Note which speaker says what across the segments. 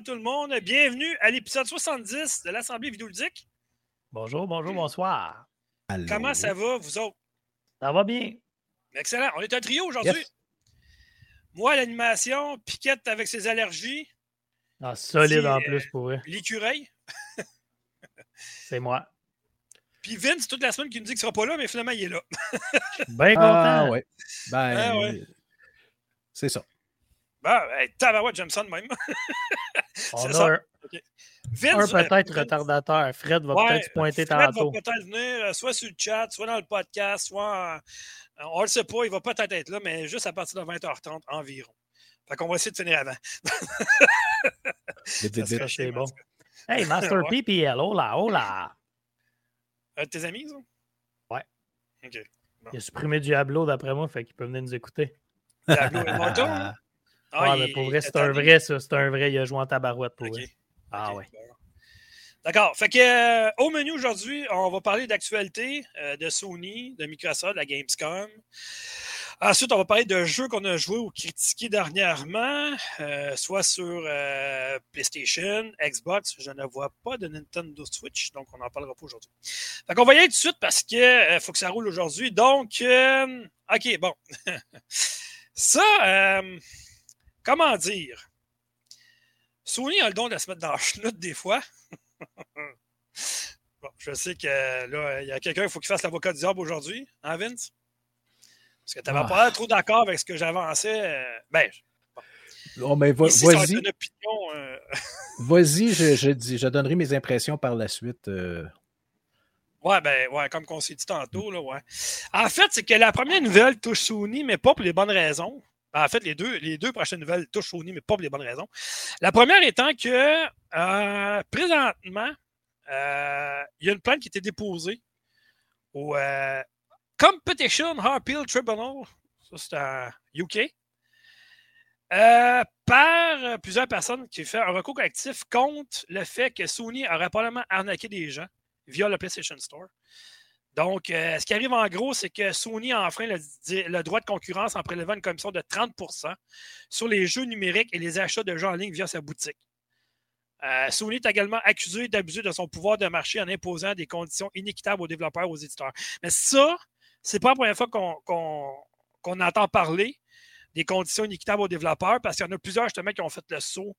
Speaker 1: tout le monde. Bienvenue à l'épisode 70 de l'Assemblée vidéoludique.
Speaker 2: Bonjour, bonjour, bonsoir.
Speaker 1: Comment ça va, vous autres?
Speaker 2: Ça va bien.
Speaker 1: Excellent. On est un trio aujourd'hui. Moi, l'animation, Piquette avec ses allergies.
Speaker 2: Ah, solide en plus pour eux.
Speaker 1: L'écureuil.
Speaker 2: C'est moi.
Speaker 1: Puis Vince, toute la semaine, qui nous dit qu'il ne sera pas là, mais finalement, il est là.
Speaker 2: Bien content.
Speaker 3: Ah, ouais. Ben,
Speaker 1: Ah, ouais.
Speaker 3: c'est ça.
Speaker 1: Bon, hey, tabarouette, j'aime ça de même.
Speaker 2: On
Speaker 1: C'est
Speaker 2: a
Speaker 1: ça.
Speaker 2: un,
Speaker 1: Vince,
Speaker 2: un peut-être
Speaker 1: euh,
Speaker 2: retardateur. Fred va
Speaker 1: Ouais,
Speaker 2: peut-être se pointer
Speaker 1: Fred
Speaker 2: tantôt.
Speaker 1: va peut-être venir, euh, soit sur le chat, soit dans le podcast, soit. en- on ne le sait pas, il va peut-être être là, mais juste à partir de 20h30 environ. Fait qu'on va essayer de finir avant.
Speaker 2: C'est bon. Hey, Master
Speaker 1: Ouais.
Speaker 2: PPL, hola, hola.
Speaker 1: Un de tes amis, ça?
Speaker 2: Ouais.
Speaker 1: OK.
Speaker 2: Il a supprimé Diablo d'après moi, fait qu'il peut venir nous écouter.
Speaker 1: Diablo et Mortal?
Speaker 3: Ah,
Speaker 1: Ah,
Speaker 2: ouais,
Speaker 1: il
Speaker 2: mais pour vrai, c'est un vrai, ça. C'est un vrai. Il a joué en tabarouette pour
Speaker 1: OK.
Speaker 2: vrai. Ah
Speaker 1: OK,
Speaker 2: ouais.
Speaker 1: D'accord. Fait que euh, au menu aujourd'hui, on va parler d'actualité euh, de Sony, de Microsoft, de la Gamescom. Ensuite, on va parler de jeux qu'on a joués ou critiqués dernièrement, euh, soit sur PlayStation, Xbox. Je ne vois pas de Nintendo Switch, donc on n'en parlera pas aujourd'hui. Fait qu'on va y aller tout de suite parce que faut que ça roule aujourd'hui. Donc, OK, bon. ça, euh, comment dire? Sony a le don de se mettre dans la chenoute des fois. bon, je sais que là, il y a quelqu'un, il faut qu'il fasse l'avocat du diable aujourd'hui, hein, Vince? Parce que tu n'avais
Speaker 3: Ah.
Speaker 1: pas trop d'accord avec ce que j'avançais. euh, ben,
Speaker 3: Oh, mais
Speaker 1: ici,
Speaker 3: vas-y,
Speaker 1: euh,
Speaker 3: vas-y, je, je, dis- je donnerai mes impressions par la suite. euh.
Speaker 1: Ouais, ben, ouais, comme qu'on s'est dit tantôt, là, ouais. En fait, c'est que la première nouvelle touche Sony, mais pas pour les bonnes raisons. Ben, En fait, les deux, les deux prochaines nouvelles touchent Sony, mais pas pour les bonnes raisons. La première étant que, euh, présentement, euh, il y a une plainte qui a été déposée au euh, Competition Appeal Tribunal, ça c'est en UK, par plusieurs personnes qui font un recours collectif contre le fait que Sony aurait probablement arnaqué des gens via le PlayStation Store. Donc, euh, ce qui arrive en gros, c'est que Sony enfreint le, droit de concurrence en prélevant une commission de 30% sur les jeux numériques et les achats de jeux en ligne via sa boutique. Euh, Sony est également accusé d'abuser de son pouvoir de marché en imposant des conditions inéquitables aux développeurs et aux éditeurs. Mais ça, c'est pas la première fois qu'on entend parler des conditions inéquitables aux développeurs parce qu'il y en a plusieurs justement qui ont fait le saut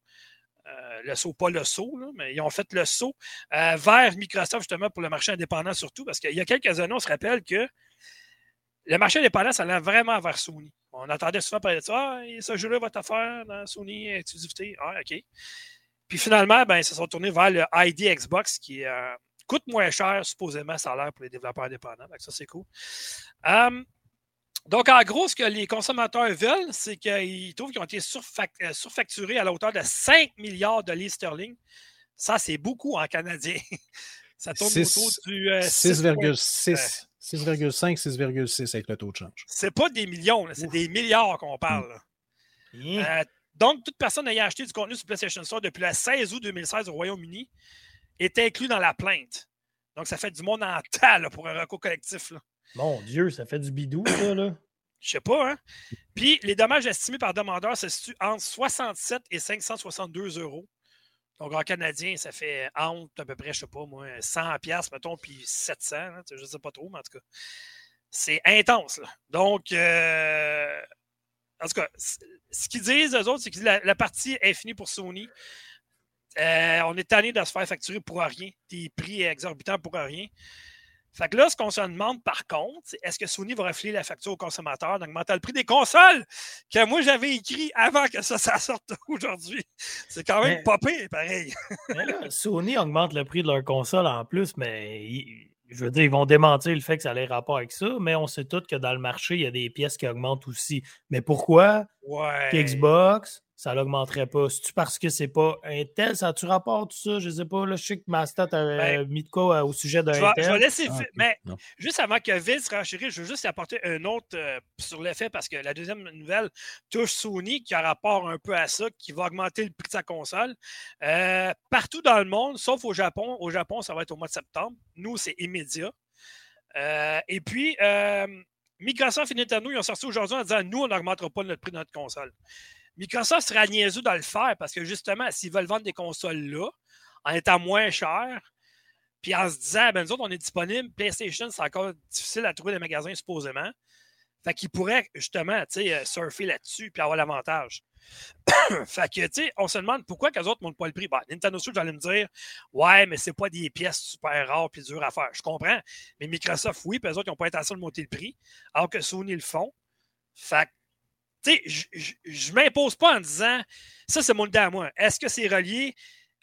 Speaker 1: euh, le saut, pas le saut, mais ils ont fait le saut euh, vers Microsoft justement pour le marché indépendant surtout, parce qu'il y a quelques années, on se rappelle que le marché indépendant, ça allait vraiment vers Sony. On entendait souvent parler de ça, ah, ce jeu-là va t'affaire dans Sony exclusivité. Ah, OK. Puis finalement, ben, ils se sont tournés vers le ID Xbox qui euh, coûte moins cher, supposément, ça l'air pour les développeurs indépendants. Donc ça, c'est cool. Donc, en gros, ce que les consommateurs veulent, c'est qu'ils trouvent qu'ils ont été surfac- euh, surfacturés à la hauteur de 5 milliards de livres sterling. Ça, c'est beaucoup en canadien. Ça tourne
Speaker 3: Six-
Speaker 1: autour du euh, 6
Speaker 3: 6,6. 6,5, 6,6 avec le taux de change.
Speaker 1: C'est pas des millions, là, c'est des milliards qu'on parle.
Speaker 2: Hein?
Speaker 1: Euh, donc, toute personne ayant acheté du contenu sur PlayStation Store depuis le 16 août 2016 au Royaume-Uni est inclus dans la plainte. Donc, ça fait du monde en tas là, pour un recours collectif. là.
Speaker 2: Mon Dieu, ça fait du bidou, ça, là.
Speaker 1: Je sais pas, hein? Puis, les dommages estimés par demandeur se situent entre 67 et 562 euros. Donc, en canadien, ça fait entre à peu près, je sais pas, moi, 100 piastres, mettons, puis 700. hein, je sais pas trop, mais en tout cas, c'est intense. là. Donc, euh, en tout cas, ce qu'ils disent, eux autres, c'est que la, la partie est finie pour Sony. Euh, on est tanné de se faire facturer pour rien, des prix exorbitants pour rien. Fait que là, ce qu'on se demande par contre, c'est est-ce que Sony va refléter la facture aux consommateurs d'augmenter le prix des consoles que moi j'avais écrit avant que ça, ça sorte aujourd'hui? C'est quand même
Speaker 2: Mais-
Speaker 1: pas pire, pareil.
Speaker 2: Mais là, Sony augmente le prix de leur console en plus, mais je veux dire, ils vont démentir le fait que ça a les rapport avec ça, mais on sait tous que dans le marché, il y a des pièces qui augmentent aussi. Mais pourquoi?
Speaker 1: Ouais.
Speaker 2: Xbox, ça l'augmenterait pas? C'est-tu parce que c'est pas Intel? Ça a-tu rapport tout ça? Je sais pas. Là, je sais que Mastat a
Speaker 1: Ben,
Speaker 2: mis de quoi euh, au sujet d'un
Speaker 1: Je vais, je vais
Speaker 2: Intel.
Speaker 1: laisser.
Speaker 3: Ah.
Speaker 1: Mais
Speaker 3: Non.
Speaker 1: juste avant que Vince renchérit, je veux juste apporter un autre euh, sur l'effet parce que la deuxième nouvelle touche Sony qui a rapport un peu à ça, qui va augmenter le prix de sa console. Euh, partout dans le monde, sauf au Japon. Au Japon, ça va être au mois de septembre. Nous, c'est immédiat. Euh, et puis, euh, Microsoft et Nintendo, ils ont sorti aujourd'hui en disant nous, on n'augmentera pas notre prix de notre console. Microsoft sera niaiseux de le faire parce que justement, s'ils veulent vendre des consoles là, en étant moins cher, puis en se disant, ben nous autres, on est disponible, PlayStation, c'est encore difficile à trouver des magasins supposément. Fait qu'ils pourraient justement euh, surfer là-dessus puis avoir l'avantage. fait que, tu sais, on se demande pourquoi qu'eux autres ne montent pas le prix. Ben, Nintendo Switch, j'allais me dire, ouais, mais c'est pas des pièces super rares puis dures à faire. Je comprends. Mais Microsoft, oui, puis eux autres, ils n'ont pas intention de monter le prix, alors que Sony le font. Fait tu sais, je ne m'impose pas en disant, ça, c'est mon idée à moi. Est-ce que c'est relié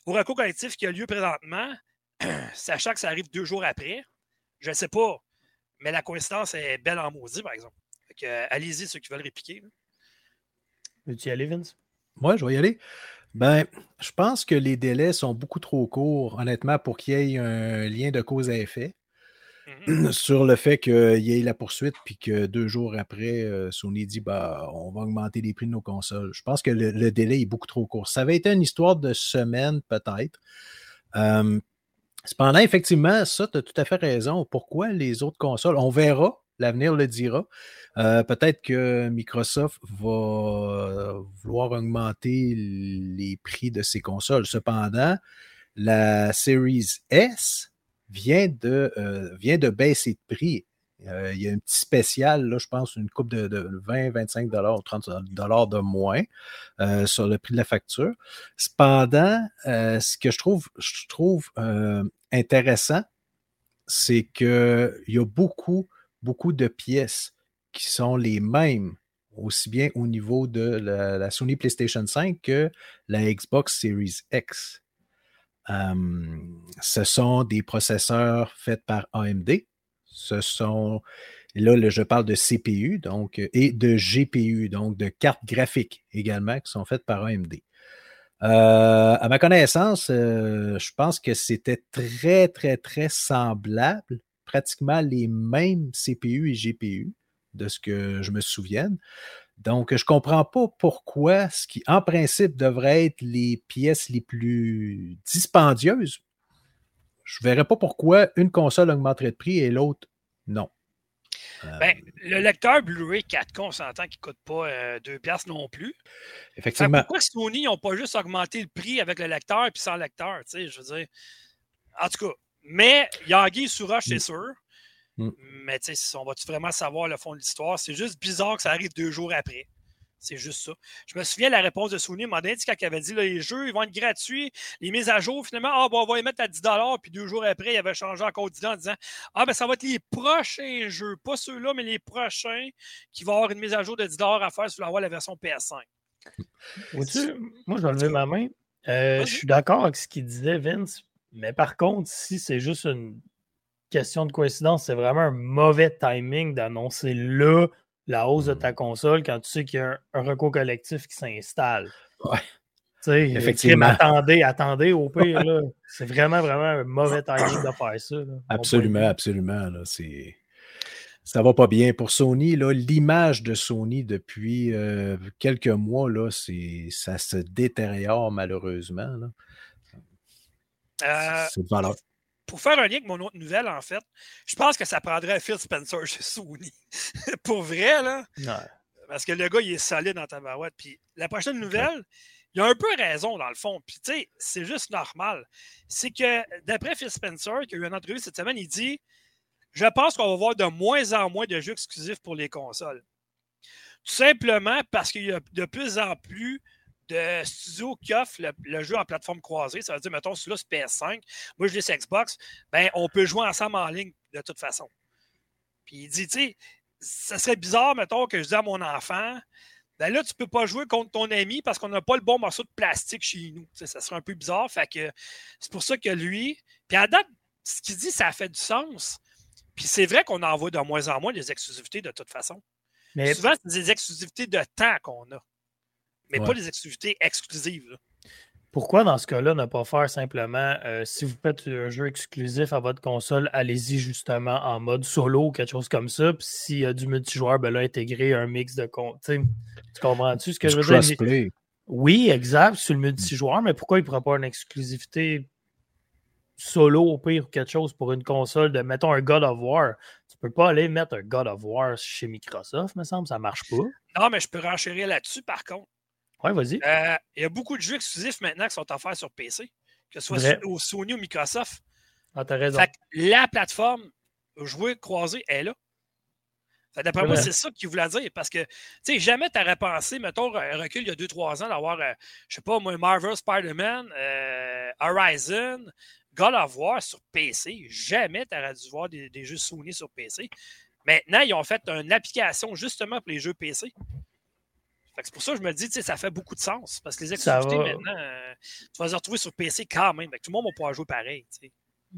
Speaker 1: au recours collectif qui a lieu présentement, sachant que ça arrive deux jours après? Je ne sais pas. Mais la coïncidence est belle en maudit, par exemple. allez-y, ceux qui veulent répliquer.
Speaker 2: Veux-tu y aller, Vince?
Speaker 3: Moi, je vais y aller. Ben, je pense que les délais sont beaucoup trop courts, honnêtement, pour qu'il y ait un lien de cause à effet. Mm-hmm. Sur le fait qu'il y ait la poursuite, puis que deux jours après, euh, Sony dit bah, on va augmenter les prix de nos consoles. Je pense que le, délai est beaucoup trop court. Ça avait été une histoire de semaine, peut-être. cependant, effectivement, ça, tu as tout à fait raison. Pourquoi les autres consoles? On verra, l'avenir le dira. Euh, peut-être que Microsoft va euh, vouloir augmenter les prix de ses consoles. Cependant, la Series S vient de, euh, vient de baisser de prix. il y a un petit spécial, là, je pense, une coupe de, 20, 25 dollars 30 dollars de moins sur le prix de la facture. Cependant, ce que je trouve, je trouve intéressant, c'est qu'il y a beaucoup, beaucoup de pièces qui sont les mêmes, aussi bien au niveau de la, Sony PlayStation 5 que la Xbox Series X. ce sont des processeurs faits par AMD. Ce sont, là, je parle de CPU donc, et de GPU, donc de cartes graphiques également qui sont faites par AMD. Euh, à ma connaissance, euh, je pense que c'était très, très, très semblable, pratiquement les mêmes CPU et GPU de ce que je me souvienne. Donc, je ne comprends pas pourquoi ce qui, en principe, devrait être les pièces les plus dispendieuses. Je ne verrais pas pourquoi une console augmenterait de prix et l'autre, non.
Speaker 1: Ben, le lecteur Blu-ray 4K, on s'entend qu'il ne coûte pas 2 euh, piastres non plus.
Speaker 3: Effectivement.
Speaker 1: pourquoi Sony n'ont pas juste augmenté le prix avec le lecteur et sans lecteur? Je veux dire. En tout cas, mais Yagi Sourache, c'est mm. sûr. Mm. Mais tu sais, on va-tu vraiment savoir le fond de l'histoire? C'est juste bizarre que ça arrive deux jours après. C'est juste ça. Je me souviens de la réponse de Sony. m'a dit quand il avait dit les jeux ils vont être gratuits, les mises à jour, finalement, ah, on va les mettre à 10 Puis deux jours après, il avait changé encore 10 en disant Ah, ben ça va être les prochains jeux, pas ceux-là, mais les prochains qui vont avoir une mise à jour de 10 à faire si vous la version PS5.
Speaker 2: Moi, je vais lever ma main. Euh, je suis d'accord avec ce qu'il disait, Vince. Mais par contre, si c'est juste une question de coïncidence, c'est vraiment un mauvais timing d'annoncer là la hausse de ta console quand tu sais qu'il y a un, recours collectif qui s'installe.
Speaker 3: Ouais.
Speaker 2: Effectivement. Attendez, attendez, au pire, c'est vraiment, vraiment un mauvais timing de faire ça.
Speaker 3: Absolument, absolument. Là, c'est... Ça va pas bien. Pour Sony, l'image de Sony depuis euh, quelques mois, là, ça se détériore malheureusement. Là.
Speaker 1: Euh, c'est pour faire un lien avec mon autre nouvelle, en fait, je pense que ça prendrait Phil Spencer chez Sony. pour vrai, là. Parce que le gars, il est solide dans ta barouette. Puis la prochaine nouvelle, il a un peu raison, dans le fond. Puis, tu sais, c'est juste normal. C'est que, d'après Phil Spencer, qui a eu une entrevue cette semaine, il dit Je pense qu'on va voir de moins en moins de jeux exclusifs pour les consoles. Tout simplement parce qu'il y a de plus en plus de studio qui offre le, jeu en plateforme croisée, ça veut dire, mettons, celui-là, c'est PS5, moi, je l'ai sur Xbox, ben, on peut jouer ensemble en ligne de toute façon. Puis il dit, tu sais, ça serait bizarre, mettons, que je dis à mon enfant, ben là, tu peux pas jouer contre ton ami parce qu'on n'a pas le bon morceau de plastique chez nous. ça serait un peu bizarre. Fait que c'est pour ça que lui. Puis à date, ce qu'il dit, ça a fait du sens. Puis c'est vrai qu'on en voit de moins en moins des exclusivités de toute façon. Mais souvent, c'est des exclusivités de temps qu'on a mais pas les activités exclusives.
Speaker 2: Pourquoi dans ce cas-là ne pas faire simplement, euh, si vous faites un jeu exclusif à votre console, allez-y justement en mode solo ou quelque chose comme ça. Puis s'il y a du multijoueur, ben là, intégrer un mix de comptes. Tu comprends-tu ce que je veux dire? Oui, exact, sur le multijoueur, mais pourquoi il ne pourra pas une exclusivité solo au pire ou quelque chose pour une console de, mettons, un God of War? Tu peux pas aller mettre un God of War chez Microsoft, me semble, ça marche pas.
Speaker 1: Non, mais je peux renchérir là-dessus, par contre.
Speaker 2: Ouais, vas-y.
Speaker 1: Euh, il y a beaucoup de jeux exclusifs maintenant qui sont offerts sur PC, que ce soit sur, au Sony ou Microsoft.
Speaker 2: Ah, t'as raison.
Speaker 1: Fait que la plateforme jouer croisé est là. D'après moi, c'est ça qu'il voulait dire. Parce que, tu sais, jamais tu aurais pensé, mettons, un recul il y a 2-3 ans, d'avoir, euh, je sais pas, moi, Marvel, Spider-Man, euh, Horizon, God of War sur PC. Jamais tu aurais dû voir des, jeux Sony sur PC. Maintenant, ils ont fait une application justement pour les jeux PC. C'est pour ça que je me dis, ça fait beaucoup de sens. Parce que les exclusivités, maintenant, euh, tu vas les retrouver sur PC quand même. tout le monde va pouvoir jouer pareil.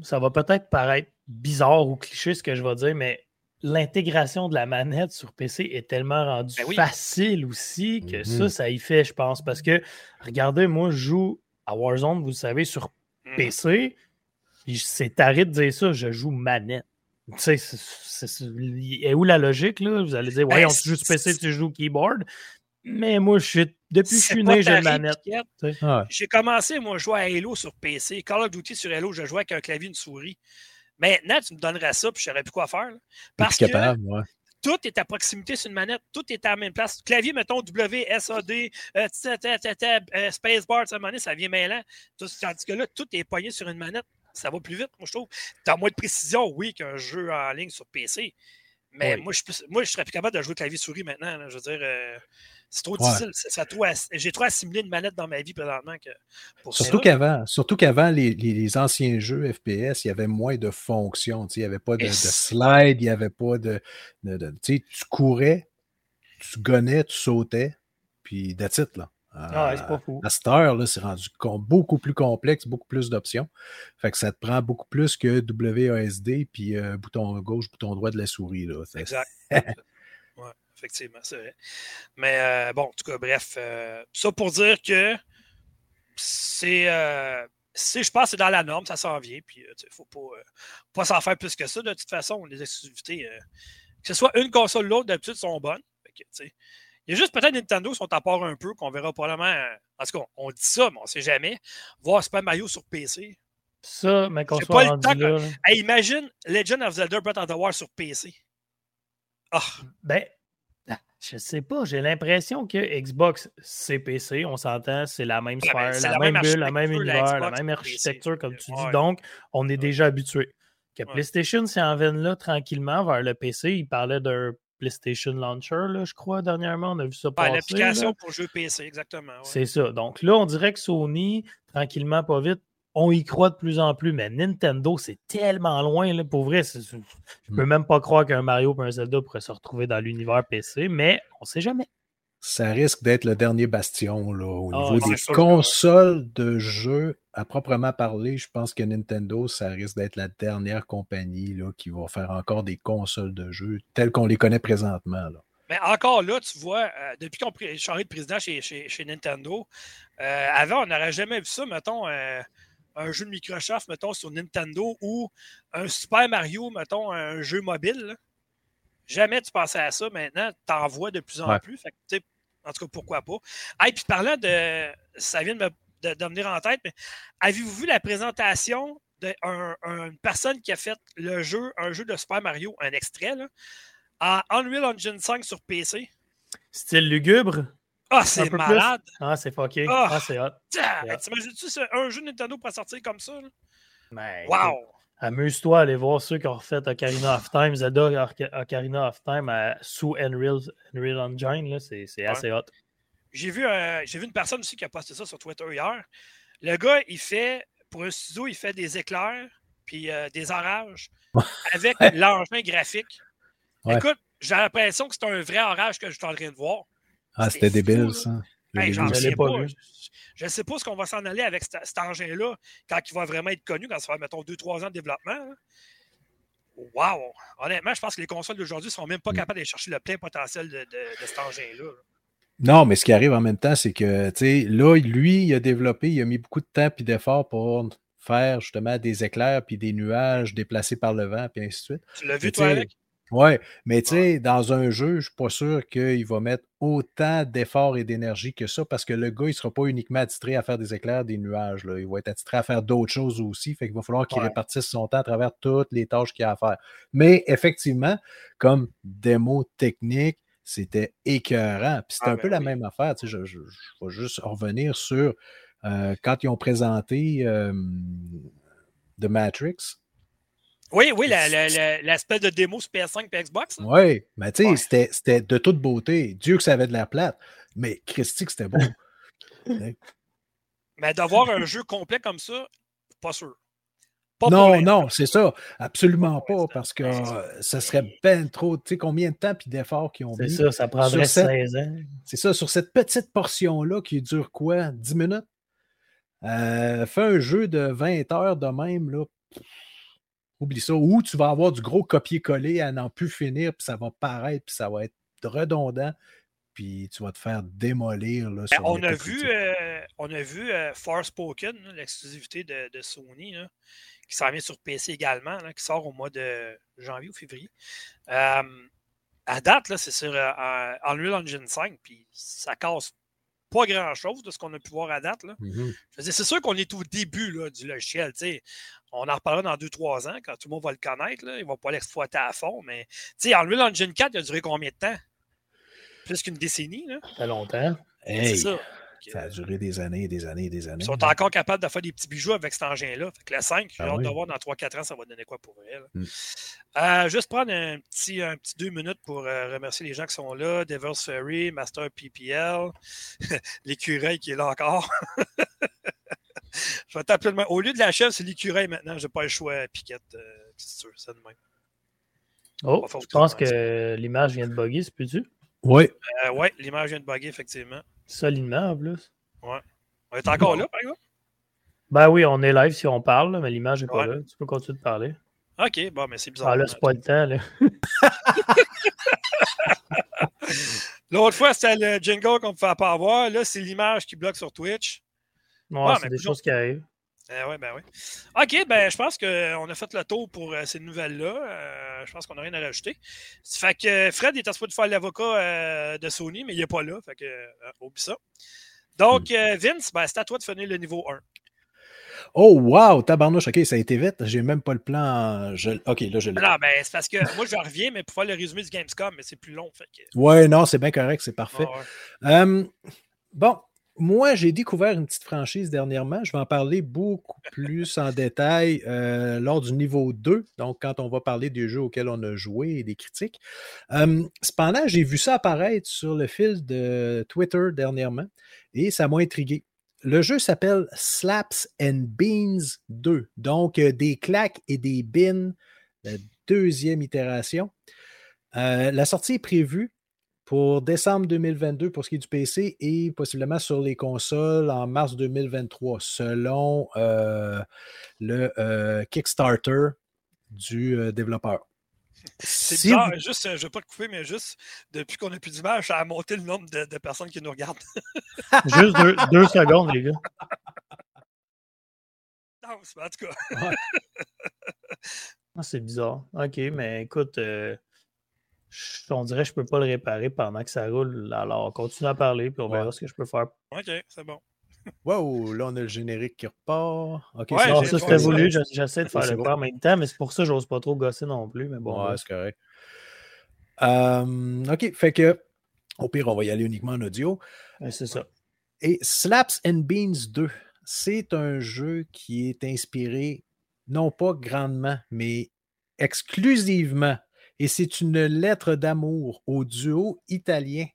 Speaker 2: Ça va peut-être paraître bizarre ou cliché ce que je vais dire, mais l'intégration de la manette sur PC est tellement rendue ben facile aussi que ça, mm-hmm. ça y fait, je pense. Parce que, regardez, moi, je joue à Warzone, vous le savez, sur mm-hmm. PC. C'est taré de dire ça, je joue manette. Tu sais, et où la logique, là? Vous allez dire, ouais, ben, on joue sur PC, tu joues keyboard. Mais moi, je suis, depuis que je suis né, j'ai une manette.
Speaker 1: J'ai commencé, moi, à jouer à Halo sur PC. Call of Duty sur Halo, je jouais avec un clavier et une souris. Maintenant, tu me donnerais ça, puis je ne saurais plus quoi faire. Parce que tout est à proximité sur une manette, tout est à la même place. Clavier, mettons W, SAD, euh, euh, Spacebar, ça vient mêlant. Tandis que là, tout est poigné sur une manette. Ça va plus vite, moi, je trouve. Tu as moins de précision, oui, qu'un jeu en ligne sur PC. Mais moi, je, moi, je serais plus capable de jouer clavier-souris maintenant. Je veux dire, euh, c'est trop difficile. J'ai trop assimilé une manette dans ma vie présentement que
Speaker 3: pour Surtout qu'avant, surtout qu'avant les, anciens jeux FPS, il y avait moins de fonctions. Il n'y avait pas de, slide, il n'y avait pas de. tu courais, tu gonnais, tu sautais, puis it, là.
Speaker 2: Ah, c'est pas fou.
Speaker 3: À cette heure, c'est rendu beaucoup plus complexe, beaucoup plus d'options. Fait que ça te prend beaucoup plus que WASD puis euh, bouton gauche, bouton droit de la souris. Là.
Speaker 1: Exact. effectivement, c'est vrai. Mais euh, bon, en tout cas, bref, euh, ça pour dire que c'est. Euh, je pense que c'est dans la norme, ça s'en vient. Puis, il ne faut pas, pas s'en faire plus que ça. De toute façon, les exclusivités, que ce soit une console ou l'autre, d'habitude, sont bonnes. il y a juste peut-être Nintendo sont à part un peu, qu'on verra probablement. En tout cas, on dit ça, mais on ne sait jamais. Voir Super Mario sur PC.
Speaker 2: Ça, mais qu'on soit pas le temps
Speaker 1: imagine Legend of Zelda Breath of the Wild sur PC.
Speaker 2: Ah. Ben, je sais pas, j'ai l'impression que Xbox, c'est PC, on s'entend, c'est la même sphère, la, même bulle, la même univers, la, même architecture, comme tu dis. Donc, on est déjà habitué. Que PlayStation s'en vienne là tranquillement vers le PC. Il parlait d'un PlayStation Launcher, là, je crois, dernièrement. On a vu ça passer.
Speaker 1: L'application pour jeu PC, exactement.
Speaker 2: C'est ça. Donc là, on dirait que Sony, tranquillement, pas vite, on y croit de plus en plus, mais Nintendo, c'est tellement loin. Là, pour vrai, je ne peux mm. même pas croire qu'un Mario ou un Zelda pourrait se retrouver dans l'univers PC, mais on ne sait jamais.
Speaker 3: Ça risque d'être le dernier bastion là, au ah, niveau des consoles de jeux à proprement parler. Je pense que Nintendo, ça risque d'être la dernière compagnie là, qui va faire encore des consoles de jeux telles qu'on les connaît présentement.
Speaker 1: Mais encore là, tu vois, euh, depuis qu'on a changé de président chez, chez, Nintendo, euh, avant, on n'aurait jamais vu ça, mettons. Euh, un jeu de Microsoft, mettons, sur Nintendo ou un Super Mario, mettons, un jeu mobile. Jamais tu pensais à ça. Maintenant, tu en vois de plus en plus. en tout cas, pourquoi pas. Et puis parlant de. Ça vient de me venir en tête, mais avez-vous vu la présentation d'une personne qui a fait le jeu, un jeu de Super Mario, un extrait, là, à Unreal Engine 5 sur PC?
Speaker 2: Style lugubre?
Speaker 1: Ah, c'est malade!
Speaker 2: Ah, c'est fucké. Ah, ah c'est hot.
Speaker 1: T'imagines-tu un jeu Nintendo pour sortir comme ça?
Speaker 2: Mais, wow! Amuse-toi, allez voir ceux qui ont refait Ocarina of Time, Zelda Ocarina of Time sous Unreal, Unreal Engine. C'est assez hot.
Speaker 1: J'ai vu, vu une personne aussi qui a posté ça sur Twitter hier. Le gars, il fait, pour un studio, il fait des éclairs puis euh, des orages avec l'engin graphique. Écoute, j'ai l'impression que c'est un vrai orage que je suis en train de voir.
Speaker 3: Ah, c'était débile, ça.
Speaker 1: je ne sais pas ce qu'on va s'en aller avec cet, engin-là quand il va vraiment être connu, quand ça va, mettons, 2-3 ans de développement. Wow! Honnêtement, je pense que les consoles d'aujourd'hui ne sont même pas mm. capables d'aller chercher le plein potentiel de, cet engin-là.
Speaker 3: Non, mais ce qui arrive en même temps, c'est que, tu sais, là, lui, il a développé, il a mis beaucoup de temps et d'efforts pour faire justement des éclairs puis des nuages déplacés par le vent, puis ainsi de suite.
Speaker 1: Tu l'as vu, toi, avec?
Speaker 3: Oui, mais tu sais, dans un jeu, je ne suis pas sûr qu'il va mettre autant d'efforts et d'énergie que ça parce que le gars, il ne sera pas uniquement attitré à faire des éclairs, des nuages. Là. Il va être attitré à faire d'autres choses aussi. Fait qu'il va falloir qu'il répartisse son temps à travers toutes les tâches qu'il a à faire. Mais effectivement, comme démo technique, C'était écœurant. Puis c'était
Speaker 1: Ah,
Speaker 3: un
Speaker 1: ben
Speaker 3: peu la même affaire. tu sais, Je, je- je vais juste revenir sur euh, quand ils ont présenté euh, The Matrix.
Speaker 1: Oui, oui, la- la- la- l'aspect de démo sur PS5 et Xbox.
Speaker 3: Oui, mais tu sais,
Speaker 1: Ouais.
Speaker 3: c'était- c'était de toute beauté. Dieu que ça avait de la plate. Mais Christy, que c'était beau.
Speaker 1: Mais d'avoir un jeu complet comme ça, pas sûr. Pas pour
Speaker 3: non, non, c'est ça. Absolument pas, parce que
Speaker 1: c'est ça.
Speaker 3: euh, ça serait ben trop. Tu sais, combien de temps et d'efforts qu'ils ont
Speaker 2: C'est
Speaker 3: mis.
Speaker 2: ça, ça prendrait
Speaker 3: Sur cette-
Speaker 2: 16 ans.
Speaker 3: C'est ça, sur cette petite portion-là qui dure quoi? 10 minutes? Euh, fais un jeu de 20 heures de même, là. pff, Oublie ça. Ou tu vas avoir du gros copier-coller à n'en plus finir, puis ça va paraître, puis ça va être redondant, puis tu vas te faire démolir. Là,
Speaker 1: Ben,
Speaker 3: sur
Speaker 1: on, a vu, euh, on a vu euh, Forspoken, l'exclusivité de, de Sony, là, qui s'en vient sur PC également, là, qui sort au mois de janvier ou février. Euh, à date, c'est sur euh, Unreal Engine 5, puis ça casse pas grand-chose de ce qu'on a pu voir à date. Là.
Speaker 3: Mhm.
Speaker 1: Je veux dire, c'est sûr qu'on est au début là, du logiciel. tu sais. On en reparlera dans 2-3 ans, quand tout le monde va le connaître. Là. Il ne va pas l'exploiter à fond, mais tu sais, Unreal Engine 4, il a duré combien de temps? Plus qu'une décennie. Là.
Speaker 2: Ça fait longtemps.
Speaker 3: Hey,
Speaker 1: C'est ça.
Speaker 3: Ça a duré des années, des années, des années.
Speaker 1: Ils sont encore capables de faire des petits bijoux avec cet engin-là. Fait que le 5, j'ai
Speaker 3: Ah
Speaker 1: hâte
Speaker 3: oui.
Speaker 1: de voir dans 3-4 ans, ça va donner quoi pour elle.
Speaker 3: Mm.
Speaker 1: Euh, juste prendre un petit, un petit deux minutes pour euh, remercier les gens qui sont là. Devil's Ferry, Master PPL, l'écureuil qui est là encore. Je vais même. Au lieu de la chèvre, c'est l'écureuil maintenant. J'ai pas le choix, Piquette. Euh, c'est sûr, c'est de même.
Speaker 2: Oh, je pense
Speaker 1: que
Speaker 2: l'image vient de bugger, c'est plus-tu?
Speaker 3: Oui,
Speaker 1: Euh, ouais, l'image vient de bugger, effectivement.
Speaker 2: Solidement en plus.
Speaker 1: On est encore là, par exemple?
Speaker 2: Ben oui, on est live si on parle, là, mais l'image n'est pas
Speaker 1: Ouais.
Speaker 2: là. Tu peux continuer de parler.
Speaker 1: Ok, bon, mais c'est bizarre.
Speaker 2: Ah là, c'est pas le temps. Là.
Speaker 1: L'autre fois, c'était le jingle qu'on ne pouvait pas avoir. Là, c'est l'image qui bloque sur Twitch.
Speaker 2: Ouais,
Speaker 1: Ah,
Speaker 2: c'est des choses qui arrivent.
Speaker 1: Ah ouais, ben oui. OK, ben je pense qu'on a fait le tour pour euh, ces nouvelles-là. Euh, je pense qu'on n'a rien à rajouter. Ça fait que Fred est en de faire l'avocat euh, de Sony, mais il n'est pas là. Fait que, euh, oublie ça. Donc, euh, Vince, ben, c'est à toi de finir le niveau 1.
Speaker 3: Oh, wow, tabarnouche, ok, ça a été vite. J'ai même pas le plan. Je... Ok, là, je l'ai.
Speaker 1: Non, ben, c'est parce que moi, je reviens, mais pour faire le résumé du Gamescom, mais c'est plus long. Fait que,
Speaker 3: Ouais, non, c'est bien correct, c'est parfait.
Speaker 1: Ouais.
Speaker 3: Euh, bon, moi, j'ai découvert une petite franchise dernièrement. Je vais en parler beaucoup plus en détail euh, lors du niveau 2, donc quand on va parler des jeux auxquels on a joué et des critiques. Cependant, j'ai vu ça apparaître sur le fil de Twitter dernièrement et ça m'a intrigué. Le jeu s'appelle Slaps and Beans 2, donc euh, des claques et des bins, la deuxième itération. Euh, la sortie est prévue pour décembre 2022 pour ce qui est du PC et possiblement sur les consoles en mars 2023, selon euh, le euh, Kickstarter du euh, développeur.
Speaker 1: C'est
Speaker 3: Si
Speaker 1: bizarre,
Speaker 3: vous-
Speaker 1: juste, je ne vais pas te couper, mais juste depuis qu'on n'a plus d'image, ça a monté le nombre de, de personnes qui nous regardent.
Speaker 2: Juste deux, deux secondes, les gars.
Speaker 1: Non, c'est- en tout cas,
Speaker 2: Ah, c'est bizarre. OK, mais écoute, euh, je- on dirait que je peux pas le réparer pendant que ça roule. Alors, continue à parler, puis on
Speaker 3: Ouais.
Speaker 2: verra ce que je peux faire.
Speaker 1: OK, c'est bon.
Speaker 3: Wow, là on a le générique qui repart. Ok,
Speaker 1: Ouais,
Speaker 3: c'est
Speaker 2: Non,
Speaker 1: j'ai-
Speaker 2: ça, c'était voulu. je- J'essaie de faire le
Speaker 3: bon.
Speaker 2: pas en même temps, mais c'est pour ça que j'ose pas trop gosser non plus. Mais bon,
Speaker 3: Ouais, c'est correct. Euh, ok, fait que au pire, on va y aller uniquement en audio.
Speaker 2: Ouais, c'est ça.
Speaker 3: Et Slaps and Beans 2, c'est un jeu qui est inspiré, non pas grandement, mais exclusivement, et c'est une lettre d'amour au duo italien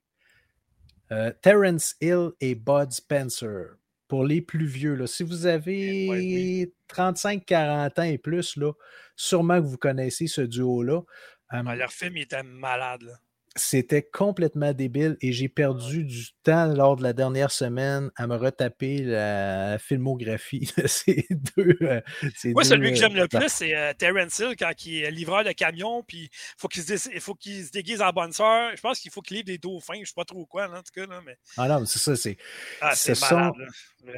Speaker 3: euh, Terence Hill et Bud Spencer. Pour les plus vieux, là, si vous avez
Speaker 1: Ouais, oui.
Speaker 3: 35-40 ans et plus, là, sûrement que vous connaissez ce duo-là. Euh,
Speaker 1: Ouais, leur film il était malade. Là.
Speaker 3: C'était complètement débile et j'ai perdu du temps lors de la dernière semaine à me retaper la filmographie de ces deux. euh, ces deux,
Speaker 1: celui que
Speaker 3: euh,
Speaker 1: j'aime le
Speaker 3: plans.
Speaker 1: plus, c'est euh, Terence Hill quand il est livreur de camion, puis faut qu'il se, faut qu'il se déguise en bonne soeur. Je pense qu'il faut qu'il livre des dauphins, je sais pas trop quoi, là, en tout cas. Là, mais...
Speaker 3: Ah non, mais c'est ça, c'est.
Speaker 1: Ah,
Speaker 3: Ce
Speaker 1: c'est malade.
Speaker 3: sont-
Speaker 1: là,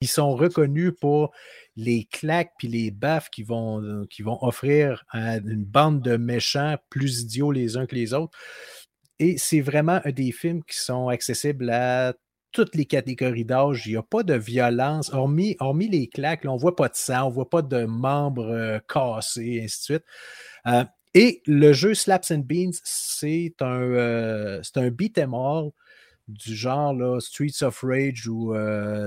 Speaker 3: Ils sont reconnus pour les claques puis les baffes qu'ils vont, euh, vont offrir à une bande de méchants plus idiots les uns que les autres. Et c'est vraiment un des films qui sont accessibles à toutes les catégories d'âge. Il n'y a pas de violence, hormis, hormis les claques. on ne voit pas de sang, on ne voit pas de membres euh, cassés, et ainsi de suite. Euh, et le jeu Slaps and Beans, c'est un, euh, un beat em all du genre là, Streets of Rage ou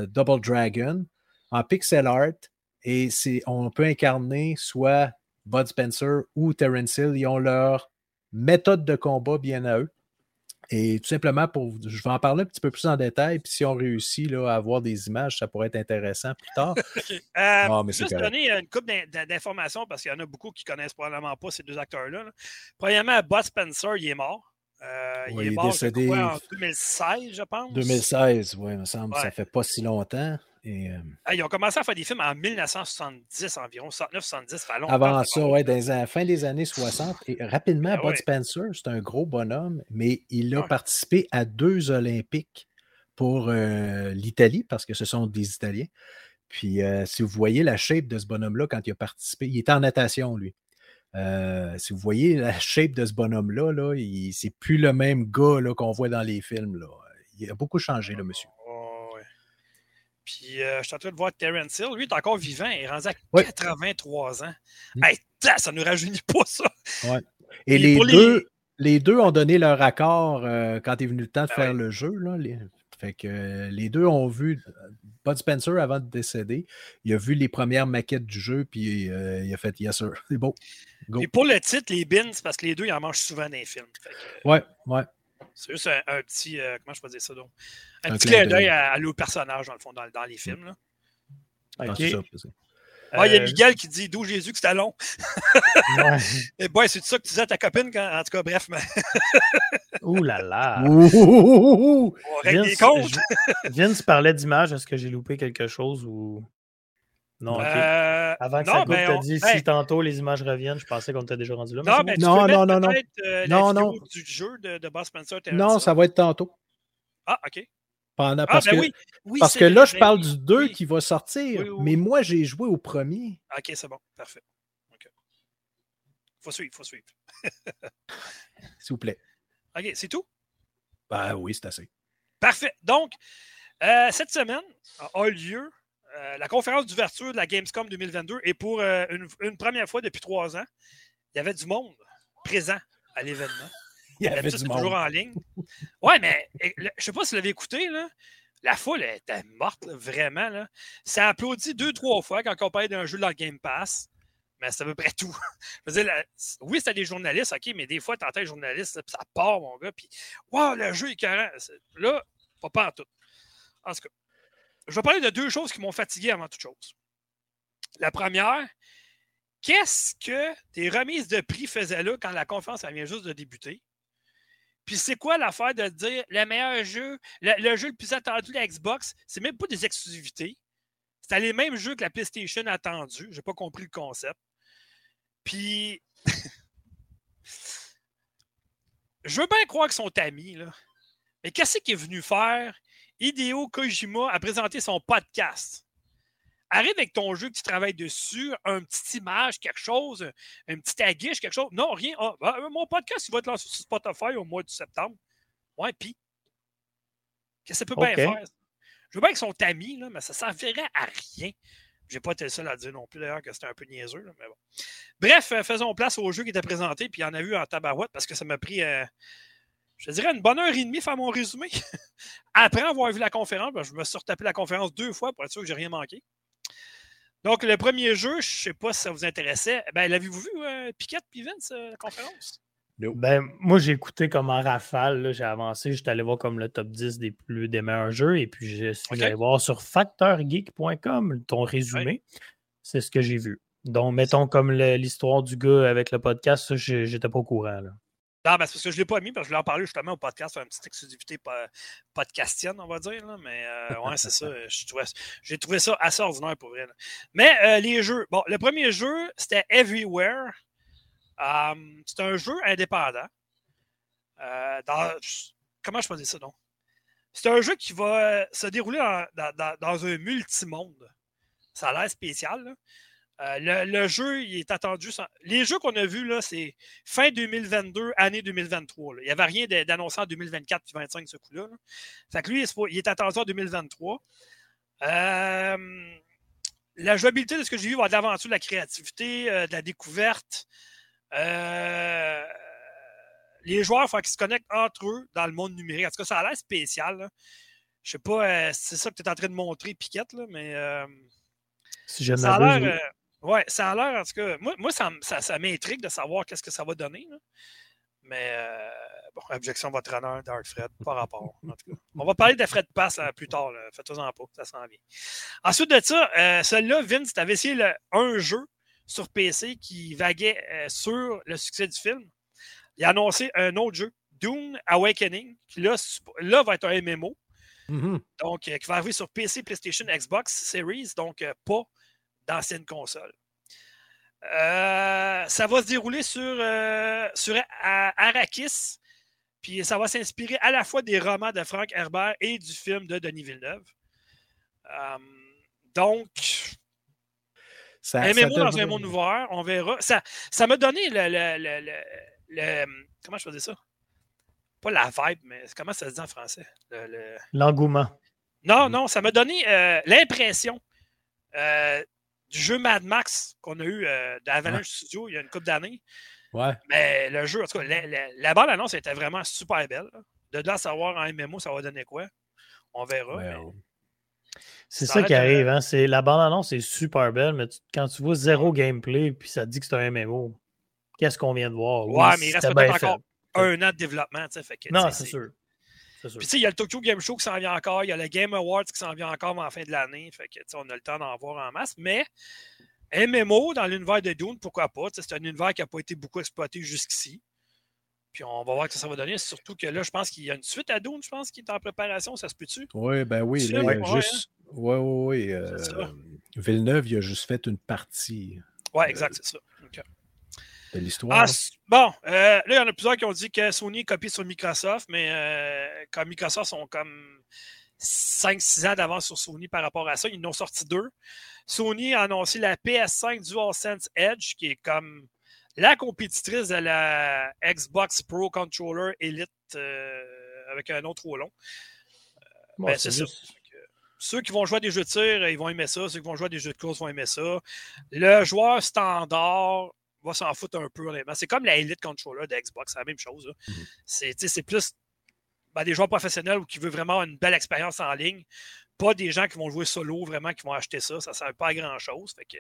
Speaker 3: Double Dragon en pixel art. Et on peut incarner soit Bud Spencer ou Terence Hill. Ils ont leur méthode de combat bien à eux. Et tout simplement, pour, je vais en parler un petit peu plus en détail, puis si on réussit là, à avoir des images, ça pourrait être intéressant plus tard.
Speaker 1: okay. euh, ah, juste donner une couple d'informations parce qu'il y en a beaucoup qui ne connaissent probablement pas ces deux acteurs-là. Premièrement, Bud Spencer, il est mort. Euh, il est, mort, décédé en 2016, je pense.
Speaker 3: 2016, oui, il me semble. Ça fait pas si longtemps. Et, euh...
Speaker 1: ah, ils ont commencé à faire des films en 1970 environ, 69-70,
Speaker 3: Avant ça, oui, dans la fin des années 60. Et rapidement, ah, Bud Spencer, c'est un gros bonhomme, mais il a ah. participé à deux Olympiques pour euh, l'Italie, parce que ce sont des Italiens. Puis, si vous voyez la shape de ce bonhomme-là quand il a participé, il était en natation, lui. Euh, si vous voyez la shape de ce bonhomme-là, là, c'est plus le même gars qu'on voit dans les films. Là. Il a beaucoup changé, le monsieur.
Speaker 1: Puis euh, je suis en train de voir Terence Hill. Lui, il est encore vivant. Il est rendu à 83 ans. Mmh. Hey, ça ne nous rajeunit pas, ça.
Speaker 3: Ouais. Et, les, deux, les... deux ont donné leur accord euh, quand est venu le temps de ben faire le jeu. Là. Fait que euh, les deux ont vu Bud Spencer avant de décéder. Il a vu les premières maquettes du jeu, puis il a fait Yes, sir. C'est beau.
Speaker 1: Et pour le titre, les bins, parce que les deux, ils en mangent souvent dans les films.
Speaker 3: Que, ouais, ouais.
Speaker 1: C'est juste un, petit. comment je peux dire ça donc? Un, petit clin d'œil à, à l'autre personnage, dans le fond, dans, dans les films. Là.
Speaker 3: Ah,
Speaker 1: Ah, il y a euh, Miguel qui dit d'où Jésus que c'était long. ouais. Et bon, c'est ça que tu disais à ta copine quand... En tout cas, bref. Mais...
Speaker 2: Ouh là là.
Speaker 1: On règle des comptes.
Speaker 2: Vince parlait d'image. Est-ce que j'ai loupé quelque chose ou. Non, ok. Euh, Avant que non, ça goûte, t'as dit si tantôt les images reviennent, je pensais qu'on était déjà rendu là.
Speaker 1: Non, mais
Speaker 3: non, non, non, non.
Speaker 1: Euh, non, non. du jeu de, de Boss Spencer.
Speaker 3: Non, ça va être tantôt.
Speaker 1: Ah, OK.
Speaker 3: Pendant, ah, parce ben que, oui. Oui, parce que là, je parle du 2 qui va sortir, mais moi, j'ai joué au premier.
Speaker 1: OK, c'est bon. Parfait. Il Faut suivre, faut suivre.
Speaker 3: S'il vous plaît.
Speaker 1: OK, c'est tout?
Speaker 3: Ben oui, c'est assez.
Speaker 1: Parfait. Donc, euh, cette semaine a lieu euh, la conférence d'ouverture de la Gamescom 2022 et pour euh, une, une, première fois depuis trois ans, il y avait du monde présent à l'événement.
Speaker 3: Il y avait du monde.
Speaker 1: toujours en ligne. Ouais, mais je ne sais pas si vous l'avez écouté, là. La foule était morte, vraiment. Là. Ça a applaudi deux, trois fois quand on parlait d'un jeu dans le Game Pass. Mais c'est à peu près tout. Je veux dire, oui, c'était des journalistes, OK, mais des fois, tu entends les journalistes, ça part, mon gars, puis Waouh, le jeu est carré. Là, pas, pas en tout. En tout cas, je vais parler de deux choses qui m'ont fatigué avant toute chose. La première, qu'est-ce que tes remises de prix faisaient là quand la conférence vient juste de débuter? Puis c'est quoi l'affaire de dire le meilleur jeu, le, jeu le plus attendu de la Xbox, c'est même pas des exclusivités. C'est les mêmes jeux que la PlayStation a attendu. J'ai pas compris le concept. Puis je veux bien croire qu'ils sont amis, là. Mais qu'est-ce qu'il est venu faire? Hideo Kojima a présenté son podcast? Arrive avec ton jeu que tu travailles dessus, un petit image, quelque chose, un petit aguiche, quelque chose. Non, rien. Ah, ben, euh, mon podcast, il va être lancé sur Spotify au mois de septembre. Ouais, puis. Qu'est-ce que ça peut bien faire? Je veux bien qu'ils sont amis, là, mais ça ne servirait à rien. Je n'ai pas été le seul à dire non plus d'ailleurs que c'était un peu niaiseux, mais bon. Bref, euh, faisons place au jeu qui était présenté, puis il y en a eu en tabarouette parce que ça m'a pris, euh, je dirais, une bonne heure et demie faire mon résumé. Après avoir vu la conférence, ben, je me suis retapé la conférence deux fois pour être sûr que j'ai rien manqué. Donc, le premier jeu, je ne sais pas si ça vous intéressait. Ben, l'avez-vous vu, euh, Piquette et Vince, euh, la conférence?
Speaker 2: Ben, moi, j'ai écouté comme en rafale. J'ai avancé, j'étais allé voir comme le top 10 des plus des meilleurs jeux. Et puis, je suis allé voir sur facteurgeek.com ton résumé. C'est ce que j'ai vu. Donc, mettons comme l'histoire du gars avec le podcast, j'étais pas au courant. Là.
Speaker 1: Non, ben, c'est parce que je ne l'ai pas mis, parce que je voulais en parler justement au podcast, une petite exclusivité podcastienne, on va dire. Là, mais euh, ouais, c'est ça. J'ai trouvé ça assez ordinaire pour vrai. Mais euh, les jeux. Bon, le premier jeu, c'était Everywhere. Um, c'est un jeu indépendant. Euh, dans, comment je peux dire ça, donc? C'est un jeu qui va se dérouler dans, dans, dans un multimonde. Ça a l'air spécial. Là. Euh, le, le jeu, il est attendu. sans- Les jeux qu'on a vus, là, c'est fin 2022, année 2023. là. Il n'y avait rien d'annoncé en 2024 puis 2025 ce coup-là. là. Fait que lui, il est suppo- il est attendu en 2023. Euh, la jouabilité de ce que j'ai vu va de l'aventure, de la créativité, euh, de la découverte. Les joueurs, il faut qu'ils se connectent entre eux dans le monde numérique. En tout cas, ça a l'air spécial. là. Je sais pas si c'est ça que tu es en train de montrer, Piquette, là, mais
Speaker 2: Si
Speaker 1: ça a l'air. Euh, ouais, ça a l'air, en tout cas. Moi, moi ça, ça, ça m'intrigue de savoir qu'est-ce que ça va donner. là. Mais euh, bon, objection votre honneur, Dark Fred, pas rapport. En tout cas. On va parler de Fred Pass là, plus tard. Faites-en pas, ça s'en vient. Ensuite de ça, euh, celui-là, Vince, tu avais essayé le- un jeu sur PC qui vaguait euh, sur le succès du film. Il a annoncé un autre jeu, Dune Awakening, qui là, là va être un MMO.
Speaker 3: Mhm.
Speaker 1: Donc, euh, qui va arriver sur PC, PlayStation, Xbox Series, donc euh, pas d'ancienne console. Euh, ça va se dérouler sur, euh, sur Arrakis, puis ça va s'inspirer à la fois des romans de Frank Herbert et du film de Denis Villeneuve. Euh, donc, dans un monde ouvert, on verra. Ça ça m'a donné le, le- le- le- le- Comment je faisais ça? Pas la vibe, mais comment ça se dit en français? Le- le-
Speaker 2: l'engouement.
Speaker 1: non, non, ça m'a donné l'impression euh, du jeu Mad Max qu'on a eu euh, d'Avalanche Studio il y a une couple d'années.
Speaker 3: Ouais.
Speaker 1: Mais le jeu, en tout cas, la, la- la bande-annonce était vraiment super belle. là. De là à savoir en MMO, ça va donner quoi? On verra.
Speaker 3: Ouais,
Speaker 1: mais-
Speaker 3: on-
Speaker 2: C'est
Speaker 1: Ça
Speaker 2: qui arrive. Hein? C'est, la bande-annonce est super belle, mais tu- quand tu vois zéro gameplay puis ça te dit que c'est un MMO, qu'est-ce qu'on vient de voir?
Speaker 1: Ouais,
Speaker 2: Oui,
Speaker 1: mais il reste peut-être encore
Speaker 2: fait.
Speaker 1: un an de développement. tu sais, Fait que,
Speaker 2: Non, c'est sûr.
Speaker 1: Puis, tu sais, il y a le Tokyo Game Show qui s'en vient encore. Il y a le Game Awards qui s'en vient encore la fin de l'année. Fait que, tu sais, on a le temps d'en voir en masse. Mais MMO dans l'univers de Dune, pourquoi pas? C'est un univers qui n'a pas été beaucoup exploité jusqu'ici. Puis on va voir ce que ça va donner. Surtout que là, je pense qu'il y a une suite à Dune, je pense, qui est en préparation. Ça se peut-tu?
Speaker 3: Oui, ben oui. Là, il a juste. Oui, oui, oui. Villeneuve, il a juste fait une partie
Speaker 1: Ouais, exact, c'est ça. OK.
Speaker 3: De l'histoire.
Speaker 1: Ah, bon, euh, là, il y en a plusieurs qui ont dit que Sony copie sur Microsoft, mais euh, comme Microsoft sont comme 5-6 ans d'avance sur Sony par rapport à ça, ils en ont sorti deux. Sony a annoncé la PS5 DualSense Edge, qui est comme la compétitrice de la Xbox Pro Controller Elite euh, avec un nom trop long.
Speaker 2: Bon,
Speaker 1: Ben,
Speaker 2: c'est
Speaker 1: ça. Ceux qui vont jouer à des jeux de tir, ils vont aimer ça. Ceux qui vont jouer à des jeux de course vont aimer ça. Le joueur standard va s'en foutre un peu, honnêtement. C'est comme la Elite Controller de Xbox, c'est la même chose.
Speaker 3: Mhm.
Speaker 1: C'est plus ben, des joueurs professionnels ou qui veulent vraiment une belle expérience en ligne. Pas des gens qui vont jouer solo, vraiment, qui vont acheter ça. Ça ne sert pas à grand-chose. Fait que,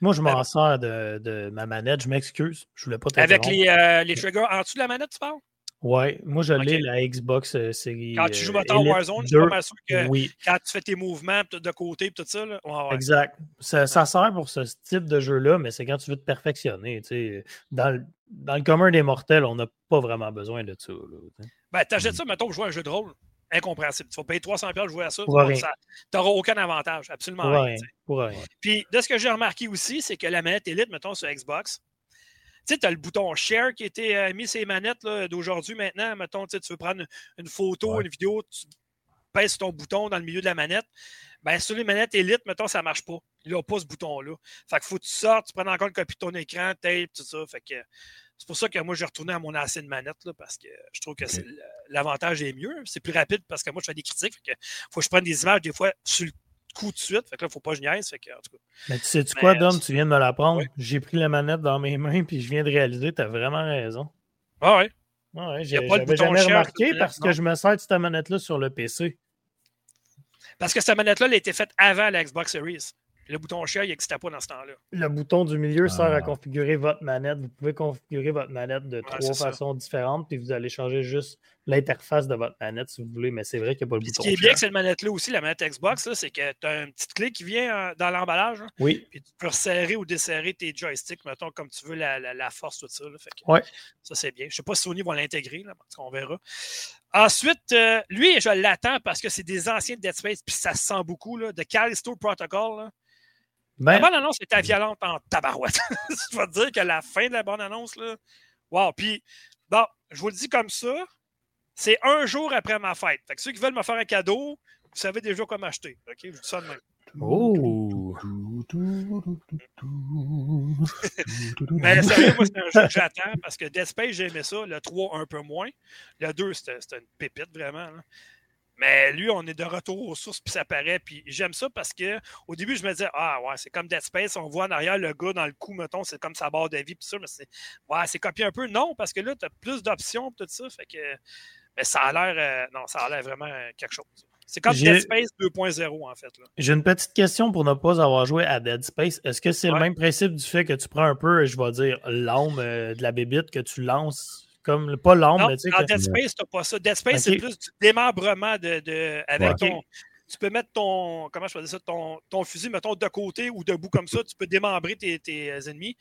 Speaker 2: Moi, je m'en
Speaker 1: Ben-
Speaker 2: sers de, de ma manette. Je m'excuse. Je voulais pas
Speaker 1: avec les, euh, les triggers en dessous de la manette, tu parles?
Speaker 2: Ouais, moi, je l'ai, la Xbox euh, série.
Speaker 1: Quand tu joues
Speaker 2: euh, Elite
Speaker 1: Warzone, je suis
Speaker 2: 2,
Speaker 1: pas mal sûr que
Speaker 2: Oui,
Speaker 1: quand tu fais tes mouvements de côté et tout ça, là, ouais, ouais.
Speaker 2: exact. Ça, ça sert pour ce type de jeu-là, mais c'est quand tu veux te perfectionner. tu sais. Dans le, dans le commun des mortels, on n'a pas vraiment besoin de ça. là.
Speaker 1: Ben, t'achètes ça, mettons, pour jouer à un jeu de rôle. Incompréhensible. Tu vas payer 300$ pour jouer à ça. Tu n'auras aucun avantage. Absolument
Speaker 2: Pour
Speaker 1: rien.
Speaker 2: Pour rien.
Speaker 1: Puis, de ce que j'ai remarqué aussi, c'est que la manette Elite, mettons, sur Xbox, tu sais, tu as le bouton Share qui a été euh, mis sur les manettes d'aujourd'hui maintenant. Mettons, tu veux prendre une photo,
Speaker 3: Ouais.
Speaker 1: une vidéo, tu pèses ton bouton dans le milieu de la manette. Ben, sur les manettes Elite, mettons, ça ne marche pas. Il n'a pas ce bouton-là. Fait qu'il faut que tu sortes, tu prends encore une copie de ton écran, tape, tout ça. Fait que c'est pour ça que moi, j'ai retourné à mon ancienne manette, là, parce que je trouve que l'avantage est mieux. C'est plus rapide parce que moi, je fais des critiques. Fait que faut que je prenne des images des fois sur le coup de suite. Fait que là, il ne faut pas que je niaise. Fait que, en tout cas,
Speaker 2: Mais tu sais-tu
Speaker 1: Mais,
Speaker 2: quoi,
Speaker 1: euh,
Speaker 2: Dom? Tu viens de me l'apprendre.
Speaker 1: Ouais.
Speaker 2: J'ai pris la manette dans mes mains, puis je viens de réaliser, tu as vraiment raison.
Speaker 1: ah ouais.
Speaker 2: Ouais, ouais, j'avais jamais remarqué parce
Speaker 1: non.
Speaker 2: que je me sers de cette manette-là sur le PC.
Speaker 1: Parce que cette manette-là, elle a été faite avant la Xbox Series. Le bouton share, il n'existait pas dans ce temps-là.
Speaker 2: Le bouton du milieu sert
Speaker 3: Ah.
Speaker 2: à configurer votre manette. Vous pouvez configurer votre manette de trois
Speaker 1: ça.
Speaker 2: façons différentes, puis vous allez changer juste l'interface de votre manette si vous voulez, mais c'est vrai qu'il n'y a pas le
Speaker 1: Puis ce
Speaker 2: bouton.
Speaker 1: qui est bien avec cette manette-là aussi, la manette Xbox, c'est que tu as une petite clé qui vient euh, dans l'emballage. hein,
Speaker 2: Oui,
Speaker 1: puis tu peux resserrer ou desserrer tes joysticks, mettons, comme tu veux, la, la- la force, tout ça. là. Fait que
Speaker 2: Ouais.
Speaker 1: Ça, c'est bien. Je ne sais pas si Sony va l'intégrer, qu'on verra. Ensuite, euh, lui, je l'attends parce que c'est des anciens de Dead Space, puis ça se sent beaucoup, là, de Callisto Protocol. Là.
Speaker 2: Ben,
Speaker 1: La bande-annonce était violente en tabarouette. je vais te dire que la fin de la bande-annonce, là. Wow. Puis, bon, je vous le dis comme ça, c'est un jour après ma fête. Fait que ceux qui veulent me faire un cadeau, vous savez déjà quoi m'acheter. OK? Je vous dis ça de même.
Speaker 2: oh!
Speaker 1: Mais sérieux, moi, c'est un jeu que j'attends parce que Space, j'aimais ça. Le 3, un peu moins. Le 2, c'était une pépite, vraiment. Mais lui, on est de retour aux sources, puis ça paraît. Puis j'aime ça parce que au début, je me disais, ah ouais, c'est comme Dead Space, on voit en arrière le gars dans le cou, mettons, c'est comme sa barre de vie, puis ça, mais c'est ouais, c'est copié un peu. Non, parce que là, tu as plus d'options, tout ça. Fait que. Mais ça a l'air. Euh, non, ça a l'air vraiment quelque chose. C'est comme Dead Space 2.0, en fait.
Speaker 2: J'ai une petite question pour ne pas avoir joué à Dead Space. Est-ce que c'est le même principe du fait que tu prends un peu, je vais dire, l'âme euh, de la bébite que tu lances comme pas l'ombre, mais tu sais.
Speaker 1: Dans Dead Space, t'as pas ça. Dead Space, c'est plus du démembrement de, de avec ton. Tu peux mettre ton. Comment je peux dire ça? Ton, ton, fusil, mettons, de côté ou debout comme ça. Tu peux démembrer tes, tes euh, ennemis.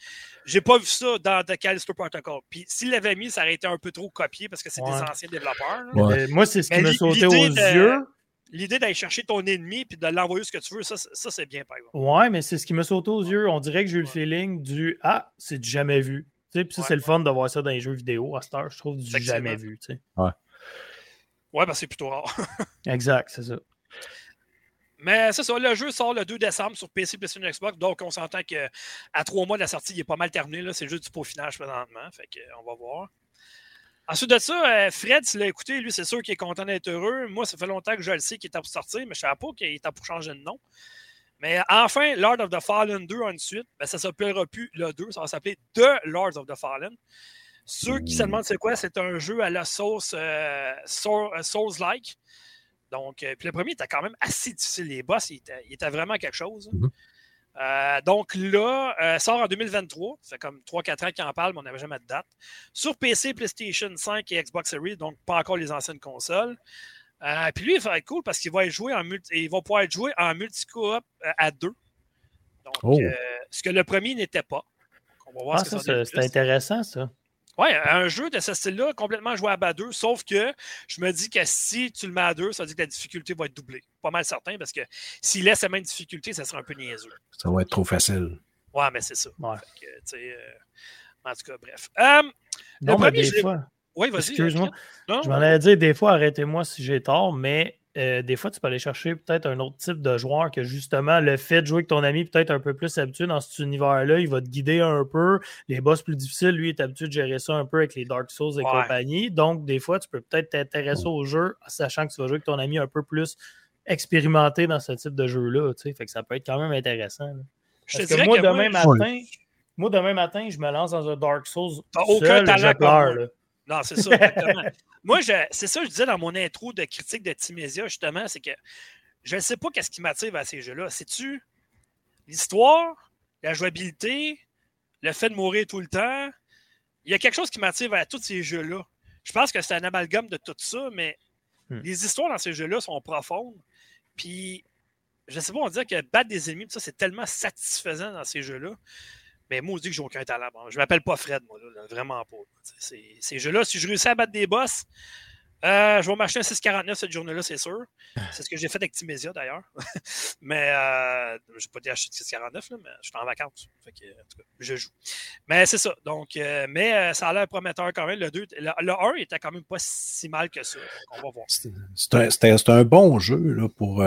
Speaker 1: J'ai pas vu ça dans The Callisto Protocol. Puis s'il l'avait mis, ça aurait été un peu trop copié parce que c'est des anciens développeurs.
Speaker 2: Moi, c'est ce qui m'a sauté aux yeux.
Speaker 1: L'idée d'aller chercher ton ennemi et de l'envoyer ce que tu veux, ça, ça c'est bien, par exemple.
Speaker 2: Ouais, mais c'est ce qui me sauté aux yeux. On dirait que j'ai eu le feeling du Ah, c'est du jamais vu. Puis ça, c'est le fun de voir ça dans les jeux vidéo à cette heure, je trouve, du jamais vu. sais.
Speaker 3: Ouais.
Speaker 1: Ouais, parce que c'est plutôt rare.
Speaker 2: exact, c'est ça.
Speaker 1: Mais c'est ça, le jeu sort le 2 décembre sur PC, PlayStation, Xbox, donc on s'entend qu'à trois mois de la sortie, il est pas mal terminé. C'est juste du peaufinage présentement. Fait qu'on va voir. Ensuite de ça, euh, Fred, s'il l'a écouté, lui, c'est sûr qu'il est content d'être heureux. Moi, ça fait longtemps que je le sais qu'il est pour sortir, mais je ne savais pas qu'il était pour changer de nom. Mais enfin, Lord of the Fallen 2 ensuite, ben, ça ne s'appellera plus le 2, ça va s'appeler The Lords of the Fallen. Ceux qui se demandent c'est quoi, c'est un jeu à la sauce euh, euh, Souls-like. Donc, euh, puis le premier était quand même assez difficile. Les boss, il était, vraiment quelque chose. Mm-hmm. donc là, sort en 2023. Ça fait comme 3-4 ans qu'il en parle, mais on n'avait jamais de date. Sur PC, PlayStation 5 et Xbox Series, donc pas encore les anciennes consoles. Euh, puis lui, il va être cool parce qu'il va, jouer en multi, il va pouvoir être joué en multi-coop euh, à deux. Donc, oh. euh, ce que le premier n'était pas.
Speaker 2: On va voir ah, ça, c'est intéressant, ça.
Speaker 1: Oui, un jeu de ce style-là, complètement jouable à deux, sauf que je me dis que si tu le mets à deux, ça veut dire que la difficulté va être doublée. Pas mal certain, parce que s'il laisse la même difficulté, ça sera un peu niaiseux.
Speaker 3: Ça va être trop facile.
Speaker 1: Ouais, mais c'est ça. en tout cas, bref.
Speaker 2: non, mais des fois,
Speaker 1: oui, vas-y.
Speaker 2: Excuse-moi. Je m'en allais dire des fois, arrêtez-moi si j'ai tort, mais euh, des fois, tu peux aller chercher peut-être un autre type de joueur que justement le fait de jouer avec ton ami peut-être un peu plus habitué dans cet univers-là, il va te guider un peu. Les boss plus difficiles, lui, est habitué de gérer ça un peu avec les Dark Souls et compagnie. Donc, des fois, tu peux peut-être t'intéresser au jeu, sachant que tu vas jouer avec ton ami un peu plus expérimenté dans ce type de jeu-là. Fait que ça peut être quand même intéressant. Parce que moi, demain matin, moi, demain matin, je me lance dans un Dark Souls.
Speaker 1: aucun talent non, c'est ça, Moi, c'est ça que je disais dans mon intro de critique de Timésia, justement, c'est que je ne sais pas qu'est-ce qui m'attire à ces jeux-là. C'est-tu l'histoire, la jouabilité, le fait de mourir tout le temps? Il y a quelque chose qui m'attire à tous ces jeux-là. Je pense que c'est un amalgame de tout ça, mais hmm. les histoires dans ces jeux-là sont profondes. Puis, je ne sais pas, on dirait que battre des ennemis, ça, c'est tellement satisfaisant dans ces jeux-là. Mais moi, je dis que j'ai aucun talent. je m'appelle pas Fred, moi, vraiment pas. Ces jeux-là, si je réussis à battre des boss, euh, je vais m'acheter un 649 cette journée-là, c'est sûr. C'est ce que j'ai fait avec Timésia d'ailleurs. mais euh, je n'ai pas été acheter 649, là, mais je suis en vacances. Fait que, en tout cas, je joue. Mais c'est ça. Donc, euh, mais euh, ça a l'air prometteur quand même. Le, 2, le, 1 était quand même pas si mal que ça. On va voir.
Speaker 3: C'était un, bon jeu là, pour.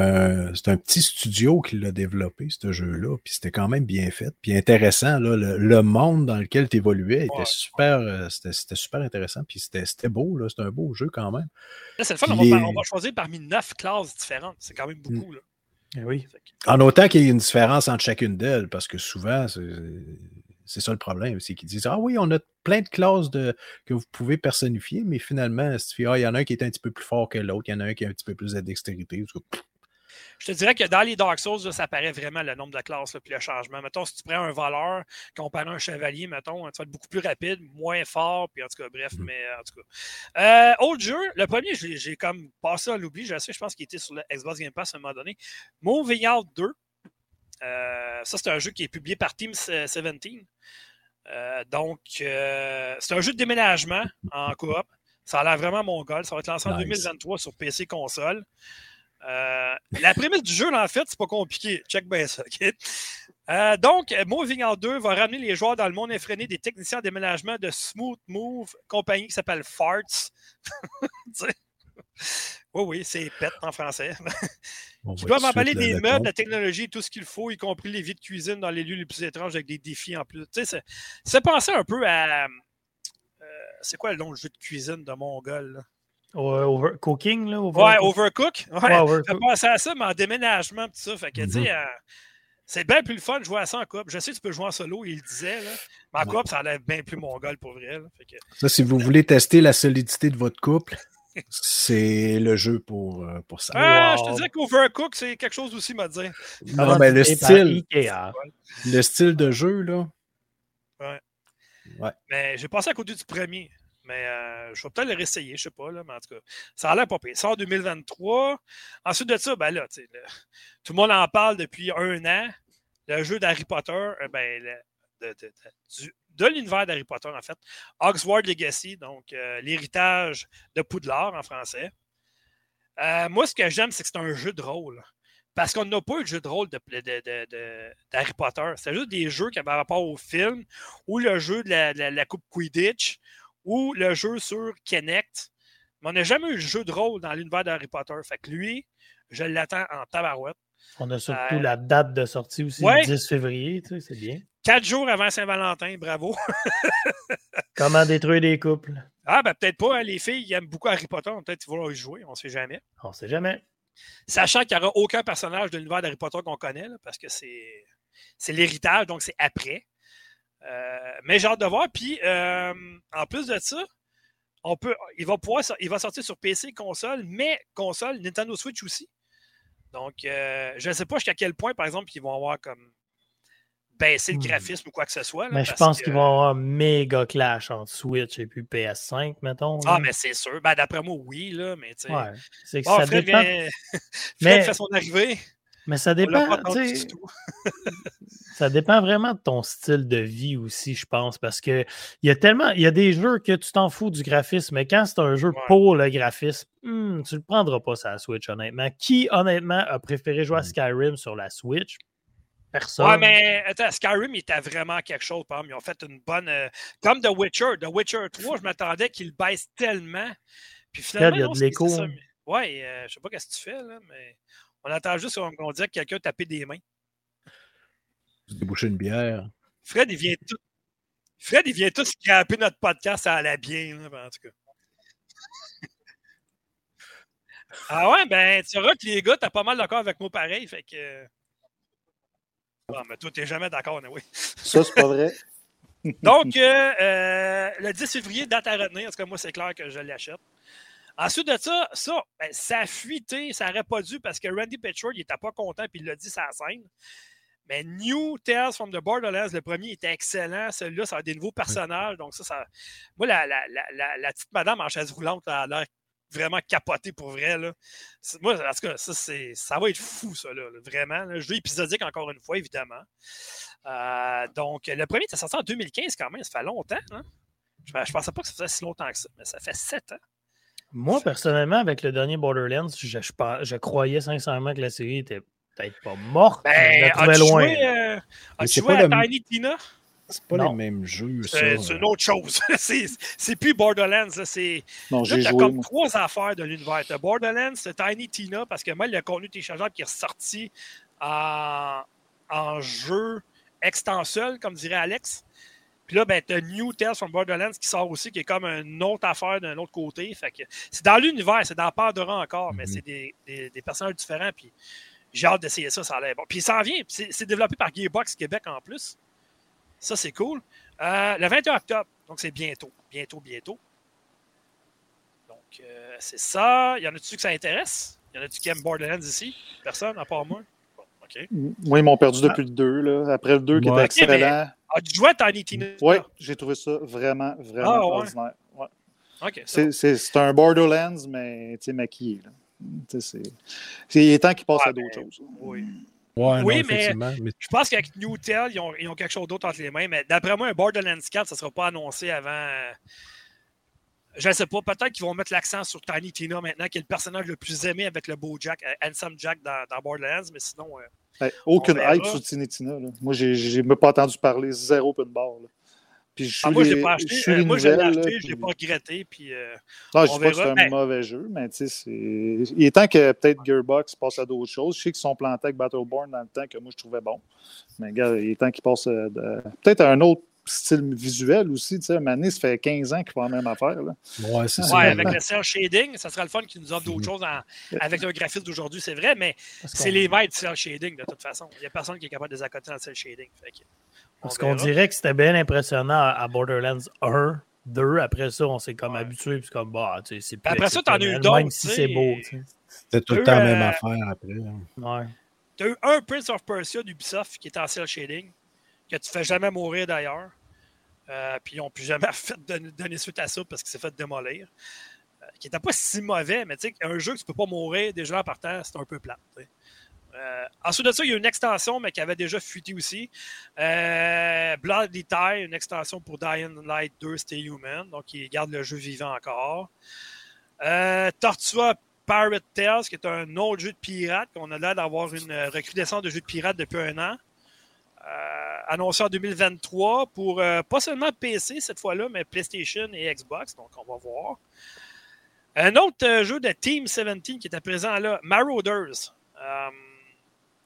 Speaker 3: c'est un petit studio qui l'a développé, ce jeu-là. Puis c'était quand même bien fait. Puis intéressant. Là, le, monde dans lequel tu évoluais était super. c'était super intéressant. Puis c'était beau. C'était un beau jeu quand même.
Speaker 1: C'est le fun, on, va, choisir parmi neuf classes différentes. C'est quand même beaucoup. Là.
Speaker 2: Eh oui.
Speaker 3: En autant qu'il y ait une différence entre chacune d'elles, parce que souvent, c'est ça le problème, c'est qu'ils disent Ah oui, on a plein de classes de, que vous pouvez personnifier, mais finalement, ah, il y en a un qui est un petit peu plus fort que l'autre, il y en a un qui a un petit peu plus de dextérité.
Speaker 1: Je te dirais que dans les Dark Souls, ça paraît vraiment le nombre de classes et le changement. Mettons, si tu prends un voleur comparé à un chevalier, mettons, tu vas être beaucoup plus rapide, moins fort, puis en tout cas, bref, mm-hmm. mais en tout cas. Euh, autre jeu, le premier, j'ai comme passé à l'oubli, je sais, je pense qu'il était sur le Xbox Game Pass à un moment donné. Moving Out 2. Euh, ça, c'est un jeu qui est publié par Team 17. Euh, donc, c'est un jeu de déménagement en coop. Ça a l'air vraiment mon goal. Ça va être lancé en 2023 sur PC console. Euh, la prémisse du jeu, en fait, c'est pas compliqué. Check bien ça. Euh, donc, Moving Out 2 va ramener les joueurs dans le monde effréné des techniciens en déménagement de Smooth Move, compagnie qui s'appelle Farts. Oui, oui, c'est pet en français.
Speaker 3: On
Speaker 1: Qui doivent
Speaker 3: de
Speaker 1: emballer des
Speaker 3: le
Speaker 1: meubles,
Speaker 3: répondre.
Speaker 1: la technologie, tout ce qu'il faut, y compris les vies de cuisine dans les lieux les plus étranges avec des défis en plus. Tu sais, c'est- penser un peu à. euh, c'est quoi le nom du jeu de cuisine de Mongol? là?
Speaker 2: Ouais, over- cooking, là.
Speaker 1: Ouais,
Speaker 2: overcook.
Speaker 1: Ouais,
Speaker 2: Ouais, Overcook.
Speaker 1: penser à ça, mais en déménagement, tout ça. Fait que, tu sais, euh, c'est bien plus le fun de jouer à ça en couple. Je sais que tu peux jouer en solo, il le disait, là. Mais en
Speaker 3: Ouais.
Speaker 1: couple, ça l'air bien plus mongol pour vrai. là. Fait que,
Speaker 3: Ça, si vous voulez tester la solidité de votre couple, c'est le jeu pour, euh, pour ça.
Speaker 1: Ah,
Speaker 2: Wow.
Speaker 1: je te disais qu'Overcook, c'est quelque chose aussi, m'a dit.
Speaker 3: Non, mais le
Speaker 2: Commandité par
Speaker 3: style,
Speaker 2: Ikea.
Speaker 3: le style de jeu, là.
Speaker 1: Mais j'ai passé à côté du premier. Mais euh, je vais peut-être le réessayer, je sais pas, là, mais en tout cas, ça a l'air pas pire. Ça sort en 2023. Ensuite de ça, ben là, tout le monde en parle depuis un an. Le jeu d'Harry Potter, euh, ben, de, de- de- de l'univers d'Harry Potter, en fait. Hogwarts Legacy, donc euh, l'héritage de Poudlard en français. Moi, ce que j'aime, c'est que c'est un jeu de rôle. Parce qu'on n'a pas eu de jeu de rôle de, de- de- de- d'Harry Potter. C'est juste des jeux qui avaient rapport au film, ou le jeu de la- la Coupe Quidditch, ou le jeu sur Kinect. Mais on n'a jamais eu le jeu de rôle dans l'univers d'Harry Potter. Fait que lui, je l'attends en tabarouette.
Speaker 2: On a surtout
Speaker 1: Euh,
Speaker 2: la date de sortie aussi,
Speaker 1: ouais.
Speaker 2: le 10 février, tu sais, c'est bien.
Speaker 1: Quatre jours avant Saint-Valentin, bravo.
Speaker 2: Comment détruire des couples?
Speaker 1: Ah, ben peut-être pas. hein, les filles ils aiment beaucoup Harry Potter. Peut-être qu'ils vont y jouer. On ne sait jamais.
Speaker 2: On sait jamais.
Speaker 1: Sachant qu'il n'y aura aucun personnage de l'univers d'Harry Potter qu'on connaît, là, parce que c'est, c'est l'héritage, donc c'est après. Euh, mais j'ai hâte de voir. Puis, euh, en plus de ça, on peut, il, va pouvoir, il va sortir sur PC, console, mais console, Nintendo Switch aussi. Donc, euh, je ne sais pas jusqu'à quel point, par exemple, ils vont avoir comme baissé le
Speaker 2: Hmm.
Speaker 1: graphisme ou quoi que ce soit. là,
Speaker 2: Mais je pense qu'ils vont avoir un méga clash entre Switch et puis PS5, mettons.
Speaker 1: Ah, mais c'est sûr. Ben, d'après moi, oui, là, mais tu sais.
Speaker 2: Ouais. C'est que
Speaker 1: Bon,
Speaker 2: ça
Speaker 1: Fred,
Speaker 2: dépend.
Speaker 1: vient- Fred
Speaker 2: Mais-
Speaker 1: fait son arrivée.
Speaker 2: Mais ça dépend. Ça dépend vraiment de ton style de vie aussi, je pense, parce que il y a tellement, il y a des jeux que tu t'en fous du graphisme, mais quand c'est un jeu
Speaker 1: Ouais.
Speaker 2: pour le graphisme, hmm, tu le prendras pas sur la Switch, honnêtement. Qui, honnêtement, a préféré jouer à Skyrim sur la Switch? Personne.
Speaker 1: Ouais, mais attends, Skyrim, il était vraiment quelque chose. Par exemple, ils ont fait une bonne. euh, comme The Witcher. The Witcher 3, je m'attendais qu'il baisse tellement. Puis finalement,
Speaker 2: il y a
Speaker 1: non,
Speaker 2: de l'écho.
Speaker 1: ça. Ouais, euh, je sais pas ce que tu fais, là, mais on attend juste qu'on dirait que quelqu'un tapait des mains.
Speaker 3: Déboucher une bière.
Speaker 1: Fred, il vient tout. Fred, il vient tout scraper notre podcast, ça allait bien, en tout cas. Ah ouais, ben, tu verras que les gars, t'as pas mal d'accord avec moi pareil, fait que. Ah, mais toi, t'es jamais d'accord, oui.
Speaker 4: Ça, c'est pas vrai.
Speaker 1: Donc, euh, euh, le 10 février, date à retenir. En tout cas, moi, c'est clair que je l'achète. Ensuite de ça, ça, ben, ça a fuité, ça n'aurait pas dû parce que Randy Pitchford, il n'était pas content puis il l'a dit sur la scène. Mais New Tales from the Borderlands, le premier était excellent. Celui-là, ça a des nouveaux personnages. Donc, ça, ça. Moi, la, petite madame en chaise roulante, elle a l'air vraiment capotée pour vrai. Moi, en tout cas, ça, ça va être fou, ça, là, vraiment. là. Jeu épisodique, encore une fois, évidemment. Euh, donc, le premier était sorti en 2015 quand même. Ça fait longtemps. Hein? Je, ne pensais pas que ça faisait si longtemps que ça, mais ça fait sept ans.
Speaker 2: Moi, personnellement, avec le dernier Borderlands, je croyais sincèrement que la série était peut-être pas morte.
Speaker 1: Ben, as-tu
Speaker 2: loin.
Speaker 1: joué, euh,
Speaker 3: Mais
Speaker 1: as-tu
Speaker 3: c'est
Speaker 1: joué
Speaker 3: pas
Speaker 1: à
Speaker 3: le-
Speaker 1: Tiny Tina?
Speaker 3: C'est pas
Speaker 2: Non.
Speaker 3: les mêmes jeux, ça.
Speaker 1: C'est c'est une autre chose. c'est c'est plus Borderlands. là, C'est
Speaker 4: Non, j'ai joué.
Speaker 1: comme
Speaker 4: moi.
Speaker 1: trois affaires de l'univers. T'as Borderlands, Tiny Tina, parce que même le contenu téléchargeable qui est ressorti en, en jeu extensible, comme dirait Alex. Puis là, ben, t'as New Tales from Borderlands qui sort aussi, qui est comme une autre affaire d'un autre côté. Fait que c'est dans l'univers, c'est dans Pandora encore, mais
Speaker 3: Mhm.
Speaker 1: c'est des, des- des personnages différents. Puis j'ai hâte d'essayer ça, ça a l'air bon. Puis ça en vient, c'est développé par Gearbox Québec en plus. Ça, c'est cool. Euh, le 21 octobre, donc c'est bientôt, bientôt, bientôt. Donc, euh, c'est ça. Il y en a-tu que ça intéresse? Il y en a-tu qui aiment Borderlands ici? Personne, à part moi? Bon, OK.
Speaker 4: Moi, ils m'ont perdu depuis le 2. Là. Après le 2 qui était
Speaker 1: Ok, mais-
Speaker 4: excellent.
Speaker 1: As-tu joué à Tiny Tina?
Speaker 4: Oui, j'ai trouvé ça vraiment, vraiment
Speaker 1: Ah, ouais?
Speaker 4: ordinaire. Ouais.
Speaker 1: OK. c'est bon.
Speaker 4: un Borderlands, mais tu sais, maquillé. Là. C'est c'est- il est temps qu'il passe
Speaker 1: Ouais,
Speaker 4: à d'autres
Speaker 1: mais-
Speaker 4: choses.
Speaker 1: Oui.
Speaker 3: Ouais,
Speaker 1: Oui,
Speaker 3: non,
Speaker 1: mais- Je pense qu'avec Newtel, ils ont, ils ont quelque chose d'autre entre les mains, mais d'après moi, un Borderlands 4, ça ne sera pas annoncé avant. euh, Je ne sais pas, peut-être qu'ils vont mettre l'accent sur Tiny Tina maintenant, qui est le personnage le plus aimé avec le beau Jack, euh, Handsome Jack dans, dans Borderlands, mais sinon. euh,
Speaker 4: Hey, aucune hype sur Tiny Tina. Là. Moi, j'ai j'ai même pas entendu parler zéro peu de barre. là. Puis je suis
Speaker 1: Ah, moi, je l'ai pas acheté.
Speaker 4: je suis
Speaker 1: Euh, moi, je l'ai acheté,
Speaker 4: là,
Speaker 1: je l'ai
Speaker 4: puis-
Speaker 1: pas regretté. Puis, euh,
Speaker 4: Non, je
Speaker 1: On
Speaker 4: dis pas que c'est un mauvais jeu, mais tu sais, il est temps que peut-être Gearbox passe à d'autres choses. Je sais qu'ils sont plantés avec Battleborn dans le temps que moi je trouvais bon. Mais gars, il est temps qu'ils passent euh, de- peut-être à un autre style visuel aussi. Tu sais, Mané, ça fait 15 ans qu'ils font la même affaire. Là.
Speaker 3: Ouais, c'est ça.
Speaker 1: ouais, avec le cell shading, ça sera le fun qu'ils nous offrent d'autres choses en- avec le graphisme d'aujourd'hui, c'est vrai, mais c'est les maîtres du cell shading de toute façon. Il n'y a personne qui est capable de les accoter dans le cell shading. Fait que, on
Speaker 2: Parce qu'on dirait que c'était bien impressionnant à Borderlands 1, 2. Après ça, on s'est comme
Speaker 1: Ouais.
Speaker 2: habitué. Puis comme, bah, tu sais, c'est plus
Speaker 1: Après ça, t'en as eu d'autres,
Speaker 2: Même si c'est beau. tu sais.
Speaker 3: C'est tout le temps la même
Speaker 1: euh,
Speaker 3: affaire après. hein.
Speaker 2: Ouais.
Speaker 1: Tu as eu un Prince of Persia d'Ubisoft qui est en cell shading, que tu fais jamais mourir d'ailleurs. Euh, puis ils n'ont plus jamais fait donner, donner suite à ça parce qu'il s'est fait démolir. Euh, qui n'était pas si mauvais, mais tu sais, un jeu que tu peux pas mourir déjà en partant, c'est un peu plat. tu sais. Euh, ensuite de ça, il y a une extension, mais qui avait déjà fuité aussi. Euh, Bloody Tie, une extension pour Dying Light 2 Stay Human, donc il garde le jeu vivant encore. Euh, Tortua Pirate Tales, qui est un autre jeu de pirate, qu'on a l'air d'avoir une recrudescence de jeux de pirates depuis un an. Euh, annoncé en 2023 pour euh, pas seulement PC cette fois-là, mais PlayStation et Xbox. Donc, on va voir. Un autre jeu de Team 17 qui était présent là, Marauders.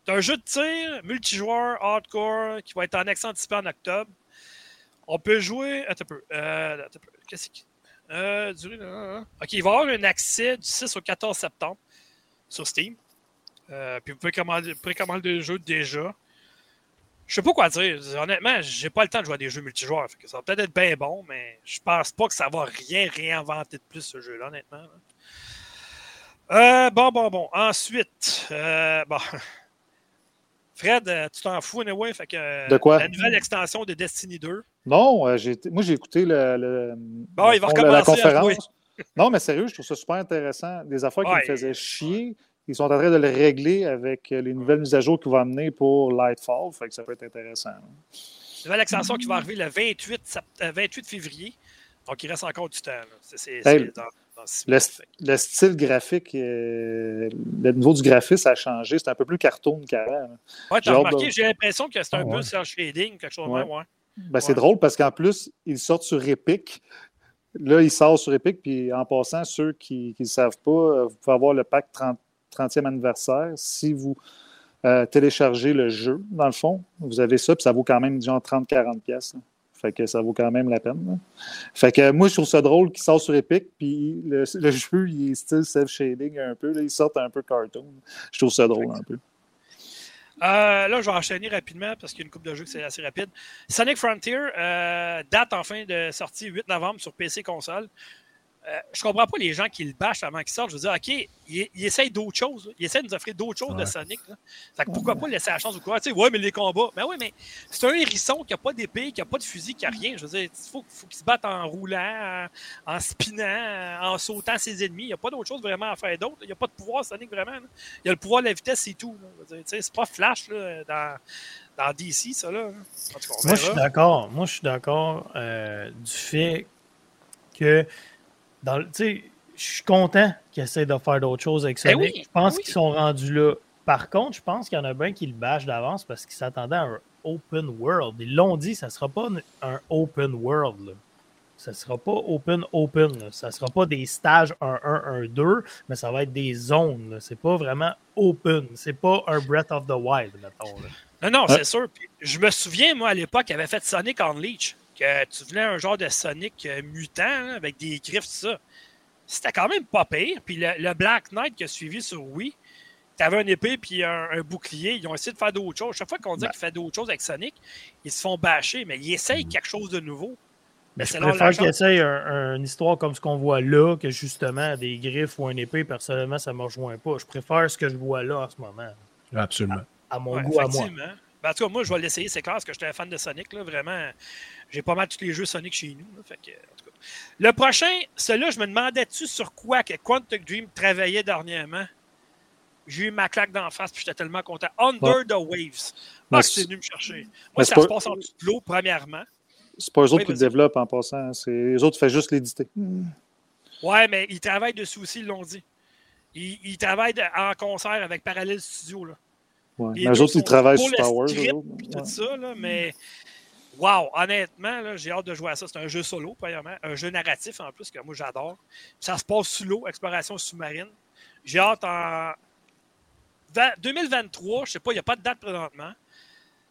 Speaker 1: C'est un jeu de tir multijoueur hardcore qui va être en accès anticipé en octobre. On peut jouer. Attends un peu. Euh. Qu'est-ce qui. Euh, durée de- Ok, il va y avoir un accès du 6 au 14 septembre sur Steam. Euh, puis vous pouvez commander, précommander le jeu déjà. Je sais pas quoi dire. Honnêtement, j'ai pas le temps de jouer à des jeux multijoueurs. Ça va peut-être être bien bon, mais je pense pas que ça va rien réinventer de plus ce jeu-là, honnêtement. Euh, bon, bon, bon. Ensuite, euh, bon. Fred, euh, tu t'en fous, anyway, fait que, euh,
Speaker 4: De quoi?
Speaker 1: La nouvelle extension de Destiny 2.
Speaker 4: Non, euh, moi j'ai écouté le, le-
Speaker 1: Bon, il va
Speaker 4: le fond, la- conférence. Non, mais sérieux, je trouve ça super intéressant. Des affaires qui
Speaker 1: Ouais.
Speaker 4: me faisaient chier, ils sont en train de le régler avec les nouvelles mises à jour qu'ils vont amener pour Lightfall. Fait que ça peut être intéressant.
Speaker 1: Nouvelle extension qui va arriver le 28, sept- euh, 28 février. Donc, il reste encore du temps. C'est, c'est-
Speaker 4: Hey, Le, style graphique, euh, le niveau du graphisme a changé. C'est un peu plus cartoon qu'avant.
Speaker 1: t'as
Speaker 4: hâte
Speaker 1: remarqué,
Speaker 4: de-
Speaker 1: j'ai l'impression que c'est un
Speaker 3: Ah,
Speaker 1: peu sur shading, quelque chose de
Speaker 4: Ouais.
Speaker 1: même, ouais.
Speaker 4: Ben, c'est drôle parce qu'en plus, ils sortent sur Epic. Là, ils sortent sur Epic. Puis en passant, ceux qui ne le savent pas, euh, vous pouvez avoir le pack 30, 30e anniversaire. Si vous euh, téléchargez le jeu, dans le fond, vous avez ça. Puis ça vaut quand même genre 30-40$. pièces. Fait que ça vaut quand même la peine. Fait que moi, je trouve ça drôle qu'ils sortent sur Epic. Puis le, jeu, il est style self-shading un peu. Là, ils sortent un peu cartoon. Je trouve ça drôle un peu.
Speaker 1: Euh, là, je vais enchaîner rapidement parce qu'il y a une coupe de jeux que c'est assez rapide. Sonic Frontier, euh, date en fin de sortie 8 novembre sur PC console. Euh, je comprends pas les gens qui le bâchent avant qu'il sorte. Je veux dire, OK, il, il essaye d'autres choses. là. Il essaie de nous offrir d'autres choses de. Sonic. là. Fait que pourquoi pas laisser la chance ou quoi? Tu sais, ouais, mais les combats. Mais oui, mais c'est un hérisson qui n'a pas d'épée, qui n'a pas de fusil, qui n'a rien. Je veux dire, il faut, faut qu'il se batte en roulant, en, en spinant, en sautant ses ennemis. Il n'y a pas d'autre chose vraiment à faire d'autre. Il n'y a pas de pouvoir Sonic vraiment. là. Il y a le pouvoir de la vitesse, c'est tout. C'est pas Flash dans, dans DC, ça. Là.
Speaker 2: Moi, je suis d'accord. Moi, je suis d'accord euh, du fait que, dans je suis content qu'ils essaient de faire d'autres choses avec
Speaker 1: Ben
Speaker 2: Sonic.
Speaker 1: oui,
Speaker 2: je pense
Speaker 1: oui.
Speaker 2: qu'ils sont rendus là. Par contre, je pense qu'il y en a bien qui le bâchent d'avance parce qu'ils s'attendaient à un open world. Ils l'ont dit, ça ne sera pas un open world. Là. Ça ne sera pas open open. Là. Ça ne sera pas des stages 1-1, 1-2, mais ça va être des zones. C'est pas vraiment open. C'est pas un Breath of the Wild, mettons. là.
Speaker 1: Non, non,
Speaker 4: Ouais.
Speaker 1: c'est sûr. Puis, je me souviens, moi, à l'époque, il avait fait Sonic Unleashed, que tu voulais un genre de Sonic euh, mutant, là, avec des griffes, tout ça. C'était quand même pas pire. Puis le, le Black Knight qui a suivi sur Wii, t'avais un épée puis un, un bouclier. Ils ont essayé de faire d'autres choses. Chaque fois qu'on dit
Speaker 3: Ben.
Speaker 1: qu'ils font d'autres choses avec Sonic, ils se font bâcher, mais ils essayent quelque chose de nouveau. Mais
Speaker 2: Je préfère qu'ils essayent un- une histoire comme ce qu'on voit là que justement des griffes ou un épée. Personnellement, ça ne me rejoint pas. Je préfère ce que je vois là en ce moment.
Speaker 3: Absolument.
Speaker 2: À mon
Speaker 1: Ouais,
Speaker 2: goût, à moi.
Speaker 1: Ben, en tout cas, moi, je vais l'essayer. C'est clair parce que j'étais un fan de Sonic. Là, vraiment, j'ai pas mal tous les jeux Sonic chez nous. là, fait que, en tout cas. Le prochain, celui-là, je me demandais-tu sur quoi que Quantum Dream travaillait dernièrement? J'ai eu ma claque d'en face, puis j'étais tellement content. Under the Waves.
Speaker 4: Mais
Speaker 1: Ah,
Speaker 4: c'est-
Speaker 1: c'est venu me chercher.
Speaker 4: mais
Speaker 1: Moi, ça se
Speaker 4: pas-
Speaker 1: passe en dessous de l'eau, premièrement.
Speaker 4: C'est pas eux autres
Speaker 1: Oui,
Speaker 4: qui le développent en passant. C'est les autres qui font juste l'éditer.
Speaker 1: Ouais, mais ils travaillent dessus aussi, ils l'ont dit. Ils, ils travaillent de- en concert avec Parallel Studio. Là.
Speaker 4: Ouais.
Speaker 1: Les
Speaker 4: Mais eux autres, ils travaillent sur Star Wars.
Speaker 1: tout
Speaker 4: Ouais.
Speaker 1: ça, là, mais Wow, honnêtement, j'ai hâte de jouer à ça. C'est un jeu solo, premièrement. Un jeu narratif en plus, que moi j'adore. Ça se passe sous l'eau, exploration sous-marine. J'ai hâte en 2023, je sais pas, il n'y a pas de date présentement.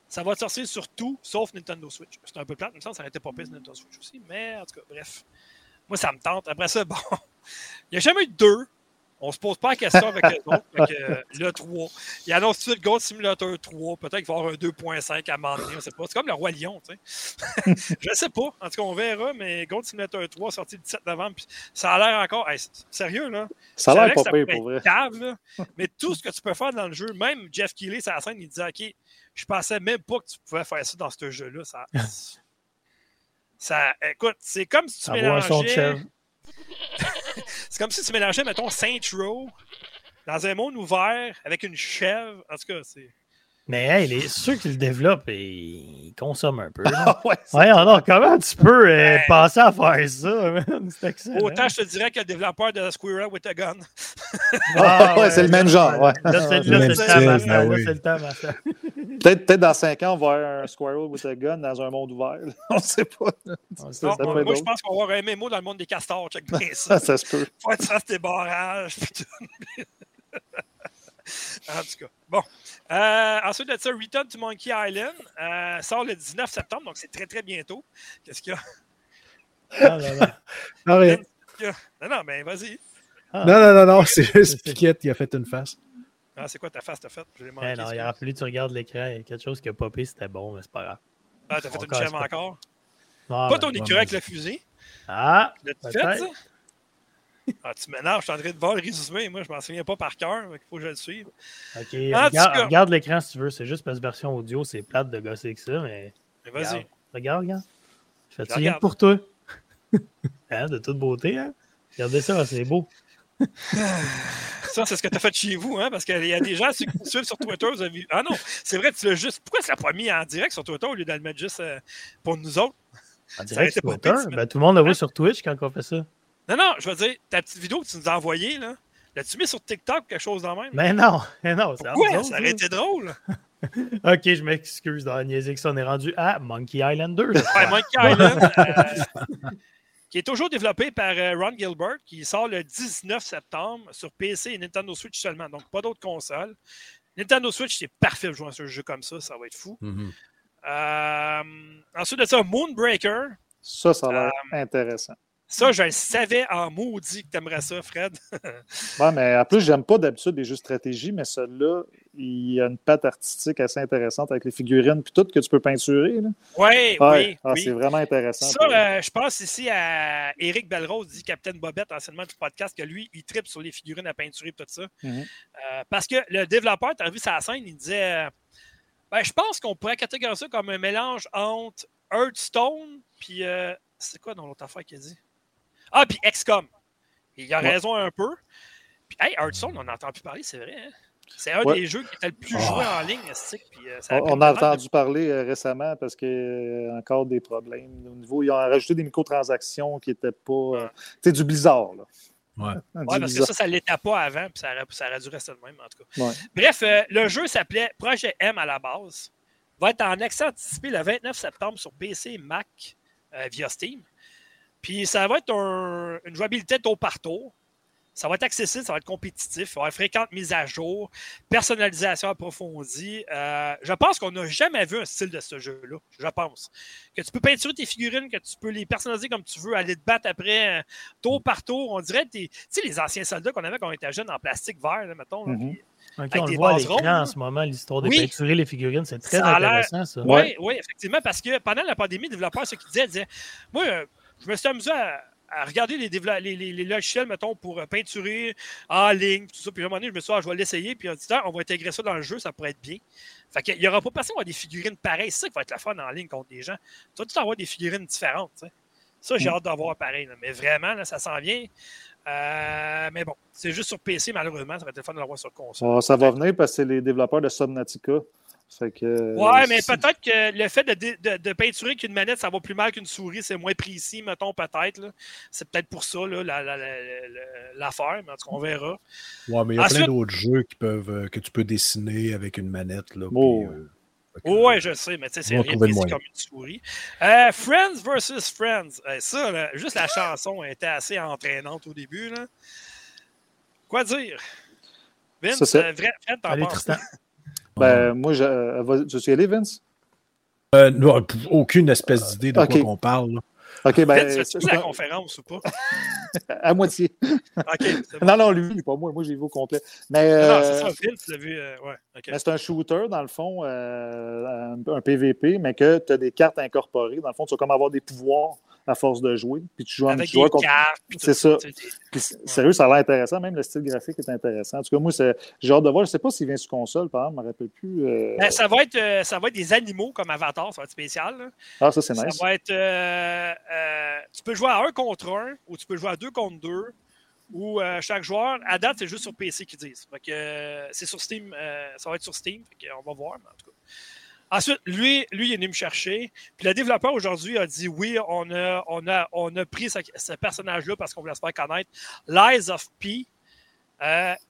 Speaker 1: Ça va sortir sur tout, sauf Nintendo Switch. C'est un peu plate, mais ça, ça été pas pire Nintendo Switch aussi. Mais en tout cas, bref. Moi, ça me tente. Après ça, bon, il n'y a jamais eu deux. On ne se pose pas la question avec les autres. Euh, le 3. Il annonce tout de suite Gold Simulator 3. Peut-être qu'il va y avoir un 2.5 à un C'est comme le Roi Lion. Tu sais. je ne sais pas. En tout cas, on verra. Mais Gold Simulator 3 sorti le 17 novembre. ça a l'air encore. sérieux, là.
Speaker 4: Ça a l'air pas pire pour vrai.
Speaker 1: mais tout ce que tu peux faire dans le jeu, même Jeff Keighley, sur la scène, il disait OK, je pensais même pas que tu pouvais faire ça dans ce jeu-là. Ça, ça, écoute, c'est comme si tu mélangeais. c'est comme si tu mélangeais, mettons, Saint Row dans un monde ouvert avec une chèvre. En tout cas, c'est.
Speaker 2: Mais hey, les, ceux qui le développent, ils consomment un peu. ouais, ouais comment tu peux euh, passer à faire ça?
Speaker 1: Autant je te dirais que le développeur de Squirrel with a Gun.
Speaker 4: ah, ouais, c'est le même genre. Ouais.
Speaker 2: Là, c'est le temps,
Speaker 4: Peut-être peut dans 5 ans, on va avoir un Squirrel with a Gun dans un monde ouvert. on ne sait pas.
Speaker 1: Ça, moi, je pense qu'on va avoir un mémo dans le monde des castors. Check bien ça.
Speaker 4: ça se peut.
Speaker 1: Faut être face des barrages. en tout cas. Bon. Euh, ensuite de ça, Return to Monkey Island euh, sort le 19 septembre, donc c'est très très bientôt. Qu'est-ce qu'il y a?
Speaker 2: Ah, non, non,
Speaker 4: non. rien.
Speaker 1: Non, non, mais vas-y.
Speaker 3: Ah. non, non, non, non, c'est juste Piquette qui a fait une face.
Speaker 1: Ah, c'est quoi ta face, t'as faite?
Speaker 2: Je l'ai manqué. non, il a fallu que tu regardes l'écran. Il y a quelque chose qui a popé, c'était bon, mais c'est pas grave.
Speaker 1: Ah, t'as fait une chèvre encore? pas ben, ton écureuil avec le fusil?
Speaker 2: Ah!
Speaker 1: L'as-tu fait, ça? Ah, tu m'énerves, je suis en train de voir le résumé. Moi, je m'en souviens pas par cœur, il faut que je le suive.
Speaker 2: Ok, regarde, regarde l'écran si tu veux. C'est juste parce que version audio, c'est plate de gosser avec ça, mais.
Speaker 1: mais vas-y.
Speaker 2: Regarde, regarde. Je fais rien pour toi? hein, de toute beauté, hein? Regardez ça, c'est beau.
Speaker 1: ça, c'est ce que tu as fait chez vous, hein? Parce qu'il y a des gens qui suivent sur Twitter, vous avez vu. Ah non, c'est vrai, tu l'as juste. Pourquoi tu l'as pas mis en direct sur Twitter au lieu de le mettre juste euh, pour nous autres?
Speaker 2: En direct sur Twitter? Ben, tout le monde l'a vu hein? sur Twitch quand on fait ça.
Speaker 1: Non, non, je veux dire, ta petite vidéo que tu nous as envoyée, là, l'as-tu mis sur TikTok ou quelque chose dans même?
Speaker 2: Mais non, mais non.
Speaker 1: Pourquoi? Ça aurait été drôle.
Speaker 2: ok, je m'excuse dans niaiser que ça, on est rendu à Monkey Island 2.
Speaker 1: ouais, Monkey Island, euh, qui est toujours développé par euh, Ron Gilbert, qui sort le 19 septembre sur PC et Nintendo Switch seulement, donc pas d'autres consoles. Nintendo Switch, c'est parfait de jouer à ce jeu comme ça, ça va être fou.
Speaker 3: Mm-hmm.
Speaker 1: euh, ensuite de ça, Moonbreaker.
Speaker 4: Ça, ça a l'air euh, intéressant.
Speaker 1: Ça, je le savais en maudit que tu aimerais ça, Fred.
Speaker 4: oui, mais en plus, j'aime pas d'habitude les jeux de stratégie, mais celui-là, il y a une patte artistique assez intéressante avec les figurines puis tout que tu peux peinturer.
Speaker 1: Oui, oui,
Speaker 4: ah, C'est vraiment intéressant.
Speaker 1: Ça, euh, je pense ici à Éric Belrose, dit Capitaine Bobette, anciennement du podcast, que lui, il tripe sur les figurines à peinturer et tout ça.
Speaker 4: Mhm.
Speaker 1: Euh, parce que le développeur, tu as vu sa scène, il disait ben, Je pense qu'on pourrait catégoriser ça comme un mélange entre Hearthstone puis. Euh, c'est quoi dans l'autre affaire qu'il a dit? Ah, puis XCOM. Il a raison un peu. Puis, hey, Hearthstone, on n'entend plus parler, c'est vrai. Hein? C'est un des jeux qui était le plus joué en ligne. Puis, euh,
Speaker 4: on, a entendu parler euh, récemment parce qu'il y a encore des problèmes. Au niveau, ils ont rajouté des microtransactions qui n'étaient pas. Tu sais, du Blizzard. Là.
Speaker 3: Ouais.
Speaker 1: ouais parce que ça, ça ne l'était pas avant, puis ça aurait, ça aurait dû rester le même, en tout cas. Bref, euh, le jeu s'appelait Projet M à la base. Va être en accès anticipé le 29 septembre sur PC et Mac via Steam. Puis ça va être une jouabilité tour par tour. Ça va être accessible, ça va être compétitif, il va y avoir fréquentes mises à jour, personnalisation approfondie. Euh, je pense qu'on n'a jamais vu un style de ce jeu-là, je pense. Que tu peux peinturer tes figurines, que tu peux les personnaliser comme tu veux, aller te battre après, euh, tour par tour. On dirait, tu sais, les anciens soldats qu'on avait quand on était jeunes en plastique vert, mettons.
Speaker 2: Mm-hmm. on le voit à l'écran en ce moment, l'histoire de peinturer les figurines, c'est très intéressant, ça.
Speaker 1: Oui, oui, effectivement, parce que pendant la pandémie, les développeurs, ce qu'ils disaient, disaient, moi, euh, je me suis amusé à, regarder les, les, logiciels, mettons, pour euh, peinturer en ligne, tout ça. Puis à un moment donné, je me suis dit, ah, je vais l'essayer, puis on dit, on va intégrer ça dans le jeu, ça pourrait être bien. Fait qu'il n'y aura pas personne qui des figurines pareilles. C'est ça qui va être la fun en ligne contre des gens. Tu vas tout avoir des figurines différentes. Ça, j'ai mm. hâte d'avoir pareil. Mais vraiment, là, ça s'en vient. Euh, mais bon, c'est juste sur PC, malheureusement. Ça va être le fun de l'avoir sur console.
Speaker 4: ça va venir parce que c'est les développeurs de Subnautica que,
Speaker 1: ouais, mais peut-être que le fait de, de, peinturer qu'une manette, ça va plus mal qu'une souris, c'est moins précis, mettons, peut-être. C'est peut-être pour ça l'affaire, mais en tout cas, on verra.
Speaker 3: Ouais, mais il y a plein d'autres jeux qui peuvent, euh, que tu peux dessiner avec une manette. Là,
Speaker 4: oh.
Speaker 3: euh,
Speaker 1: Ouais, je sais, mais tu sais, c'est rien comme une souris. Euh, Friends versus Friends. Euh, ça, là, juste la chanson était assez entraînante au début. Là. Quoi dire? Vince, euh, vrai, Fred, t'en
Speaker 2: Allez,
Speaker 1: penses?
Speaker 4: Ben, moi, je, euh, je suis allé, Vince?
Speaker 3: Euh, non, aucune espèce d'idée de
Speaker 4: Ok.
Speaker 3: quoi qu'on parle. là.
Speaker 4: OK, ben, c'est-
Speaker 1: fais-tu la conférence ou pas?
Speaker 4: à moitié.
Speaker 1: Ok, c'est bon.
Speaker 4: Non, non, lui, pas moi. Moi, j'ai vu au complet. Mais,
Speaker 1: Non,
Speaker 4: euh,
Speaker 1: c'est ça, Vince, tu l'as vu. euh, ouais,
Speaker 4: c'est un shooter, dans le fond, euh, un, PVP, mais que tu as des cartes incorporées. Dans le fond, tu vas comme avoir des pouvoirs à force de jouer. Puis tu joues
Speaker 1: Avec
Speaker 4: tu
Speaker 1: des cartes.
Speaker 4: C'est ça.
Speaker 1: des-
Speaker 4: Puis, sérieux, ça a l'air intéressant. Même le style graphique est intéressant. En tout cas, moi, c'est- j'ai hâte de voir. Je ne sais pas s'il vient sur console, par exemple. Je ne me rappelle plus. euh,
Speaker 1: Ben, ça, va être, euh, ça va être des animaux comme Avatar, ça va être spécial. là.
Speaker 4: Ah, ça, c'est
Speaker 1: Ça
Speaker 4: nice.
Speaker 1: va être. euh, euh, tu peux jouer à un contre un ou tu peux jouer à deux contre deux. Ou euh, chaque joueur, à date, c'est juste sur PC qu'ils disent. Euh, c'est sur Steam. euh, ça va être sur Steam. On va voir, mais en tout cas. Ensuite, lui, lui, il est venu me chercher. Puis le développeur aujourd'hui a dit oui, on a, on a, on a pris ce, ce personnage-là parce qu'on voulait se faire connaître. Lies of P.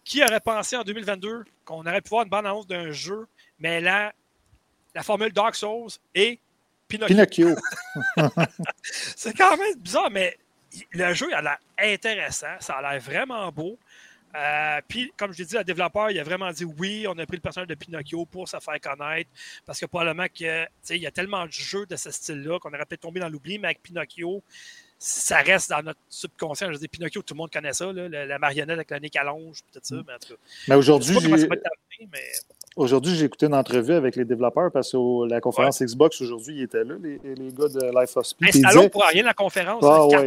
Speaker 1: Qui aurait pensé en 2022 qu'on aurait pu voir une bande annonce d'un jeu mêlant la formule Dark Souls et Pinocchio?
Speaker 4: Pinocchio.
Speaker 1: C'est quand même bizarre, mais le jeu a l'air intéressant. Ça a l'air vraiment beau. Euh, puis, comme je l'ai dit, le développeur, il a vraiment dit oui, on a pris le personnage de Pinocchio pour se faire connaître. Parce que probablement que, il y a tellement de jeux de ce style-là qu'on aurait peut-être tombé dans l'oubli, mais avec Pinocchio, ça reste dans notre subconscient. Je veux dire, Pinocchio, tout le monde connaît ça, là, la, marionnette avec le nez qu'allonge, puis tout ça. Mais en tout cas,
Speaker 4: Mais aujourd'hui,
Speaker 1: mais
Speaker 4: Aujourd'hui, j'ai écouté une entrevue avec les développeurs parce que la conférence Xbox aujourd'hui, ils étaient là, les, les gars de Life of Speed. ils
Speaker 1: c'est pour rien la conférence.
Speaker 4: Ah,
Speaker 1: hein,
Speaker 4: ouais,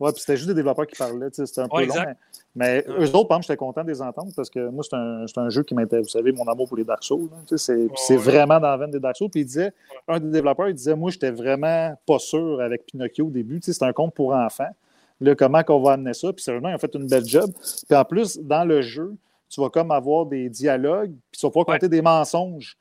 Speaker 4: ouais. Puis c'était juste des développeurs qui parlaient, c'était un peu long. Mais, mais eux autres, par exemple, j'étais content de les entendre parce que moi, c'est un, jeu qui m'intéresse. Vous savez, mon amour pour les Dark Souls, sais, c'est vraiment dans la veine des Dark Souls. Puis il disait, un des développeurs, il disait, moi, j'étais vraiment pas sûr avec Pinocchio au début. C'est un conte pour enfants. Là, comment qu'on va amener ça? Puis sérieusement, ils ont fait une belle job. Puis en plus, dans le jeu, tu vas comme avoir des dialogues, puis tu vas pouvoir
Speaker 1: Ouais.
Speaker 4: compter des mensonges.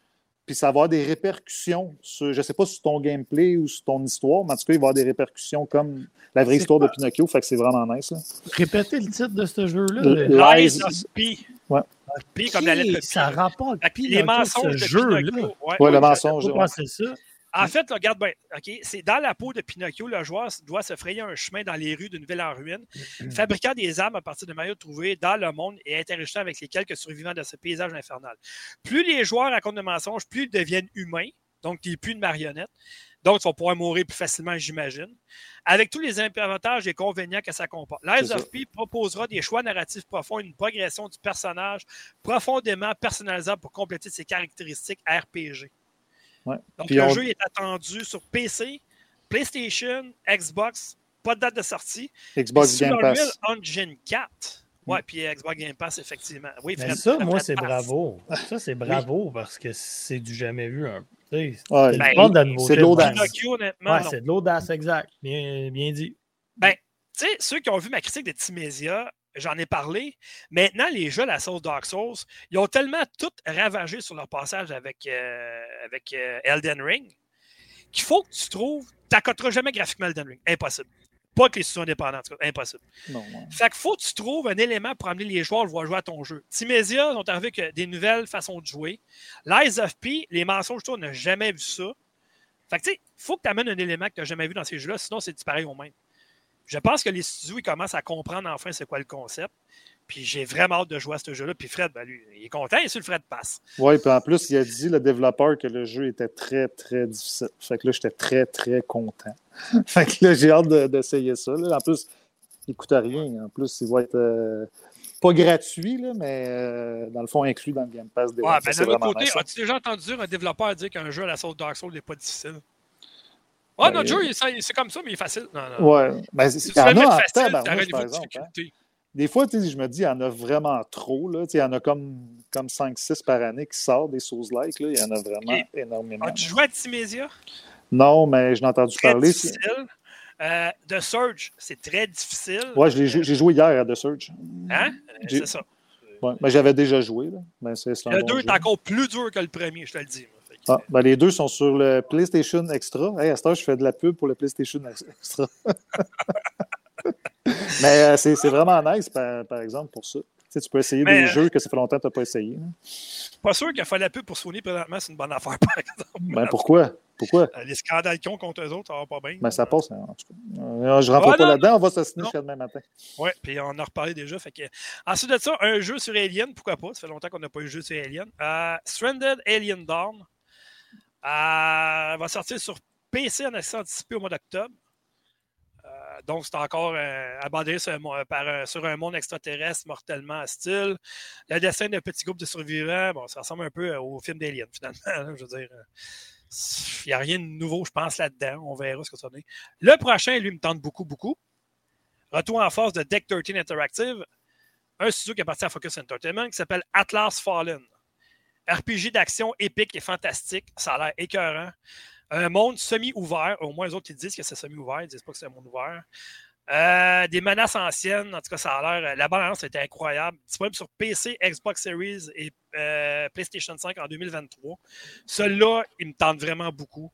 Speaker 4: Puis ça va avoir des répercussions sur, je ne sais pas, sur ton gameplay ou sur ton histoire, mais en tout cas, il va y avoir des répercussions comme la vraie histoire de Pinocchio. Fait que c'est vraiment nice. Là.
Speaker 2: Répétez le titre de ce jeu-là.
Speaker 4: Le- Lies-
Speaker 1: of P.
Speaker 4: Ouais.
Speaker 1: P comme la lettre
Speaker 2: Ok,
Speaker 1: P.
Speaker 2: Ça rapporte Pinocchio,
Speaker 1: les mensonges
Speaker 2: ce
Speaker 1: de
Speaker 2: jeu-là.
Speaker 1: Ouais,
Speaker 4: Ouais,
Speaker 1: ouais,
Speaker 4: le
Speaker 1: je-
Speaker 4: mensonge.
Speaker 2: Pourquoi c'est ça?
Speaker 1: En fait, là, regarde bien. OK, c'est dans la peau de Pinocchio, le joueur doit se frayer un chemin dans les rues d'une ville en ruine, fabriquant des armes à partir de matériaux trouvés dans le monde et interagissant avec les quelques survivants de ce paysage infernal. Plus les joueurs racontent de mensonges, plus ils deviennent humains, donc n'es plus une marionnette. Donc, tu vas pouvoir mourir plus facilement, j'imagine. Avec tous les avantages et inconvénients que ça comporte. Lies of. P proposera des choix narratifs profonds et une progression du personnage profondément personnalisable pour compléter ses caractéristiques RPG.
Speaker 4: Ouais.
Speaker 1: Donc,
Speaker 4: Puis
Speaker 1: le
Speaker 4: on-
Speaker 1: jeu est attendu sur PC, PlayStation, Xbox, pas de date de sortie.
Speaker 4: Xbox
Speaker 1: Sur
Speaker 4: Game
Speaker 1: Unreal
Speaker 4: Pass.
Speaker 1: Engine 4. Ouais, puis Xbox Game Pass, effectivement. Oui,
Speaker 2: Mais
Speaker 1: Fred-
Speaker 2: ça,
Speaker 1: Fred
Speaker 2: moi, c'est bravo. Ça, c'est bravo parce que c'est du jamais vu.
Speaker 4: Ouais,
Speaker 2: c'est
Speaker 1: ben,
Speaker 2: de
Speaker 4: l'audace.
Speaker 2: Ouais, c'est de l'audace, exact. Bien, bien dit.
Speaker 1: Tu sais, ceux qui ont vu ma critique de Timésia, j'en ai parlé. Maintenant, les jeux à la sauce Dark Souls, ils ont tellement tout ravagé sur leur passage avec, euh, avec euh, Elden Ring qu'il faut que tu trouves. Tu n'accoteras jamais graphiquement Elden Ring. Impossible. Pas que les studios indépendants, en tout cas. Impossible.
Speaker 4: Non.
Speaker 1: Fait qu'il faut que tu trouves un élément pour amener les joueurs à le voir jouer à ton jeu. Timésia sont arrivés avec des nouvelles façons de jouer. Lies of P, les mensonges, on n'a jamais vu ça. Fait que tu sais, il faut que tu amènes un élément que tu n'as jamais vu dans ces jeux-là, sinon c'est du pareil au même. Je pense que les studios, ils commencent à comprendre enfin c'est quoi le concept. Puis j'ai vraiment hâte de jouer à ce jeu-là. Puis Fred, ben lui, il est content, il est sur le Fred passe.
Speaker 4: Ouais, puis en plus, il a dit, le développeur, que le jeu était très, très difficile. Fait que là, j'étais très, très content. fait que là, j'ai hâte de- d'essayer ça. là. En plus, il ne coûte rien. En plus, il va être euh, pas gratuit, là, mais euh, dans le fond, inclus dans le Game Pass. Day
Speaker 1: Ouais, ben, d'un
Speaker 4: c'est
Speaker 1: autre côté, as-tu déjà entendu dire un développeur dire qu'un jeu à la sauce Dark Souls n'est pas difficile? Ah,
Speaker 4: Ben,
Speaker 1: notre jeu, c'est c'est comme ça, mais il est facile. Non, non.
Speaker 4: Ouais, mais
Speaker 1: Si
Speaker 4: il
Speaker 1: tu
Speaker 4: y en
Speaker 1: veux le
Speaker 4: a
Speaker 1: mettre
Speaker 4: en
Speaker 1: facile, tu niveau de
Speaker 4: hein. Des fois, tu sais, je me dis, il y en a vraiment trop. Là. Il y en a comme, comme 5-6 par année qui sortent des Souls-like. là. Il y en a vraiment énormément.
Speaker 1: As-tu joué à Timésia?
Speaker 4: Non, mais je l'ai entendu
Speaker 1: Très
Speaker 4: parler.
Speaker 1: difficile. Euh, The Surge, c'est très difficile.
Speaker 4: Ouais, je l'ai jou- j'ai joué hier à The Surge.
Speaker 1: Hein? C'est ça.
Speaker 4: Ouais, mais j'avais déjà joué. Là. Mais c'est, c'est
Speaker 1: Le
Speaker 4: bon
Speaker 1: 2
Speaker 4: jeu.
Speaker 1: est encore plus dur que le premier, je te le dis. moi. Que-
Speaker 4: Ah, ben les deux sont sur le PlayStation Extra. Hey, à cette heure, je fais de la pub pour le PlayStation Extra. Mais euh, c'est, vraiment nice, par, par exemple, pour ça. Tu, sais, tu peux essayer
Speaker 1: Mais,
Speaker 4: des
Speaker 1: euh,
Speaker 4: jeux que ça fait longtemps que tu n'as pas essayé. là.
Speaker 1: Pas sûr qu'il fallait plus pour Sony présentement, c'est une bonne affaire, par exemple.
Speaker 4: Ben, pourquoi? Pourquoi?
Speaker 1: Euh, Les scandales ont contre eux autres, ça va pas bien.
Speaker 4: Ben, ça passe, en tout cas. Je rentre
Speaker 1: Ah,
Speaker 4: pas là-dedans, on va
Speaker 1: non.
Speaker 4: jusqu'à demain matin.
Speaker 1: Ouais, puis on en a reparlé déjà. Fait que... Ensuite de ça, un jeu sur Alien, pourquoi pas? Ça fait longtemps qu'on n'a pas eu de jeu sur Alien. Stranded Alien Dawn euh, va sortir sur PC en accès anticipé au mois d'octobre. Euh, donc, c'est encore euh, abandonné sur un, un monde extraterrestre mortellement hostile. Le dessin d'un petit groupe de survivants, bon, ça ressemble un peu euh, au film d'Alien, finalement. je veux dire, euh, il n'y a rien de nouveau, je pense, là-dedans. On verra ce que ça donne. Le prochain, lui, me tente beaucoup, beaucoup. Retour en force de Deck 13 Interactive, un studio qui appartient à Focus Entertainment qui s'appelle Atlas Fallen. RPG d'action épique et fantastique. Ça a l'air écœurant. Un monde semi-ouvert. Au moins, les autres, ils disent que c'est semi-ouvert. Ils disent pas que c'est un monde ouvert. Euh, des menaces anciennes. En tout cas, ça a l'air. La balance était incroyable. Disponible sur PC, Xbox Series et euh, PlayStation 5 en 2023. Celui-là, il me tente vraiment beaucoup.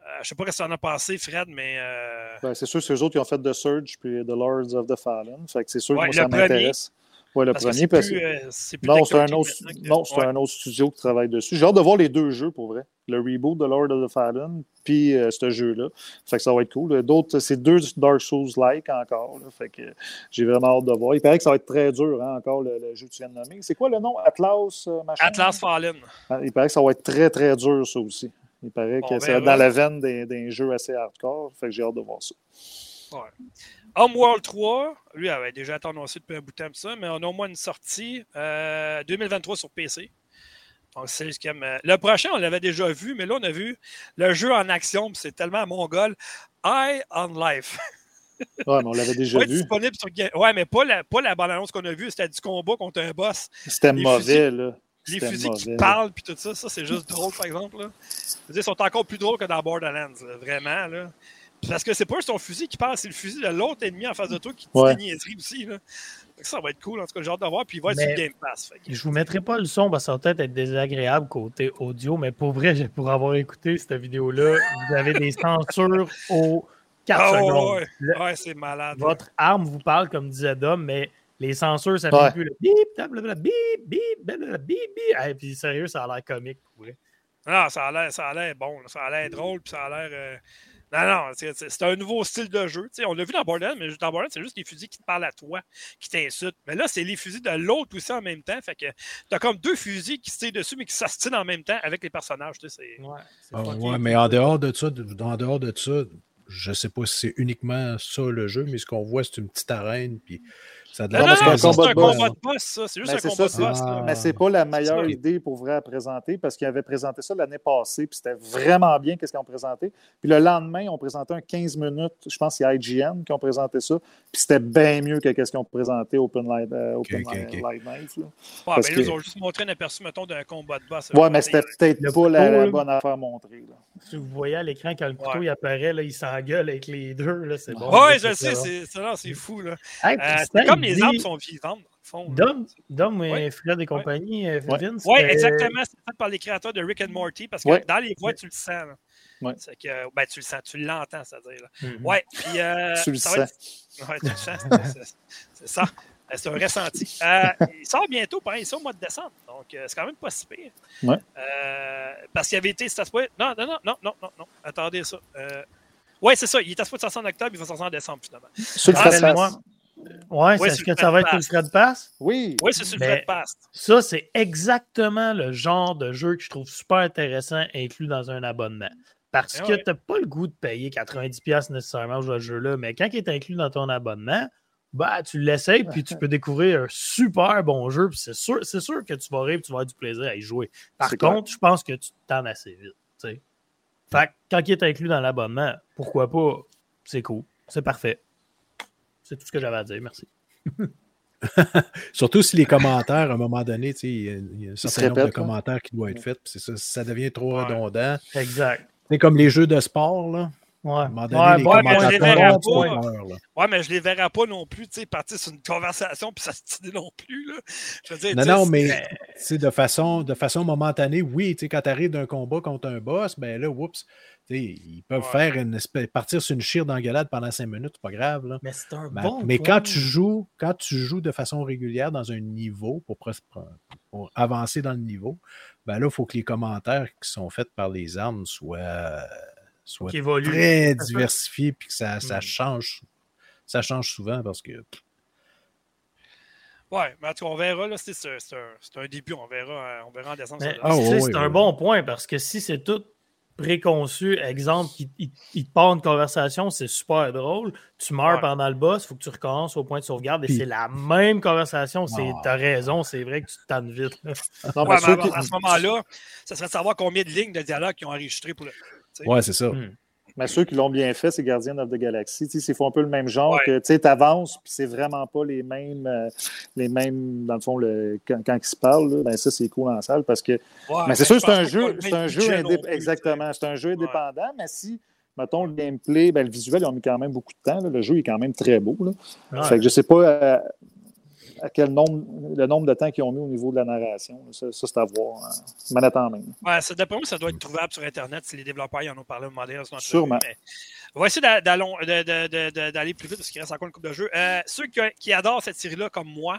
Speaker 1: Euh, je sais pas ce que tu en as pensé, Fred, mais. euh,
Speaker 4: Ben, c'est sûr, c'est eux autres qui ont fait The Surge puis The Lords of the Fallen. Fait que c'est sûr
Speaker 1: Ouais,
Speaker 4: que moi, ça m'intéresse. Ouais, le
Speaker 1: parce
Speaker 4: premier. parce
Speaker 1: plus,
Speaker 4: que-
Speaker 1: euh, c'est plus
Speaker 4: Non, c'est un, autre,
Speaker 1: 13 maintenant que-
Speaker 4: non, c'est
Speaker 1: ouais.
Speaker 4: un autre studio qui travaille dessus. J'ai hâte de voir les deux jeux pour vrai. Le reboot de Lord of the Fallen, puis euh, ce jeu-là. Fait que ça va être cool. D'autres, c'est deux Dark Souls-like encore. là. Fait que j'ai vraiment hâte de voir. Il paraît que ça va être très dur, hein, encore, le, le jeu que tu viens de nommer. C'est quoi le nom? Atlas, euh, machin?
Speaker 1: Atlas Fallen.
Speaker 4: Ah, Il paraît que ça va être très, très dur, ça aussi. Il paraît que c'est
Speaker 1: verra.
Speaker 4: dans la veine des jeux assez hardcore. Fait que j'ai hâte de voir ça.
Speaker 1: Homeworld 3, lui avait déjà été annoncé depuis un bout de temps, ça, mais on a au moins une sortie euh, 2023 sur PC. Donc, c'est euh, le prochain, on l'avait déjà vu, mais là, on a vu le jeu en action, puis c'est tellement mongol. Eye on Life.
Speaker 4: Ouais, mais on l'avait déjà vu.
Speaker 1: disponible sur Ouais, mais pas la, pas la bande-annonce qu'on a vue, c'était du combat contre un boss.
Speaker 4: C'était mauvais, là.
Speaker 1: Les fusils qui parlent, puis tout ça, ça, c'est juste drôle, par exemple. Là. Ils sont encore plus drôles que dans Borderlands, là, vraiment. Là. Parce que c'est pas ton fusil qui parle, c'est le fusil de l'autre ennemi en face de toi qui te dit
Speaker 4: Ouais.
Speaker 1: des niaiseries aussi. Là. Ça va être cool, en tout cas, j'ai hâte de voir, puis il va être
Speaker 2: Mais-
Speaker 1: sur Game Pass. Fait
Speaker 2: Je vous mettrai pas le son parce que ça va peut-être être désagréable côté audio, mais pour vrai, pour avoir écouté cette vidéo-là, vous avez des censures aux 4
Speaker 1: Ah, ouais,
Speaker 2: secondes.
Speaker 1: ouais.
Speaker 2: Le-
Speaker 1: Ouais, c'est malade.
Speaker 2: votre arme vous parle comme disait Dom, mais les censures, ça fait plus le bip, blablabla, bip, bip, blablabla, bip, bip. Et puis sérieux, ça a l'air comique. pour vrai.
Speaker 1: Non, ça a l'air, ça a l'air bon, ça a l'air drôle, puis ça a l'air. euh, Non, non, c'est un nouveau style de jeu. Tu sais, on l'a vu dans Borderlands, mais dans Borderlands, c'est juste les fusils qui te parlent à toi, qui t'insultent. Mais là, c'est les fusils de l'autre aussi en même temps. Fait que t'as comme deux fusils qui se tirent dessus, mais qui s'astinent en même temps avec les personnages. Tu sais, c'est-
Speaker 2: Ouais, c'est
Speaker 3: Ah, ouais, mais en dehors de ça, en dehors de ça, je sais pas si c'est uniquement ça le jeu, mais ce qu'on voit, c'est une petite arène, puis ça a de
Speaker 1: Non,
Speaker 3: l'air
Speaker 1: non,
Speaker 4: c'est un combat
Speaker 1: un
Speaker 4: de boss.
Speaker 1: combat de boss, ça. C'est juste
Speaker 4: Mais
Speaker 1: un combat
Speaker 4: ça,
Speaker 1: de boss.
Speaker 3: Ah.
Speaker 4: Mais c'est pas la meilleure idée pour vrai à présenter parce qu'ils avaient présenté ça l'année passée, puis c'était vraiment bien qu'est-ce qu'ils ont présenté. Puis le lendemain, ils ont présenté un 15 minutes, je pense que c'est IGN qui ont présenté ça, puis c'était bien mieux que qu'est-ce qu'ils ont présenté Open Live, euh, Open. Live Night, là.
Speaker 1: Ouais,
Speaker 4: parce
Speaker 1: mais
Speaker 4: que-
Speaker 1: ils ont juste montré un aperçu, mettons, d'un combat de boss.
Speaker 4: Ouais, mais c'était peut-être pas la,
Speaker 2: couteau,
Speaker 4: la
Speaker 2: là.
Speaker 4: bonne affaire montrée. là.
Speaker 2: Si vous voyez à l'écran quand le couteau
Speaker 1: Ouais.
Speaker 2: il apparaît, là, il s'engueule avec les deux. Là, c'est bon.
Speaker 1: Ouais, je le sais, c'est c'est- non, c'est fou. Là. Les
Speaker 2: dit-
Speaker 1: armes sont fond. là.
Speaker 2: Dom, Dom et
Speaker 1: Ouais.
Speaker 2: Fred et compagnie, euh,
Speaker 4: Ouais.
Speaker 2: Vince.
Speaker 1: Oui,
Speaker 2: euh,
Speaker 1: exactement. C'est fait par les créateurs de Rick and Morty parce que
Speaker 4: Ouais.
Speaker 1: dans les voix, tu le sens. là.
Speaker 4: Ouais.
Speaker 1: C'est que, ben, tu le sens, tu l'entends, c'est-à-dire. là.
Speaker 2: mhm.
Speaker 1: Ouais, puis. euh,
Speaker 4: Tu le
Speaker 1: ça va être- Ouais, tu le sens. c'est- ça. Euh, C'est un ressenti. Euh, il sort bientôt, pareil, il sort au mois de décembre. Donc, euh, c'est quand même pas si pire.
Speaker 4: Ouais.
Speaker 1: Euh, parce qu'il avait été. Non, non, non, non, non, non, non. Attendez ça. Euh, ouais, c'est ça. Il est à ce point de sortir en octobre, il va sortir en décembre, finalement.
Speaker 4: Sur le
Speaker 1: Ah,
Speaker 2: Moi. Ouais, est-ce que ça va être le Fred Pass?
Speaker 4: Oui.
Speaker 1: Oui, c'est sur le Fred Pass.
Speaker 2: Ça, c'est exactement le genre de jeu que je trouve super intéressant inclus dans un abonnement. Parce
Speaker 1: Ah
Speaker 2: que tu n'as pas le goût de payer 90$ nécessairement pour jouer à ce jeu-là, mais quand il est inclus dans ton abonnement, bah, tu l'essayes puis tu peux découvrir un super bon jeu. puis C'est sûr, c'est sûr que tu vas rire et tu vas avoir du plaisir à y jouer. Par contre, je pense que tu t'en assez vite. Fait quand il est inclus dans l'abonnement, pourquoi pas? C'est cool. C'est parfait. C'est tout ce que j'avais à dire. Merci.
Speaker 3: Surtout si les commentaires, à un moment donné, il y a- il y a un certain nombre de
Speaker 4: là.
Speaker 3: commentaires qui doivent être faits. ça, si ça devient trop
Speaker 1: Ouais.
Speaker 3: redondant.
Speaker 2: Exact.
Speaker 3: C'est comme les jeux de sport, là. À un moment donné,
Speaker 2: Ouais,
Speaker 3: les
Speaker 1: mais je les
Speaker 3: commentateurs
Speaker 1: verrais
Speaker 3: ont
Speaker 1: pas.
Speaker 3: peur, là.
Speaker 1: Ouais, mais je les verrai pas non plus, tu sais, partir sur une conversation puis ça se dit non plus, là. Je veux dire,
Speaker 3: Non, non,
Speaker 1: c'est-
Speaker 3: mais tu sais, de façon, de façon momentanée, oui, tu sais, quand tu arrives d'un combat contre un boss, ben là, oups, tu sais, ils peuvent
Speaker 1: Ouais.
Speaker 3: faire une espèce, partir sur une chire d'engueulade pendant cinq minutes, c'est pas grave. Là.
Speaker 2: Mais c'est un
Speaker 3: Mais,
Speaker 2: bon
Speaker 3: mais
Speaker 2: point.
Speaker 3: quand tu joues, quand tu joues de façon régulière dans un niveau pour, pour avancer dans le niveau, ben là, il faut que les commentaires qui sont faits par les armes soient, soient
Speaker 2: Qui évolue.
Speaker 3: très diversifiés puis que ça, ça
Speaker 2: Mm.
Speaker 3: change. Ça change souvent parce que
Speaker 1: Ouais, mais en tout cas, on verra, là, c'est c'est- c'est un, c'est un début, on verra, euh, on verra en décembre.
Speaker 2: Mais,
Speaker 1: ça
Speaker 3: Ah,
Speaker 2: c'est un bon point parce que si c'est tout préconçu, exemple, il, il- il te part une conversation, c'est super drôle. Tu meurs
Speaker 1: Ouais.
Speaker 2: pendant le boss, il faut que tu recommences au point de sauvegarde et
Speaker 3: Puis-
Speaker 2: c'est la même conversation. C'est,
Speaker 3: Ah.
Speaker 2: T'as raison, c'est vrai que tu te tannes vite.
Speaker 4: Non,
Speaker 1: Ouais, mais à ce moment-là, ça serait de savoir combien de lignes de dialogue qu'ils ont enregistrées pour le. Tu sais.
Speaker 3: ouais, c'est ça.
Speaker 2: Hmm.
Speaker 4: Mais ceux qui l'ont bien fait, c'est Guardian of the Galaxy. Ils font un peu le même genre
Speaker 1: Ouais.
Speaker 4: que tu avances, puis c'est vraiment pas les mêmes, euh, les mêmes dans le fond, le, quand, quand ils se parlent. là, ben ça, c'est cool en salle parce que.
Speaker 1: Ouais,
Speaker 4: mais c'est sûr, c'est un jeu, c'est un jeu exactement. C'est un jeu
Speaker 1: Ouais.
Speaker 4: indépendant, mais si, mettons, le gameplay, ben, le visuel, ils ont mis quand même beaucoup de temps. là. Le jeu est quand même très beau. Là.
Speaker 2: Ouais.
Speaker 4: Fait que je sais pas euh, à quel nombre, le nombre de temps qu'ils ont mis au niveau de la narration. Ça, ça, c'est à voir. hein. Manette en main.
Speaker 1: Ouais, ça, d'après moi, ça doit être trouvable sur Internet si les développeurs y en ont parlé au moment donné.
Speaker 4: Sûrement.
Speaker 1: mais On va essayer d'aller plus vite parce qu'il reste encore une coupe de jeux. Euh, ceux qui, qui adorent cette série-là comme moi,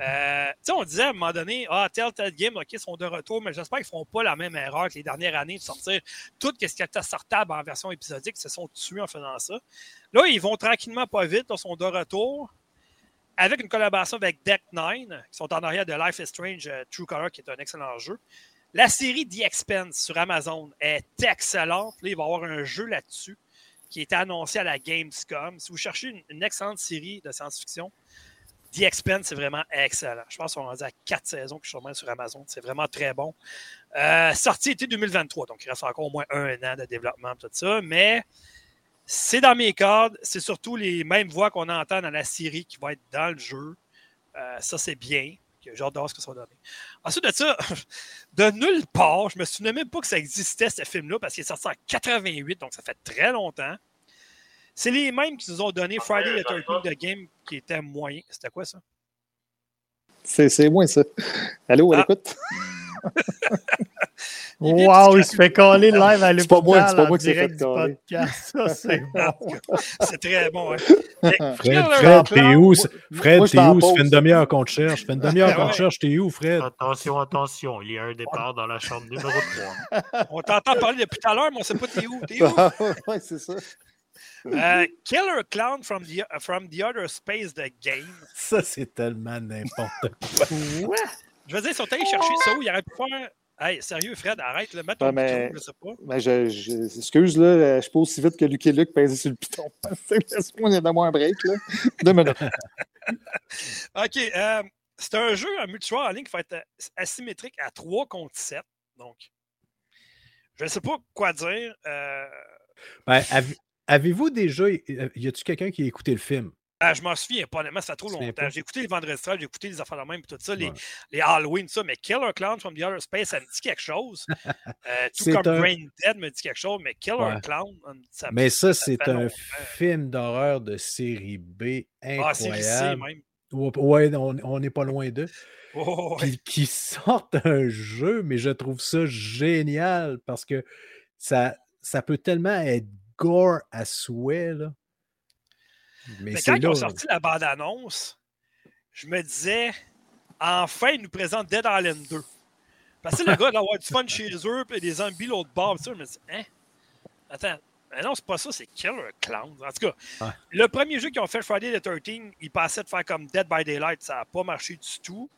Speaker 1: euh, on disait à un moment donné, ah, Telltale Game, OK, ils sont de retour, mais j'espère qu'ils ne feront pas la même erreur que les dernières années de sortir tout ce qui était sortable en version épisodique, ils se sont tués en faisant ça. Là, ils vont tranquillement pas vite, ils sont de retour avec une collaboration avec Deck Nine, qui sont en arrière de Life is Strange euh, True Color, qui est un excellent jeu. La série The Expense sur Amazon est excellente. Là, il va y avoir un jeu là-dessus qui était annoncé à la Gamescom. Si vous cherchez une, excellente série de science-fiction, The Expense, c'est vraiment excellent. Je pense qu'on est rendu à quatre saisons qui sont sur Amazon. C'est vraiment très bon. Euh, sortie été 2023, donc il reste encore au moins un an de développement tout ça, mais c'est dans mes cordes. C'est surtout les mêmes voix qu'on entend dans la série qui va être dans le jeu. Euh, ça, c'est bien. Voir ce que ça va donner. Ensuite de ça, de nulle part, je me souvenais même pas que ça existait, ce film-là, parce qu'il est sorti en 88, donc ça fait très longtemps. C'est les mêmes qui nous ont donné Friday the 13th de Game qui était moyen. C'était quoi ça?
Speaker 4: C'est c'est moi, ça. Allô, à
Speaker 1: Ah.
Speaker 4: l'écoute?
Speaker 2: Wow, il se fait coller live à
Speaker 4: C'est pas moi,
Speaker 2: l'hôpital
Speaker 4: c'est pas
Speaker 2: en
Speaker 4: moi qui s'est
Speaker 2: direct
Speaker 4: fait
Speaker 2: du
Speaker 4: coller.
Speaker 2: podcast. Ça, c'est bon.
Speaker 1: C'est très bon, hein?
Speaker 3: Fred, Fred, t'es où? Fred, t'es où? Ça fait une demi-heure qu'on te cherche. Ça fait une demi-heure qu'on
Speaker 1: Ouais.
Speaker 3: te cherche. T'es où, Fred?
Speaker 5: Attention, attention, il y a un départ dans la chambre numéro 3.
Speaker 1: On t'entend parler depuis tout à l'heure, mais on sait pas t'es où. T'es où?
Speaker 4: oui, c'est ça.
Speaker 1: Euh, Killer Clown from the, from the Other Space the Game.
Speaker 3: Ça, c'est tellement n'importe quoi?
Speaker 1: Je veux dire, ils sont allés chercher ça où? Il aurait pu faire. Hey, sérieux, Fred, arrête, le mettre micro, je sais pas.
Speaker 4: Mais je, je- excuse, là, je pas aussi vite que Lucky Luke pèse sur le piton. Laisse-moi donner-moi un break, là. Deux minutes.
Speaker 1: OK. euh, c'est un jeu en multijoueur en ligne qui va être euh, asymétrique à 3 contre 7. Donc, je ne sais pas quoi dire. Euh,
Speaker 3: Ben, avez- Avez-vous déjà. Y a-tu quelqu'un qui a écouté le film?
Speaker 1: Ah, je m'en souviens pas, honnêtement, ça fait trop longtemps. J'ai écouté les Vendredi Strike, j'ai écouté les affaires de même, tout ça, les,
Speaker 3: Ouais.
Speaker 1: les Halloween, tout ça, mais Killer Clown from the Other Space, ça me dit quelque chose. Euh, tout comme
Speaker 3: un-
Speaker 1: Brain Dead me dit quelque chose, mais Killer
Speaker 3: Ouais.
Speaker 1: Clown, ça me
Speaker 3: Mais ça,
Speaker 1: ça
Speaker 3: c'est un
Speaker 1: longtemps.
Speaker 3: film d'horreur de série B
Speaker 1: Ah,
Speaker 3: incroyable.
Speaker 1: même.
Speaker 3: Ouais, on on n'est pas loin d'eux.
Speaker 1: Oh, ouais.
Speaker 3: Puis qui sortent un jeu, mais je trouve ça génial parce que ça, ça peut tellement être gore à souhait. Là. Mais,
Speaker 1: quand ils ont sorti la bande-annonce, je me disais, enfin, ils nous présentent Dead Island 2. Parce que le gars d'avoir du fun chez eux, puis des zombies l'autre bord, je me dis, hein? Attends, mais non, c'est pas ça, c'est Killer Clown. En tout cas,
Speaker 3: Ouais.
Speaker 1: le premier jeu qu'ils ont fait, Friday the 13, ils passaient de faire comme Dead by Daylight, ça n'a pas marché du tout.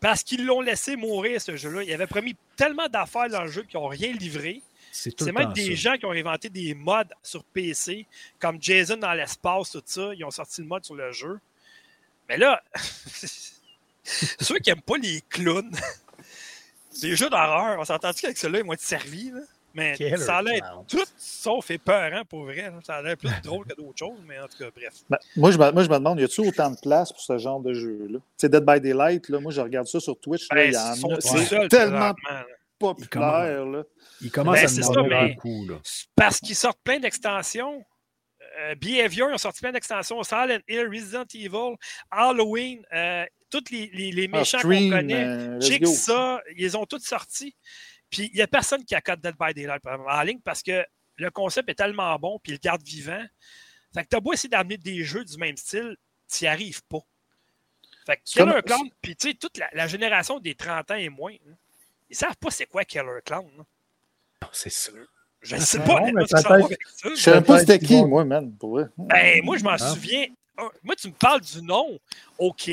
Speaker 1: Parce qu'ils l'ont laissé mourir, ce jeu-là. Ils avaient promis tellement d'affaires dans le jeu qu'ils n'ont rien livré.
Speaker 3: C'est
Speaker 1: C'est même des
Speaker 3: ça.
Speaker 1: gens qui ont inventé des mods sur PC, comme Jason dans l'espace, tout ça. Ils ont sorti le mode sur le jeu. Mais là, ceux qui n'aiment pas les clowns, les jeux d'horreur, on s'entend-tu qu'avec ceux-là, ils vont être servis? là? Mais
Speaker 2: Killer
Speaker 1: ça allait être tout sauf épeurant pour vrai. là. Ça a l'air plus drôle que d'autres choses, mais en tout cas, bref.
Speaker 4: Ben, moi, je me, moi, je me demande, y a-t-il autant de place pour ce genre de jeu-là? Tu sais, Dead by Daylight, là, moi, je regarde ça sur Twitch. Là,
Speaker 1: Ben,
Speaker 4: il y en a. C'est tellement.
Speaker 1: là.
Speaker 4: Populaire. Là.
Speaker 3: Il commence
Speaker 1: Ben,
Speaker 3: à me demander
Speaker 1: mais-
Speaker 3: beaucoup. Là.
Speaker 1: Parce qu'ils sortent plein d'extensions. Euh, Behavior, ils ont sorti plein d'extensions. Silent Hill, Resident Evil, Halloween, euh, tous les, les- les
Speaker 4: Ah,
Speaker 1: méchants qu'on connaît.
Speaker 4: euh,
Speaker 1: Check ça, ils ont tous sorti. Puis il n'y a personne qui accote Dead by Daylight par exemple, en ligne parce que le concept est tellement bon puis il le garde vivant. Fait que t'as beau essayer d'amener des jeux du même style, tu n'y arrives pas. Fait que
Speaker 4: Comme-
Speaker 1: Killer Clown, puis tu sais, toute la, la génération des 30 ans et moins, hein, ils savent pas c'est quoi Killer Clown. hein.
Speaker 3: C'est ça.
Speaker 1: Je ne sais
Speaker 2: Non,
Speaker 1: pas
Speaker 2: mais
Speaker 1: ça.
Speaker 4: Je savais pas
Speaker 2: Peut-être
Speaker 4: c'était qui, moi, man, pour.
Speaker 1: Ben, moi, je m'en
Speaker 3: Ah.
Speaker 1: souviens. Moi, tu me parles du nom, OK.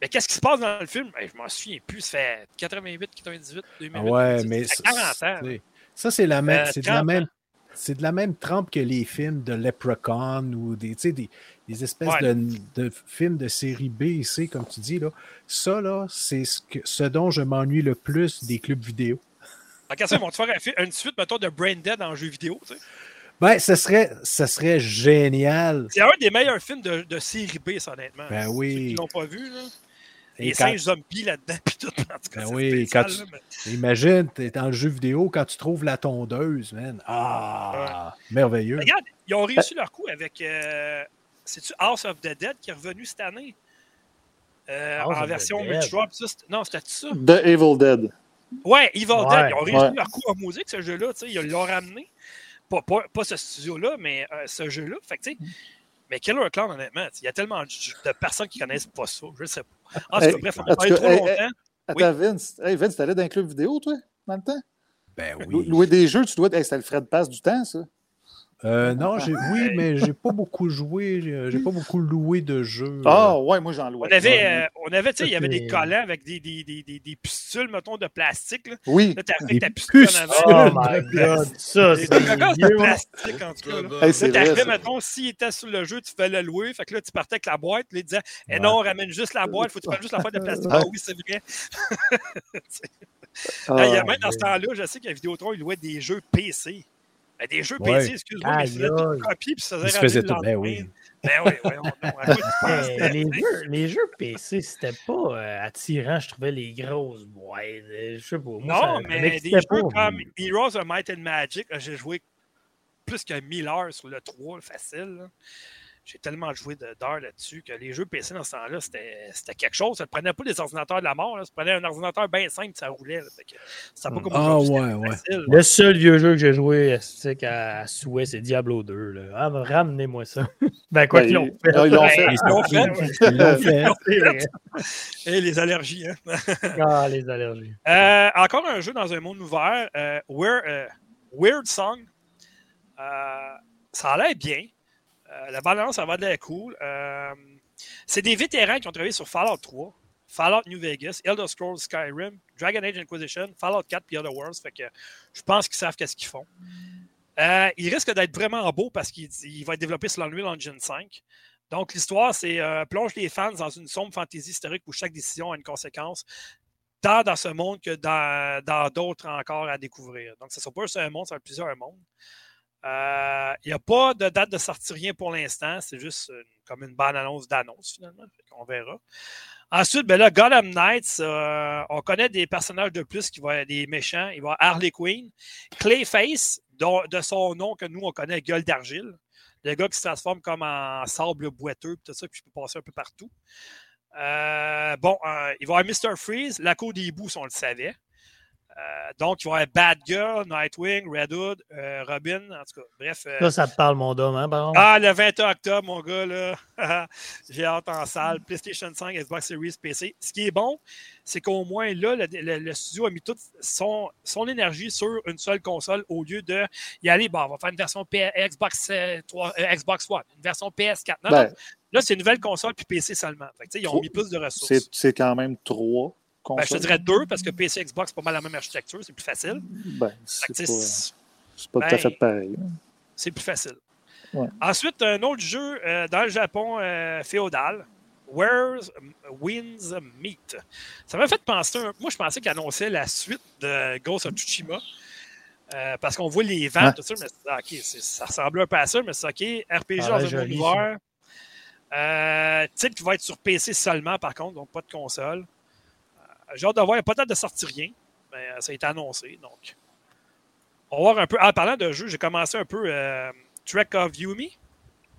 Speaker 1: Mais qu'est-ce qui se passe dans le film? Ben, je m'en souviens plus. Ça fait 88, 98, 2008.
Speaker 3: Ah ouais,
Speaker 1: ça
Speaker 3: mais
Speaker 1: fait 40 ans.
Speaker 3: c'est- ça, c'est la même.
Speaker 1: Euh,
Speaker 3: c'est de la
Speaker 1: 30
Speaker 3: même. C'est de la même trempe que les films de Leprechaun ou des, tu sais, des, des espèces
Speaker 1: Ouais.
Speaker 3: de, de films de série B et C, comme tu dis. Là. Ça, là, c'est ce, que, ce dont je m'ennuie le plus des clubs vidéo.
Speaker 1: Que ça, ils vont te faire une suite, mettons, de Brain Dead en jeu vidéo. tu sais.
Speaker 3: Ben, ce serait, ce serait génial.
Speaker 1: C'est un des meilleurs films de, de série B, ça, honnêtement.
Speaker 3: Ben
Speaker 1: Ceux
Speaker 3: oui.
Speaker 1: qui l'ont pas vu, là.
Speaker 3: Et
Speaker 1: Les
Speaker 3: quand-
Speaker 1: singes zombies là-dedans, puis tout. En tout cas,
Speaker 3: Ben oui, quand tu-
Speaker 1: là, mais-
Speaker 3: Imagine, tu es dans le jeu vidéo quand tu trouves la tondeuse, man. Ah, merveilleux.
Speaker 1: Regarde, ils ont réussi leur coup avec. euh, C'est-tu House of the Dead qui est revenu cette année? Euh, en version c'était- Non, c'était ça?
Speaker 4: The Evil Dead.
Speaker 1: Ouais, Evil
Speaker 2: Ouais.
Speaker 1: Dead, ils ont réussi
Speaker 4: Ouais.
Speaker 1: leur coup en musique, ce jeu-là. tu sais, Ils l'ont ramené. Pas, pas, pas ce studio-là, mais euh, ce jeu-là. Fait que, tu sais, mais Killer Clown, honnêtement, il y a tellement de, de personnes qui connaissent pas ça. Je sais pas. En tout
Speaker 4: Hey,
Speaker 1: cas, bref, on
Speaker 4: en
Speaker 1: a
Speaker 4: tout
Speaker 1: parlé
Speaker 4: cas,
Speaker 1: trop
Speaker 4: hey,
Speaker 1: longtemps.
Speaker 4: Attends, Vince. Hey, Vince, t'allais dans un club vidéo, toi, dans le temps?
Speaker 3: Ben oui.
Speaker 4: Louer des jeux, tu dois. Hey, c'était le Fred Pass du temps, ça.
Speaker 3: Euh, non, j'ai- oui, mais j'ai pas beaucoup joué, j'ai j'ai pas beaucoup loué de jeux.
Speaker 4: Ah, ouais, moi, j'en
Speaker 1: On
Speaker 4: louais.
Speaker 1: avait, euh, on avait, tu sais, il y avait des collants avec des, des, des, des, des pustules, mettons, de plastique. Là,
Speaker 4: Oui.
Speaker 1: là avec ta pustule en avant.
Speaker 2: Oh my god, ça, c'est
Speaker 1: des cocos de plastique, en tout cas. là.
Speaker 4: Hey,
Speaker 1: Là, t'arrivais, mettons, s'il était sur le jeu, tu fais le louer. Fait que là, tu partais avec la boîte. Là, il disait Eh non, on ramène juste la boîte, faut que tu prennes juste la boîte de plastique. Ah oui, c'est vrai.
Speaker 4: Ah,
Speaker 1: il y a même dans ce temps-là, je sais qu'à Vidéotron, ils louaient des jeux PC. Ben, des jeux
Speaker 3: Ouais.
Speaker 1: PC, excuse-moi, mais
Speaker 2: Aïe,
Speaker 1: une copie puis ça le
Speaker 3: tout. Ben oui.
Speaker 1: Ben oui,
Speaker 2: les, jeux, les jeux PC, c'était pas euh, attirant, je trouvais les grosses boîtes. euh, Je sais pas. Moi,
Speaker 1: Non,
Speaker 2: ça-
Speaker 1: mais des jeux
Speaker 2: pas.
Speaker 1: comme Heroes of Might and Magic, j'ai joué plus que 1000 heures sur le 3, facile. là. J'ai tellement joué de- d'heures là-dessus que les jeux PC dans ce temps-là, c'était c'était quelque chose. Ça ne prenait pas des ordinateurs de la mort. Là. Ça prenait un ordinateur bien simple, ça roulait. Là. Fait que C'était pas comme
Speaker 3: Ah, ouais, ouais.
Speaker 1: facile.
Speaker 2: Le seul vieux jeu que j'ai joué à, à souhait, c'est Diablo 2. Là. Ah, ramenez-moi ça. ben, quoi
Speaker 4: Ben,
Speaker 2: qu'ils l'ont
Speaker 4: ils-
Speaker 2: fait.
Speaker 4: ils l'ont
Speaker 2: Ben,
Speaker 4: fait.
Speaker 1: Ils l'ont fait.
Speaker 3: Ils l'ont fait.
Speaker 1: Et les allergies. Hein?
Speaker 2: Ah, les allergies.
Speaker 1: Euh, encore un jeu dans un monde ouvert. euh, Weird, euh, Weird Song. Euh, ça a l'air bien. Euh, la balance, ça va de l'air cool. Euh, c'est des vétérans qui ont travaillé sur Fallout 3, Fallout New Vegas, Elder Scrolls Skyrim, Dragon Age Inquisition, Fallout 4 et Other Worlds. Je pense qu'ils savent qu'est-ce qu'ils font. Euh, il risque d'être vraiment beau parce qu'il il va être développé sur l'Unreal Engine 5. Donc, l'histoire, c'est euh, plonge les fans dans une sombre fantaisie historique où chaque décision a une conséquence, tant dans ce monde que dans d'autres encore à découvrir. Donc, ce ne sera pas juste un monde, ça va plusieurs mondes. Euh, Il n'y a pas de date de sortie, rien pour l'instant. C'est juste comme une bonne annonce d'annonce, finalement. On verra. Ensuite, ben là, Gotham Knights, euh, on connaît des personnages de plus qui vont être des méchants. Il va y Harley Quinn, Clayface, dont- de son nom que nous, on connaît, Gueule d'argile. Le gars qui se transforme comme en sable boiteux, tout ça, puis je peux passer un peu partout. Euh, bon, euh, il va y avoir Mr. Freeze, la cour des bouts, si on le savait. Euh, donc, il va y avoir Bad Girl, Nightwing, Red Hood, euh, Robin, en tout cas, bref. euh,
Speaker 2: Ça, ça te parle, mon homme, hein,
Speaker 1: ah, le 21 octobre, mon gars, là. J'ai hâte en salle. PlayStation 5, Xbox Series, PC. Ce qui est bon, c'est qu'au moins, là, le, le- le studio a mis toute son, son énergie sur une seule console au lieu de y aller, bon, on va faire une version P- Xbox, euh, 3, euh, Xbox One, une version PS4. Non,
Speaker 4: Ben,
Speaker 1: non. Là, c'est une nouvelle console puis PC seulement. Fait ils ont mis plus de ressources.
Speaker 4: c'est c'est quand même trois
Speaker 1: Ben, je te dirais deux parce que PC et Xbox, c'est pas mal la même architecture, c'est plus facile.
Speaker 4: Ben, c'est
Speaker 1: que,
Speaker 4: pas, tout à
Speaker 1: ben,
Speaker 4: fait pareil.
Speaker 1: c'est plus facile.
Speaker 4: Ouais.
Speaker 1: Ensuite, un autre jeu euh, dans le Japon euh, féodal, Where's Winds Meet. Ça m'a fait penser, un- moi je pensais qu'il annonçait la suite de Ghost of Tsushima. euh, parce qu'on voit les vents,
Speaker 4: Ouais.
Speaker 1: tout ça, mais c'est- ah, ok, ça ressemblait un peu à ça, mais c'est OK. RPG
Speaker 2: Ah,
Speaker 1: dans un. Euh, titre qui va être sur PC seulement, par contre, donc pas de console. J'ai hâte de voir, il n'y a pas de date de sortie rien. Mais euh, ça a été annoncé. Donc, on va voir un peu. En parlant de jeu, j'ai commencé un peu euh, Trek of Yumi.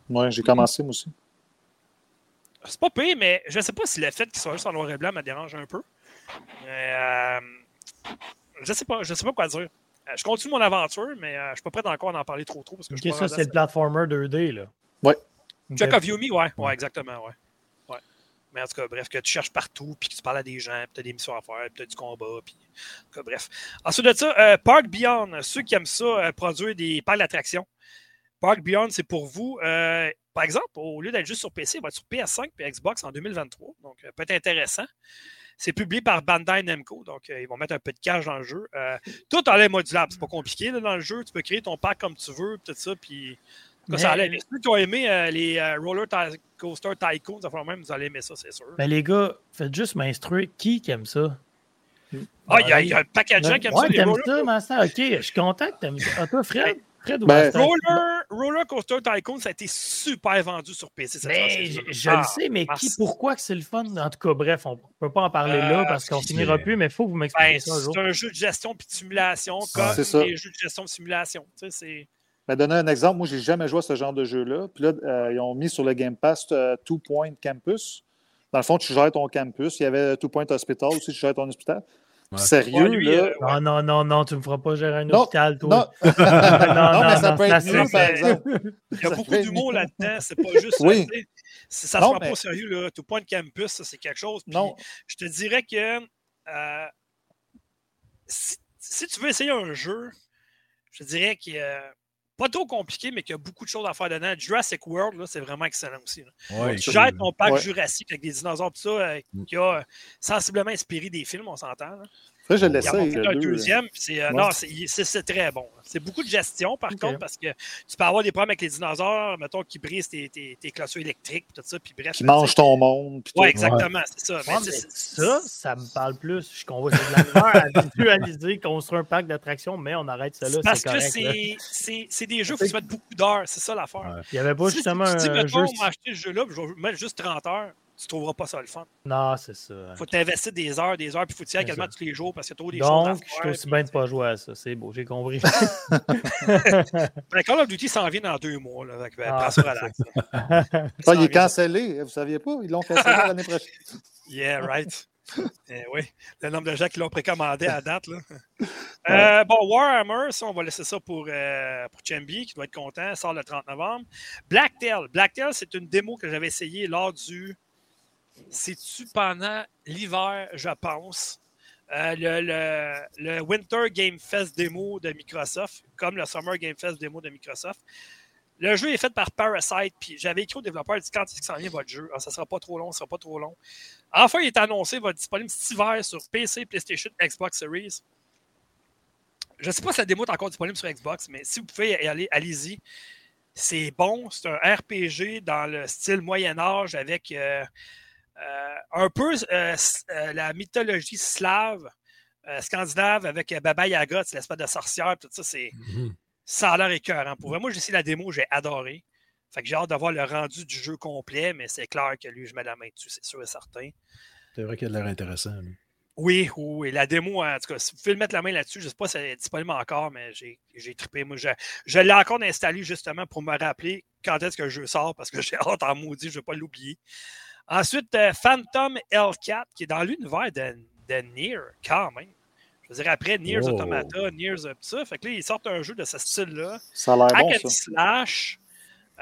Speaker 4: Ouais, j'ai commencé moi aussi.
Speaker 1: C'est pas pire, mais je ne sais pas si le fait qu'il soit juste en noir et blanc me dérange un peu. Mais, euh, je sais pas, je sais pas quoi dire. Euh, je continue mon aventure, mais euh, je suis pas prêt encore à en parler trop trop. Parce que je suis
Speaker 2: Ok,
Speaker 1: pas
Speaker 2: ça, c'est le platformer 2D, là.
Speaker 4: Ouais.
Speaker 2: Ok.
Speaker 1: Check of Yumi, ouais, ouais, exactement, ouais. Mais en tout cas, bref, que tu cherches partout, puis que tu parles à des gens, puis tu as des missions à faire, puis tu as du combat, puis. En tout cas, bref. Ensuite de ça, euh, Park Beyond, ceux qui aiment ça, euh, produire des parcs d'attractions. Park Beyond, c'est pour vous. Euh, par exemple, au lieu d'être juste sur PC, il va être sur PS5 et Xbox en 2023. Donc, euh, peut être intéressant. C'est publié par Bandai Namco, donc ils vont mettre un peu de cash dans le jeu. Tout en l'air modulable, c'est pas compliqué dans le jeu. Tu peux créer ton pack comme tu veux, tout ça, puis cas, ça
Speaker 2: Mais-
Speaker 1: allait. Mais ceux qui ont aimé euh, les euh, Roller Ty- Coaster Tycoon, ça fait même, vous allez aimer ça, c'est sûr.
Speaker 2: Ben, les gars, faites juste m'instruire. Qui qui aime ça?
Speaker 1: Ah, il y, a- y a un paquet de gens qui aiment ça,
Speaker 2: Ouais,
Speaker 1: les
Speaker 2: t'aimes
Speaker 1: roller,
Speaker 2: ça, Master? Ok, je suis content que t'aimes ça. Ah, toi, Fred? Fred ou
Speaker 4: Ben,
Speaker 1: roller, roller Coaster Tycoon, ça a été super vendu sur PC. cette
Speaker 2: Mais je, je
Speaker 1: Ah,
Speaker 2: le sais, mais qui,
Speaker 1: parce-
Speaker 2: pourquoi que c'est le fun? En tout cas, bref, on peut pas en parler
Speaker 1: Euh,
Speaker 2: là parce qu'on finira plus, mais il faut que vous m'expliquiez
Speaker 1: Ben,
Speaker 2: ça un jour.
Speaker 1: c'est un jeu de gestion puis de simulation, comme
Speaker 4: C'est ça.
Speaker 1: les jeux de gestion de simulation. Tu sais, c'est-
Speaker 4: Ben, donner un exemple, moi, j'ai jamais joué à ce genre de jeu-là. Puis là, euh, ils ont mis sur le Game Pass euh, Two Point Campus. Dans le fond, tu gères ton campus. Il y avait Two Point Hospital aussi, tu gères ton hôpital.
Speaker 3: Ouais.
Speaker 4: Sérieux,
Speaker 1: Ouais, lui,
Speaker 4: là?
Speaker 1: euh,
Speaker 2: Non, non, non, non, tu me feras pas gérer un
Speaker 4: Non,
Speaker 2: hôpital, toi.
Speaker 4: Non,
Speaker 2: non,
Speaker 4: non, mais ça
Speaker 2: non,
Speaker 4: peut être mieux, par
Speaker 1: c'est-
Speaker 4: exemple.
Speaker 1: Il y a
Speaker 4: Ça
Speaker 1: beaucoup d'humour là-dedans. C'est pas juste.
Speaker 4: Oui.
Speaker 1: Ça
Speaker 4: Non,
Speaker 1: se prend
Speaker 4: mais-
Speaker 1: pas au sérieux. Là. Tout point de campus, ça, c'est quelque chose. Puis
Speaker 4: Non,
Speaker 1: Je te dirais que euh, si, si tu veux essayer un jeu, je te dirais est pas trop compliqué, mais qu'il y a beaucoup de choses à faire dedans. Jurassic World, là, c'est vraiment excellent aussi.
Speaker 3: Ouais,
Speaker 1: Tu
Speaker 3: cool.
Speaker 1: gères ton parc
Speaker 4: Ouais.
Speaker 1: jurassique avec des dinosaures, tout ça, euh,
Speaker 3: Mm.
Speaker 1: qui a euh, sensiblement inspiré des films, on s'entend.
Speaker 4: Ça, je
Speaker 1: Il y en a
Speaker 4: l'essaye.
Speaker 1: fait
Speaker 4: le
Speaker 1: un
Speaker 4: deux,
Speaker 1: deuxième. puis c'est, euh,
Speaker 4: Ouais.
Speaker 1: Non, c'est, il- très bon. C'est beaucoup de gestion, par contre, parce que tu peux avoir des problèmes avec les dinosaures, mettons, qui brisent tes, tes, tes clôtures électriques, tout ça, puis bref.
Speaker 4: Qui
Speaker 1: là,
Speaker 4: mange
Speaker 1: tu sais.
Speaker 4: ton monde. puis
Speaker 1: Ouais,
Speaker 4: tout.
Speaker 1: exactement, c'est ça.
Speaker 2: Ouais, mais ça, ça me parle plus. Je qu'on va à visualiser, construire un parc d'attractions, mais on arrête ça là,
Speaker 1: Parce que c'est, des jeux où il faut se mettre beaucoup d'heures, c'est ça l'affaire.
Speaker 3: Ouais.
Speaker 2: Il n'y avait pas
Speaker 1: Si
Speaker 2: justement
Speaker 1: tu dis,
Speaker 2: un,
Speaker 1: mettons,
Speaker 2: jeu.
Speaker 1: on m'a acheté ce jeu-là, je vais mettre juste 30 heures, tu trouveras pas ça le fun.
Speaker 2: Non, c'est ça.
Speaker 1: Il faut t'investir des heures, des heures, puis il faut que tu y ailles
Speaker 2: C'est
Speaker 1: quasiment tous les jours parce qu'il y a trop des choses à
Speaker 2: Donc, je suis aussi bien de pas jouer à ça. C'est beau, j'ai compris.
Speaker 1: Ben, Call of Duty s'en vient dans deux mois. Là, que, ben,
Speaker 2: Ah,
Speaker 1: relax.
Speaker 4: Ah, il est cancellé. Vous saviez pas? Ils l'ont cancellé l'année prochaine.
Speaker 1: Yeah, right. Eh oui, le nombre de gens qui l'ont précommandé à date. Là. Euh, bon, Warhammer, ça, on va laisser ça pour, euh, pour Chambi, qui doit être content, sort le 30 novembre. Blacktail. Blacktail, c'est une démo que j'avais essayé lors du. C'est-tu pendant l'hiver, je pense? Euh, le, Winter Game Fest démo de Microsoft, comme le Summer Game Fest démo de Microsoft? Le jeu est fait par Parasite, puis j'avais écrit au développeur, il dit quand est-ce que s'en vient votre jeu? Ah, ça sera pas trop long, ça sera pas trop long. Enfin, il est annoncé, il va être disponible cet hiver sur PC, PlayStation, Xbox Series. Je ne sais pas si la démo est encore disponible sur Xbox, mais si vous pouvez y aller, allez-y. C'est bon, c'est un RPG dans le style Moyen-Âge avec euh, euh, un peu euh, euh, la mythologie slave, euh, scandinave avec euh, Baba Yaga, c'est l'espèce de sorcière, tout ça, c'est,
Speaker 3: Mhm.
Speaker 1: ça a l'air écœurant. Pour vrai, moi, j'ai essayé la démo, j'ai adoré. Fait que j'ai hâte de voir le rendu du jeu complet, mais c'est clair que lui, je mets la main dessus, c'est sûr et certain.
Speaker 3: C'est vrai qu'il a l'air intéressant. lui.
Speaker 1: Oui, oui, la démo, en tout cas, si vous pouvez mettre la main là-dessus, je ne sais pas si elle est disponible encore, mais j'ai j'ai trippé. Moi, je, je l'ai encore installé justement pour me rappeler quand est-ce que le jeu sort, parce que j'ai hâte en maudit, je ne vais pas l'oublier. Ensuite, euh, Phantom L4, qui est dans l'univers de, de Nier, quand même. Je veux dire, après Nier
Speaker 3: Oh.
Speaker 1: Automata, Nier euh, tout ça, fait que là, ils sortent un jeu de ce style-là.
Speaker 4: Ça a l'air bon, ça.
Speaker 1: slash.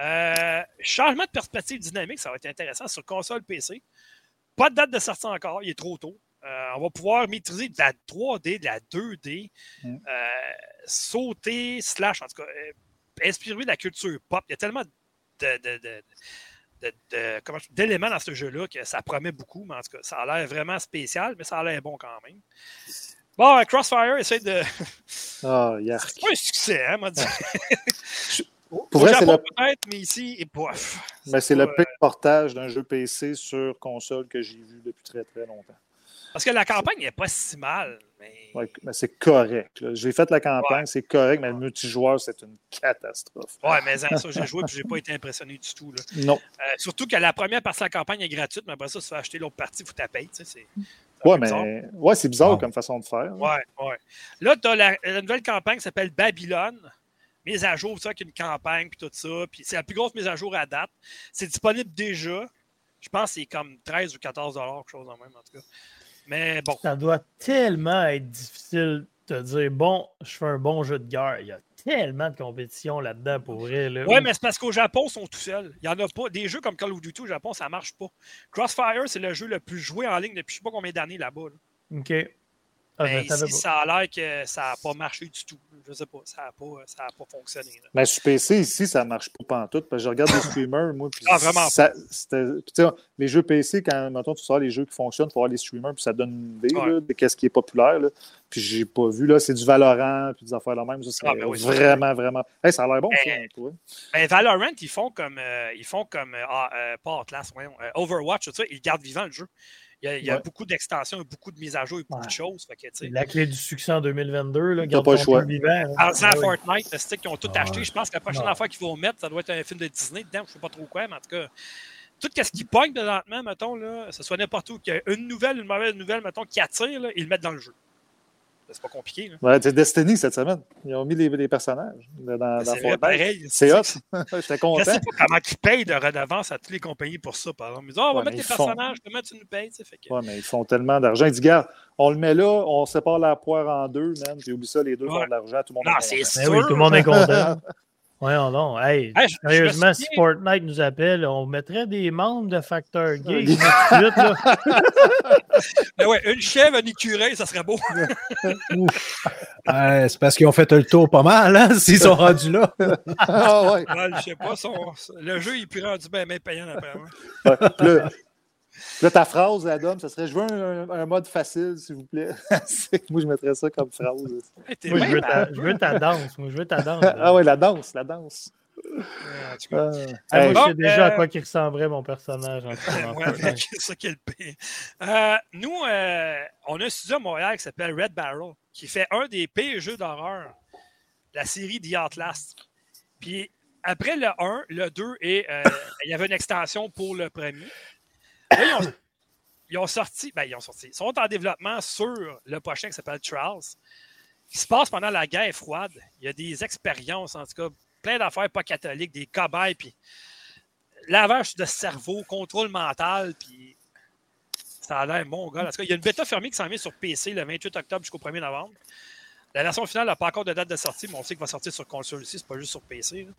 Speaker 1: Euh, changement de perspective dynamique, ça va être intéressant sur console PC. Pas de date de sortie encore, il est trop tôt. Euh, on va pouvoir maîtriser de la 3D, de la 2D,
Speaker 4: Mm.
Speaker 1: euh, sauter, slash, en tout cas, euh, inspiré de la culture pop. Il y a tellement de, de- de- d'éléments dans ce jeu-là que ça promet beaucoup, mais en tout cas, ça a l'air vraiment spécial, mais ça a l'air bon quand même. Bon, euh, Crossfire essaie de.
Speaker 4: Yark.
Speaker 1: C'est pas un succès, hein. Au
Speaker 4: Pour vrai, c'est le-
Speaker 1: peut-être, mais ici, et.
Speaker 4: Mais c'est le pire portage d'un jeu PC sur console que j'ai vu depuis très très longtemps.
Speaker 1: Parce que la campagne n'est pas si mal, mais.
Speaker 4: Ouais, mais c'est correct. J'ai fait la campagne, c'est correct, mais le multijoueur, c'est une catastrophe.
Speaker 1: Ouais, mais hein, ça, j'ai joué et j'ai pas été impressionné du tout. Là.
Speaker 4: Non.
Speaker 1: Euh, surtout que la première partie de la campagne est gratuite, mais après ça, tu vas acheter l'autre partie, il faut que tu c'est- bizarre.
Speaker 4: mais ouais, c'est bizarre comme façon de faire.
Speaker 1: Ouais, ouais. Là, tu as la, la nouvelle campagne qui s'appelle Babylone. Mise à jour, ça, avec une campagne, puis tout ça. Puis c'est la plus grosse mise à jour à date. C'est disponible déjà. Je pense que c'est comme 13 ou 14 quelque chose en même, en tout cas. Mais bon.
Speaker 2: Ça doit tellement être difficile de te dire bon, je fais un bon jeu de guerre. Il y a tellement de compétition là-dedans pour vrai. Là.
Speaker 1: Ouais, mais c'est parce qu'au Japon, ils sont tout seuls. Il n'y en a pas. Des jeux comme Call of Duty au Japon, ça marche pas. Crossfire, c'est le jeu le plus joué en ligne depuis je sais pas combien d'années là-bas. là.
Speaker 2: OK. Ah, savais
Speaker 1: ici, ça a l'air que ça n'a pas marché du tout. Je sais pas. Ça n'a pas, ça a pas fonctionné. là.
Speaker 4: Mais sur PC, ici, ça marche pas pantoute. Parce que je regarde les streamers, moi. Puis
Speaker 1: Ah, vraiment
Speaker 4: ça- c'était- puis tu sais, les jeux PC, quand mettons, tu sors les jeux qui fonctionnent, il faut voir les streamers, puis ça donne une idée
Speaker 1: Ouais.
Speaker 4: là, de qu'est-ce qui est populaire. Là. Puis j'ai pas vu, là, c'est du Valorant, puis des affaires là même. Ça, c'est
Speaker 1: Ah, ben oui,
Speaker 4: vraiment, vraiment. Hey, ça a l'air bon, ça,
Speaker 1: Ben. Ben, Valorant, ils font comme. euh, ils font comme. euh, ah, euh, pas Atlas, voyons. euh, Overwatch, tout ça. Ils gardent vivant le jeu. Il y a, il y a
Speaker 4: Ouais.
Speaker 1: beaucoup d'extensions, beaucoup de mises à jour et beaucoup
Speaker 2: Ouais.
Speaker 1: de choses. Fait que,
Speaker 2: La clé du succès en 2022, là, garde
Speaker 4: pas le choix.
Speaker 2: club vivant, hein. Ah.
Speaker 1: Fortnite, le stick, ils ont tout
Speaker 3: Ah
Speaker 1: acheté. Je pense que la prochaine
Speaker 2: Non.
Speaker 1: affaire qu'ils vont mettre, ça doit être un film de Disney dedans, je sais pas trop quoi, mais en tout cas, tout ce qui pogne présentement, mettons, là, que ce soit n'importe où, qu'il y a une nouvelle, une mauvaise nouvelle, mettons, qui attire, là, ils le mettent dans le jeu. C'est pas compliqué. Là.
Speaker 4: Ouais, c'est Destiny cette semaine. Ils ont mis les, les personnages dans, dans
Speaker 1: C'est vrai,
Speaker 4: Fortnite.
Speaker 1: pareil.
Speaker 4: C'est hot. J'étais
Speaker 1: Je
Speaker 4: content.
Speaker 1: sais pas comment ils payent de redevance à toutes les compagnies pour ça, par exemple. Ils disent, Ah, on va
Speaker 4: Ouais,
Speaker 1: mettre
Speaker 4: font-
Speaker 1: personnages, comment tu nous payes? Fait que...
Speaker 4: Ouais, mais ils font tellement d'argent. Ils disent, gars, on le met là, on sépare la poire en deux, man. J'ai oublié ça, les deux
Speaker 1: Ouais.
Speaker 4: font de l'argent, tout le monde
Speaker 1: Non,
Speaker 4: est
Speaker 1: c'est
Speaker 4: content.
Speaker 2: Ben
Speaker 1: sûr.
Speaker 2: oui, tout le monde est content. Voyons donc. Hey,
Speaker 1: Hey,
Speaker 2: sérieusement, si Fortnite nous appelle, on mettrait des membres de Factor Gay.
Speaker 1: Ben ouais, une chèvre, un écureuil, ça serait beau.
Speaker 3: C'est parce qu'ils ont fait le tour pas mal, hein, s'ils sont rendus là.
Speaker 4: ah ouais.
Speaker 1: Ouais, je sais pas, son- le jeu il est plus rendu bien, bien payant.
Speaker 4: Ouais. Puis Là, ta phrase, Adam, ça serait Je veux un, un- un mode facile, s'il vous plaît. Moi, je mettrais ça comme phrase.
Speaker 2: Moi, je veux, ta, je veux ta danse. Moi, je veux ta danse.
Speaker 4: ah ouais, la danse, la danse.
Speaker 1: Ouais, en tout cas.
Speaker 4: Ah.
Speaker 2: Ah,
Speaker 4: Hey,
Speaker 2: moi, je sais déjà à
Speaker 1: euh,
Speaker 2: quoi qu'il ressemblerait mon personnage. En tout cas, dans
Speaker 1: Ouais,
Speaker 2: Fortnite.
Speaker 1: c'est ça qui est le pire? Euh, nous, euh, on a un studio à Montréal qui s'appelle Red Barrel, qui fait un des pires jeux d'horreur de la série The Outlast. Puis après le 1, le 2 et euh, il y avait une extension pour le premier. Là, ils ont, ils ont sorti, ben, ils ont sorti, ils sont en développement sur le prochain qui s'appelle Trials, qui se passe pendant la guerre froide. Il y a des expériences, en tout cas, plein d'affaires pas catholiques, des cobayes, puis lavage de cerveau, contrôle mental, puis ça a l'air bon, gars. En tout cas, il y a une bêta fermée qui s'en vient sur PC le 28 octobre jusqu'au 1er novembre. La version finale n'a pas encore de date de sortie, mais on sait qu'il va sortir sur console aussi, c'est pas juste sur PC. là.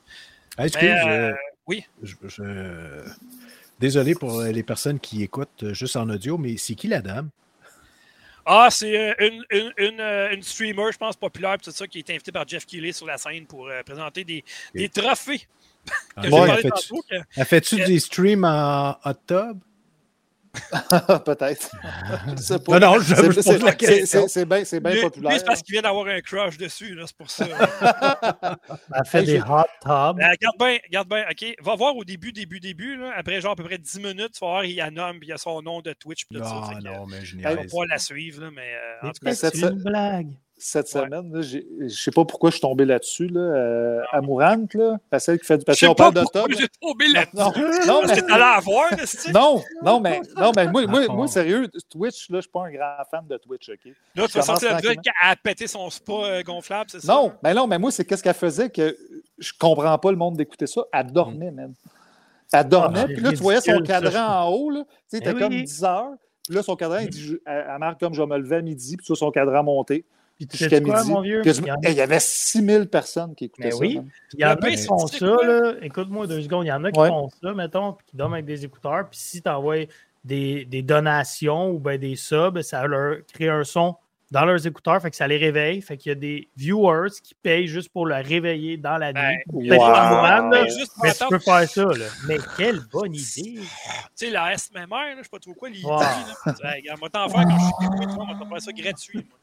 Speaker 3: Ah, excuse,
Speaker 1: Mais, euh, oui.
Speaker 3: je- je- Désolé pour euh, les personnes qui écoutent euh, juste en audio, mais c'est qui la dame?
Speaker 1: Ah, c'est euh, une, une, une, une streamer, je pense, populaire, tout ça, qui est invitée par Jeff Keighley sur la scène pour euh, présenter des, des trophées.
Speaker 3: Ah,
Speaker 1: j'ai
Speaker 3: elle fait-tu
Speaker 1: que-
Speaker 3: des streams en hot tub?
Speaker 4: Peut-être. Pas.
Speaker 3: Non, non, je,
Speaker 4: C'est-
Speaker 3: je pose la
Speaker 4: c'est-
Speaker 3: question.
Speaker 4: c'est- bien bien populaire.
Speaker 1: c'est parce qu'il vient d'avoir un crush dessus, c'est pour ça.
Speaker 2: Elle fait
Speaker 4: Hey,
Speaker 2: des hot tubs.
Speaker 1: Ben, regarde bien, regarde bien, OK. Va voir au début, début, début, là, après genre à peu près 10 minutes, tu vas voir, il y a un homme, puis il y a son nom de Twitch, puis tout ça.
Speaker 3: Non,
Speaker 1: que,
Speaker 3: non, mais je
Speaker 1: On va pouvoir la suivre, là, mais euh, en tout cas,
Speaker 2: C'est une blague.
Speaker 4: Cette
Speaker 1: Ouais.
Speaker 4: semaine, je ne sais pas pourquoi je suis tombé là-dessus. Là, euh, Amourante, là, la celle qui fait du
Speaker 1: je
Speaker 4: parce
Speaker 1: sais
Speaker 4: qu'on
Speaker 1: pas
Speaker 4: parle de
Speaker 1: pourquoi
Speaker 4: top.
Speaker 1: j'ai tombé là-dessus.
Speaker 4: Non, non,
Speaker 1: que
Speaker 4: mais,
Speaker 1: voir,
Speaker 4: non, non, mais, non, mais moi, moi,
Speaker 3: Ah,
Speaker 4: moi, sérieux, Twitch, là, je ne suis pas un grand fan de Twitch, OK?
Speaker 1: Là, tu vas sortir
Speaker 4: tranquillement.
Speaker 1: qu'elle a pété son spa euh, gonflable, c'est ça?
Speaker 4: Non, mais non, mais moi, c'est qu'est-ce qu'elle faisait que je comprends pas le monde d'écouter ça. Elle dormait, même. Elle dormait,
Speaker 2: Ah,
Speaker 4: puis là, tu voyais son
Speaker 2: ça,
Speaker 4: cadran en haut, là. Tu sais,
Speaker 2: Eh
Speaker 4: c'était comme
Speaker 2: oui.
Speaker 4: 10 heures. Puis là, son cadran, il dit, elle, elle marque comme je vais me lever à midi, puis tu vois son cadran monter
Speaker 2: Puis tu
Speaker 4: jusqu'à
Speaker 2: sais quoi,
Speaker 4: midi.
Speaker 2: mon vieux?
Speaker 4: Puis il y
Speaker 2: en
Speaker 4: Hey, il avait 6000 personnes qui écoutaient
Speaker 2: Mais
Speaker 4: ça.
Speaker 2: oui. Il y en a qui font ça, là. Écoute-moi deux secondes. Il y en a qui
Speaker 4: Ouais.
Speaker 2: font ça, mettons, puis qui dorment avec des écouteurs. Puis si tu envoies des, des donations ou ben des subs, ça leur crée un son dans leurs écouteurs, fait que ça les réveille. Fait qu'il y a des viewers qui payent juste pour le réveiller dans la nuit.
Speaker 1: Ben,
Speaker 2: Peut-être
Speaker 4: wow.
Speaker 2: pas moine, là,
Speaker 1: Mais juste pour
Speaker 2: mais tu peux faire ça, là. Mais quelle bonne idée!
Speaker 1: tu sais, la SMR, là, je sais pas trop quoi, l'idée,
Speaker 2: Wow.
Speaker 1: Regarde, moi, t'en faire quand je suis va t'en faire ça gratuit, moi.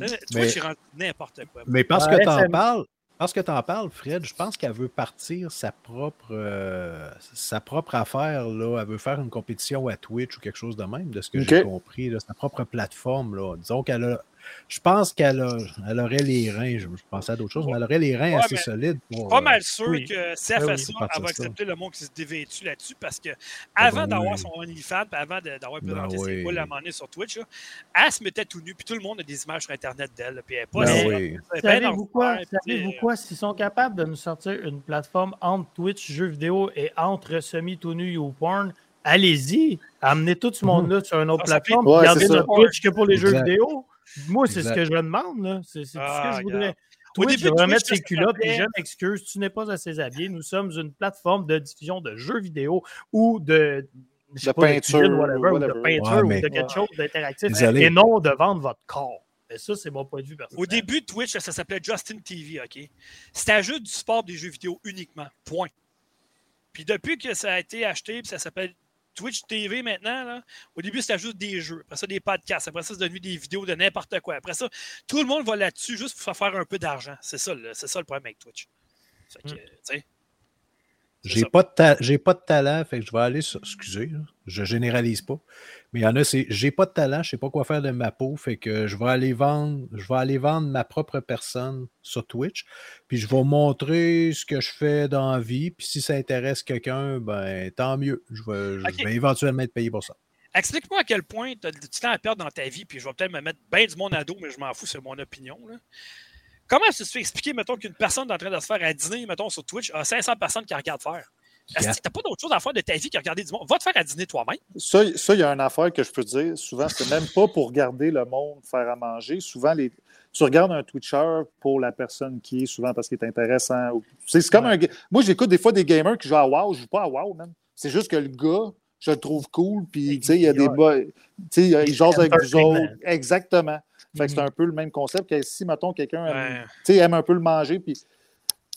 Speaker 1: Tu vois,
Speaker 3: Mais-
Speaker 1: je suis rendu n'importe quoi.
Speaker 3: Mais parce
Speaker 2: Ouais,
Speaker 3: que tu en
Speaker 2: ça-
Speaker 3: parles, parce que tu en parles, Fred, je pense qu'elle veut partir sa propre, euh, sa propre affaire. Là. Elle veut faire une compétition à Twitch ou quelque chose de même, de ce que j'ai compris. là, sa propre plateforme. Là. Disons qu'elle a je pense qu'elle a- elle aurait les reins, je, je pensais à d'autres choses, mais elle aurait les reins
Speaker 1: Ouais,
Speaker 3: assez solides pour.
Speaker 1: Pas
Speaker 3: euh,
Speaker 1: mal sûr
Speaker 2: oui.
Speaker 1: que si elle
Speaker 2: Ben
Speaker 1: fait ça, elle va
Speaker 3: de ça.
Speaker 1: accepter le monde qui se dévêtue là-dessus parce que avant
Speaker 3: ben
Speaker 1: d'avoir
Speaker 3: oui.
Speaker 1: son OnlyFans, avant d'avoir
Speaker 3: Ben
Speaker 1: présenté ses
Speaker 3: oui.
Speaker 1: boules à un moment donné sur Twitch, là, elle se mettait tout nu, puis tout le monde a des images sur Internet d'elle, puis elle pas
Speaker 3: Ben oui.
Speaker 2: Savez-vous quoi? Savez-vous
Speaker 1: euh,
Speaker 2: quoi? S'ils sont capables de nous sortir une plateforme entre Twitch, jeux vidéo et entre semi tout nu YouPorn, allez-y. Amenez tout ce monde-là sur une autre
Speaker 1: ça
Speaker 2: plateforme.
Speaker 4: fait- Ouais, ça.
Speaker 2: notre Twitch que pour les jeux
Speaker 3: Exact.
Speaker 2: vidéo. Moi, c'est ce que je demande. là. C'est c'est tout ce
Speaker 1: Ah,
Speaker 2: que je voudrais.
Speaker 1: regarde. Au
Speaker 2: Twitch
Speaker 1: début,
Speaker 2: devrait
Speaker 1: Twitch,
Speaker 2: mettre
Speaker 1: ça
Speaker 2: ses culottes et je m'excuse, tu n'es pas à ses habillés. Nous sommes une plateforme de diffusion de jeux vidéo ou de, je sais
Speaker 4: De
Speaker 2: pas,
Speaker 4: peinture,
Speaker 2: cuisine, whatever, ou de peinture
Speaker 3: Ouais,
Speaker 2: ou de quelque chose d'interactif et non de vendre votre corps. Et ça, c'est mon point de vue personnel.
Speaker 1: Au début de Twitch, ça s'appelait Justin TV, OK? C'était juste du sport des jeux vidéo uniquement. Point. Puis depuis que ça a été acheté, puis ça s'appelle Twitch TV maintenant, là, au début, c'était juste des jeux. Après ça, des podcasts. Après ça, c'est devenu des vidéos de n'importe quoi. Après ça, tout le monde va là-dessus juste pour faire un peu d'argent. C'est ça, le- c'est ça le problème avec Twitch. Fait que,
Speaker 2: Mm.
Speaker 3: J'ai pas, de j'ai pas de talent, fait que je vais aller sur. Excusez, là, je généralise pas. Mais il y en a, c'est j'ai pas de talent, je sais pas quoi faire de ma peau, fait que je vais aller vendre, je vais aller vendre ma propre personne sur Twitch. Puis je vais montrer ce que je fais dans la vie. Puis si ça intéresse quelqu'un, ben tant mieux. Je vais, je
Speaker 1: Ok.
Speaker 3: vais éventuellement être payé pour ça.
Speaker 1: Explique-moi à quel point tu as du temps à perdre dans ta vie, puis je vais peut-être me mettre bien du monde à dos, mais je m'en fous, c'est mon opinion. là. Comment ça se fait expliquer, mettons, qu'une personne est en train de se faire à dîner, mettons, sur Twitch, a 500 personnes qui regardent faire? Est-ce
Speaker 3: Yeah.
Speaker 1: que t'as pas d'autre chose à faire de ta vie que regarder du monde? Va te faire à dîner toi-même.
Speaker 4: Ça, ça, il y a une affaire que je peux dire. Souvent, c'est même pas pour regarder le monde faire à manger. Souvent, les... tu regardes un Twitcher pour la personne qui est, souvent parce qu'il est intéressant. C'est comme un. Moi, j'écoute des fois des gamers qui jouent à WoW. Je joue pas à WoW, même. C'est juste que le gars, je le trouve cool. Puis, tu sais, il y a des. bas- Tu sais, il jase avec vous autres. Exactement. Fait que c'est
Speaker 2: Mhm.
Speaker 4: un peu le même concept que si, mettons, quelqu'un aime,
Speaker 1: Ouais.
Speaker 4: un peu le manger, puis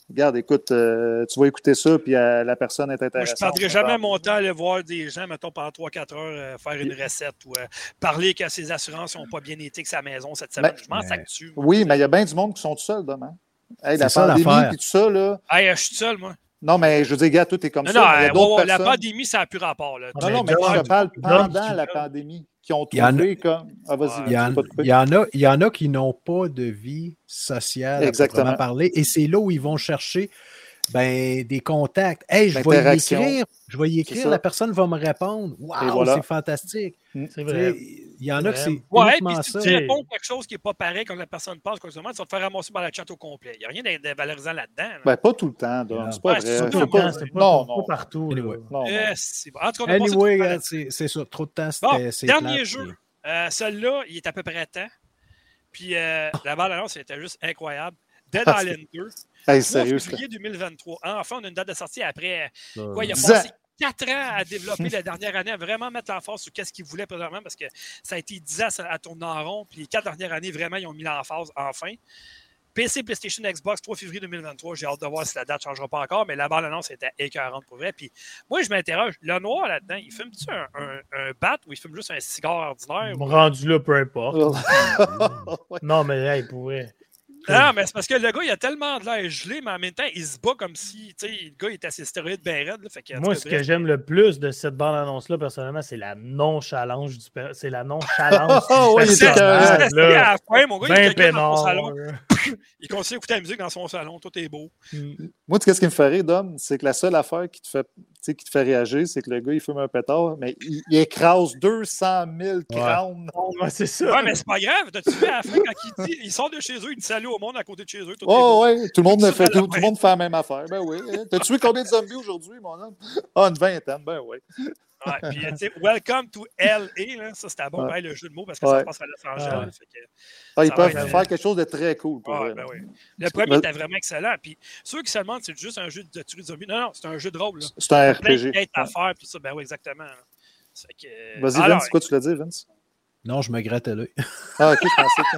Speaker 4: regarde, écoute, euh, tu vas écouter ça, puis euh, la personne est
Speaker 1: Moi,
Speaker 4: intéressante.
Speaker 1: je ne perdrai jamais mon temps à aller voir des gens, mettons, pendant 3-4 heures, euh, faire une recette ou euh, parler que ses assurances n'ont pas bien été que sa maison cette semaine.
Speaker 4: Ben,
Speaker 1: je m'en
Speaker 3: mais-
Speaker 1: sac dessus. moi.
Speaker 4: Oui, mais il y a bien du monde qui sont tout seuls demain. Hey, la
Speaker 3: ça,
Speaker 4: pandémie, puis tout ça, là.
Speaker 1: Hey, je suis seul, moi.
Speaker 4: Non, mais je veux dire, gars, tout est comme
Speaker 1: Non,
Speaker 4: ça.
Speaker 1: non,
Speaker 4: mais il y a
Speaker 1: ouais, la pandémie, ça n'a plus rapport. Là.
Speaker 4: Non, non, mais moi, je parle pendant la pandémie, qui ont
Speaker 3: Il y en a-
Speaker 4: trouvé comme. Ah, vas-y,
Speaker 3: Il y, en, il a, il y en a qui n'ont pas de vie sociale à
Speaker 4: Exactement.
Speaker 3: proprement parler. Et c'est là où ils vont chercher ben, des contacts. Hey, je vais y écrire. Je vais y écrire, la personne va me répondre. Waouh,
Speaker 4: voilà.
Speaker 3: c'est fantastique.
Speaker 2: C'est
Speaker 3: Tu
Speaker 2: vrai.
Speaker 3: sais, Il y en a que c'est
Speaker 1: Ouais, puis si
Speaker 3: ça.
Speaker 1: tu réponds quelque chose qui n'est pas pareil quand la personne pense, soit, tu vas te faire ramasser par la chat au complet. Il n'y a rien de, de valorisant là-dedans. là.
Speaker 4: Ben, pas tout le temps, Dom.
Speaker 3: Non.
Speaker 4: C'est pas
Speaker 1: Ouais,
Speaker 4: vrai.
Speaker 2: Tout
Speaker 4: pas-
Speaker 2: le temps, c'est pas,
Speaker 4: Non,
Speaker 2: pas
Speaker 4: non.
Speaker 2: partout.
Speaker 3: Anyway.
Speaker 4: non,
Speaker 1: c'est bon. En tout cas,
Speaker 3: Anyway, ça. Trop de temps,
Speaker 1: Bon,
Speaker 3: c'était. c'est
Speaker 1: dernier
Speaker 3: plate,
Speaker 1: jeu. Euh, Celui-là, il est à peu près temps. Puis euh, la bande-annonce était juste incroyable. Dead
Speaker 4: Ah,
Speaker 1: Island 2,
Speaker 4: Hey,
Speaker 1: 3
Speaker 4: sérieux, ça.
Speaker 1: février 2023. Enfin, on a une date de sortie après.
Speaker 3: Euh,
Speaker 1: Quoi, il a passé. 4 ans à développer la dernière année, à vraiment mettre l'emphase sur qu'est-ce qu'il voulait présentement, parce que ça a été 10 ans à tourner en rond. Puis les 4 dernières années, vraiment, ils ont mis l'emphase enfin. PC, PlayStation, Xbox, 3 février 2023. J'ai hâte de voir si la date ne changera pas encore, mais la bande-annonce était écœurante pour vrai. Puis moi, je m'interroge, le noir là-dedans, il fume-tu un, un, un bat ou il fume juste un cigare ordinaire?
Speaker 2: Rendu là, peu importe. Non, mais hey, pour vrai.
Speaker 1: Non, mais c'est parce que le gars, il a tellement de l'air gelé, mais en même temps, il se bat comme si, tu sais, le gars, il était à ses stéroïdes bien raides. là. Fait que,
Speaker 2: Moi, ce que j'aime le plus de cette bande-annonce-là, personnellement, c'est la nonchalance du C'est la.
Speaker 4: Oh, oui,
Speaker 2: du
Speaker 4: était
Speaker 2: personnage,
Speaker 1: C'est à la fin, mon gars, il était dans son salon. Il continue à écouter la musique dans son salon. Tout est beau.
Speaker 4: Moi, tu sais, ce qui me fait rire, Dom, c'est que la seule affaire qui te fait, qui te fait réagir, c'est que le gars, il fume un pétard, mais il, il écrase 200 000 crowns.
Speaker 2: Ouais, c'est ça.
Speaker 1: Ouais, mais c'est pas grave. T'as-tu vu à la fin, quand il dit, il sort de chez eux, il dit salut au monde à côté de chez eux. Tout
Speaker 4: Oh, ouais, tout le, monde fait, tout, tout le monde fait la même affaire. Ben oui. T'as tué combien de zombies aujourd'hui, mon homme? Ah, une vingtaine, ben oui.
Speaker 1: Ouais, puis, tu sais, Welcome to L.A., là, ça, c'était bon,
Speaker 4: Ouais.
Speaker 1: le jeu de mots, parce que ça
Speaker 4: Ouais.
Speaker 1: passe à Los Angeles.
Speaker 2: Ouais.
Speaker 1: fait que-
Speaker 4: Ah, ils peuvent
Speaker 1: être-
Speaker 4: faire quelque chose de très cool. Pour
Speaker 1: ben oui. Le premier était vraiment excellent. Puis ceux qui se demandent, c'est juste un jeu de tuer des zombies. Non, non, c'est un jeu de rôle.
Speaker 4: C'est un
Speaker 1: Plein de
Speaker 4: RPG.
Speaker 1: quêtes à
Speaker 4: Ouais.
Speaker 1: faire, puis ça, ben oui, exactement.
Speaker 4: Vas-y, Vince, quoi tu l'as dit, Vince?
Speaker 3: Non, je me grattais l'œil.
Speaker 4: Ah, ok, je pensais que.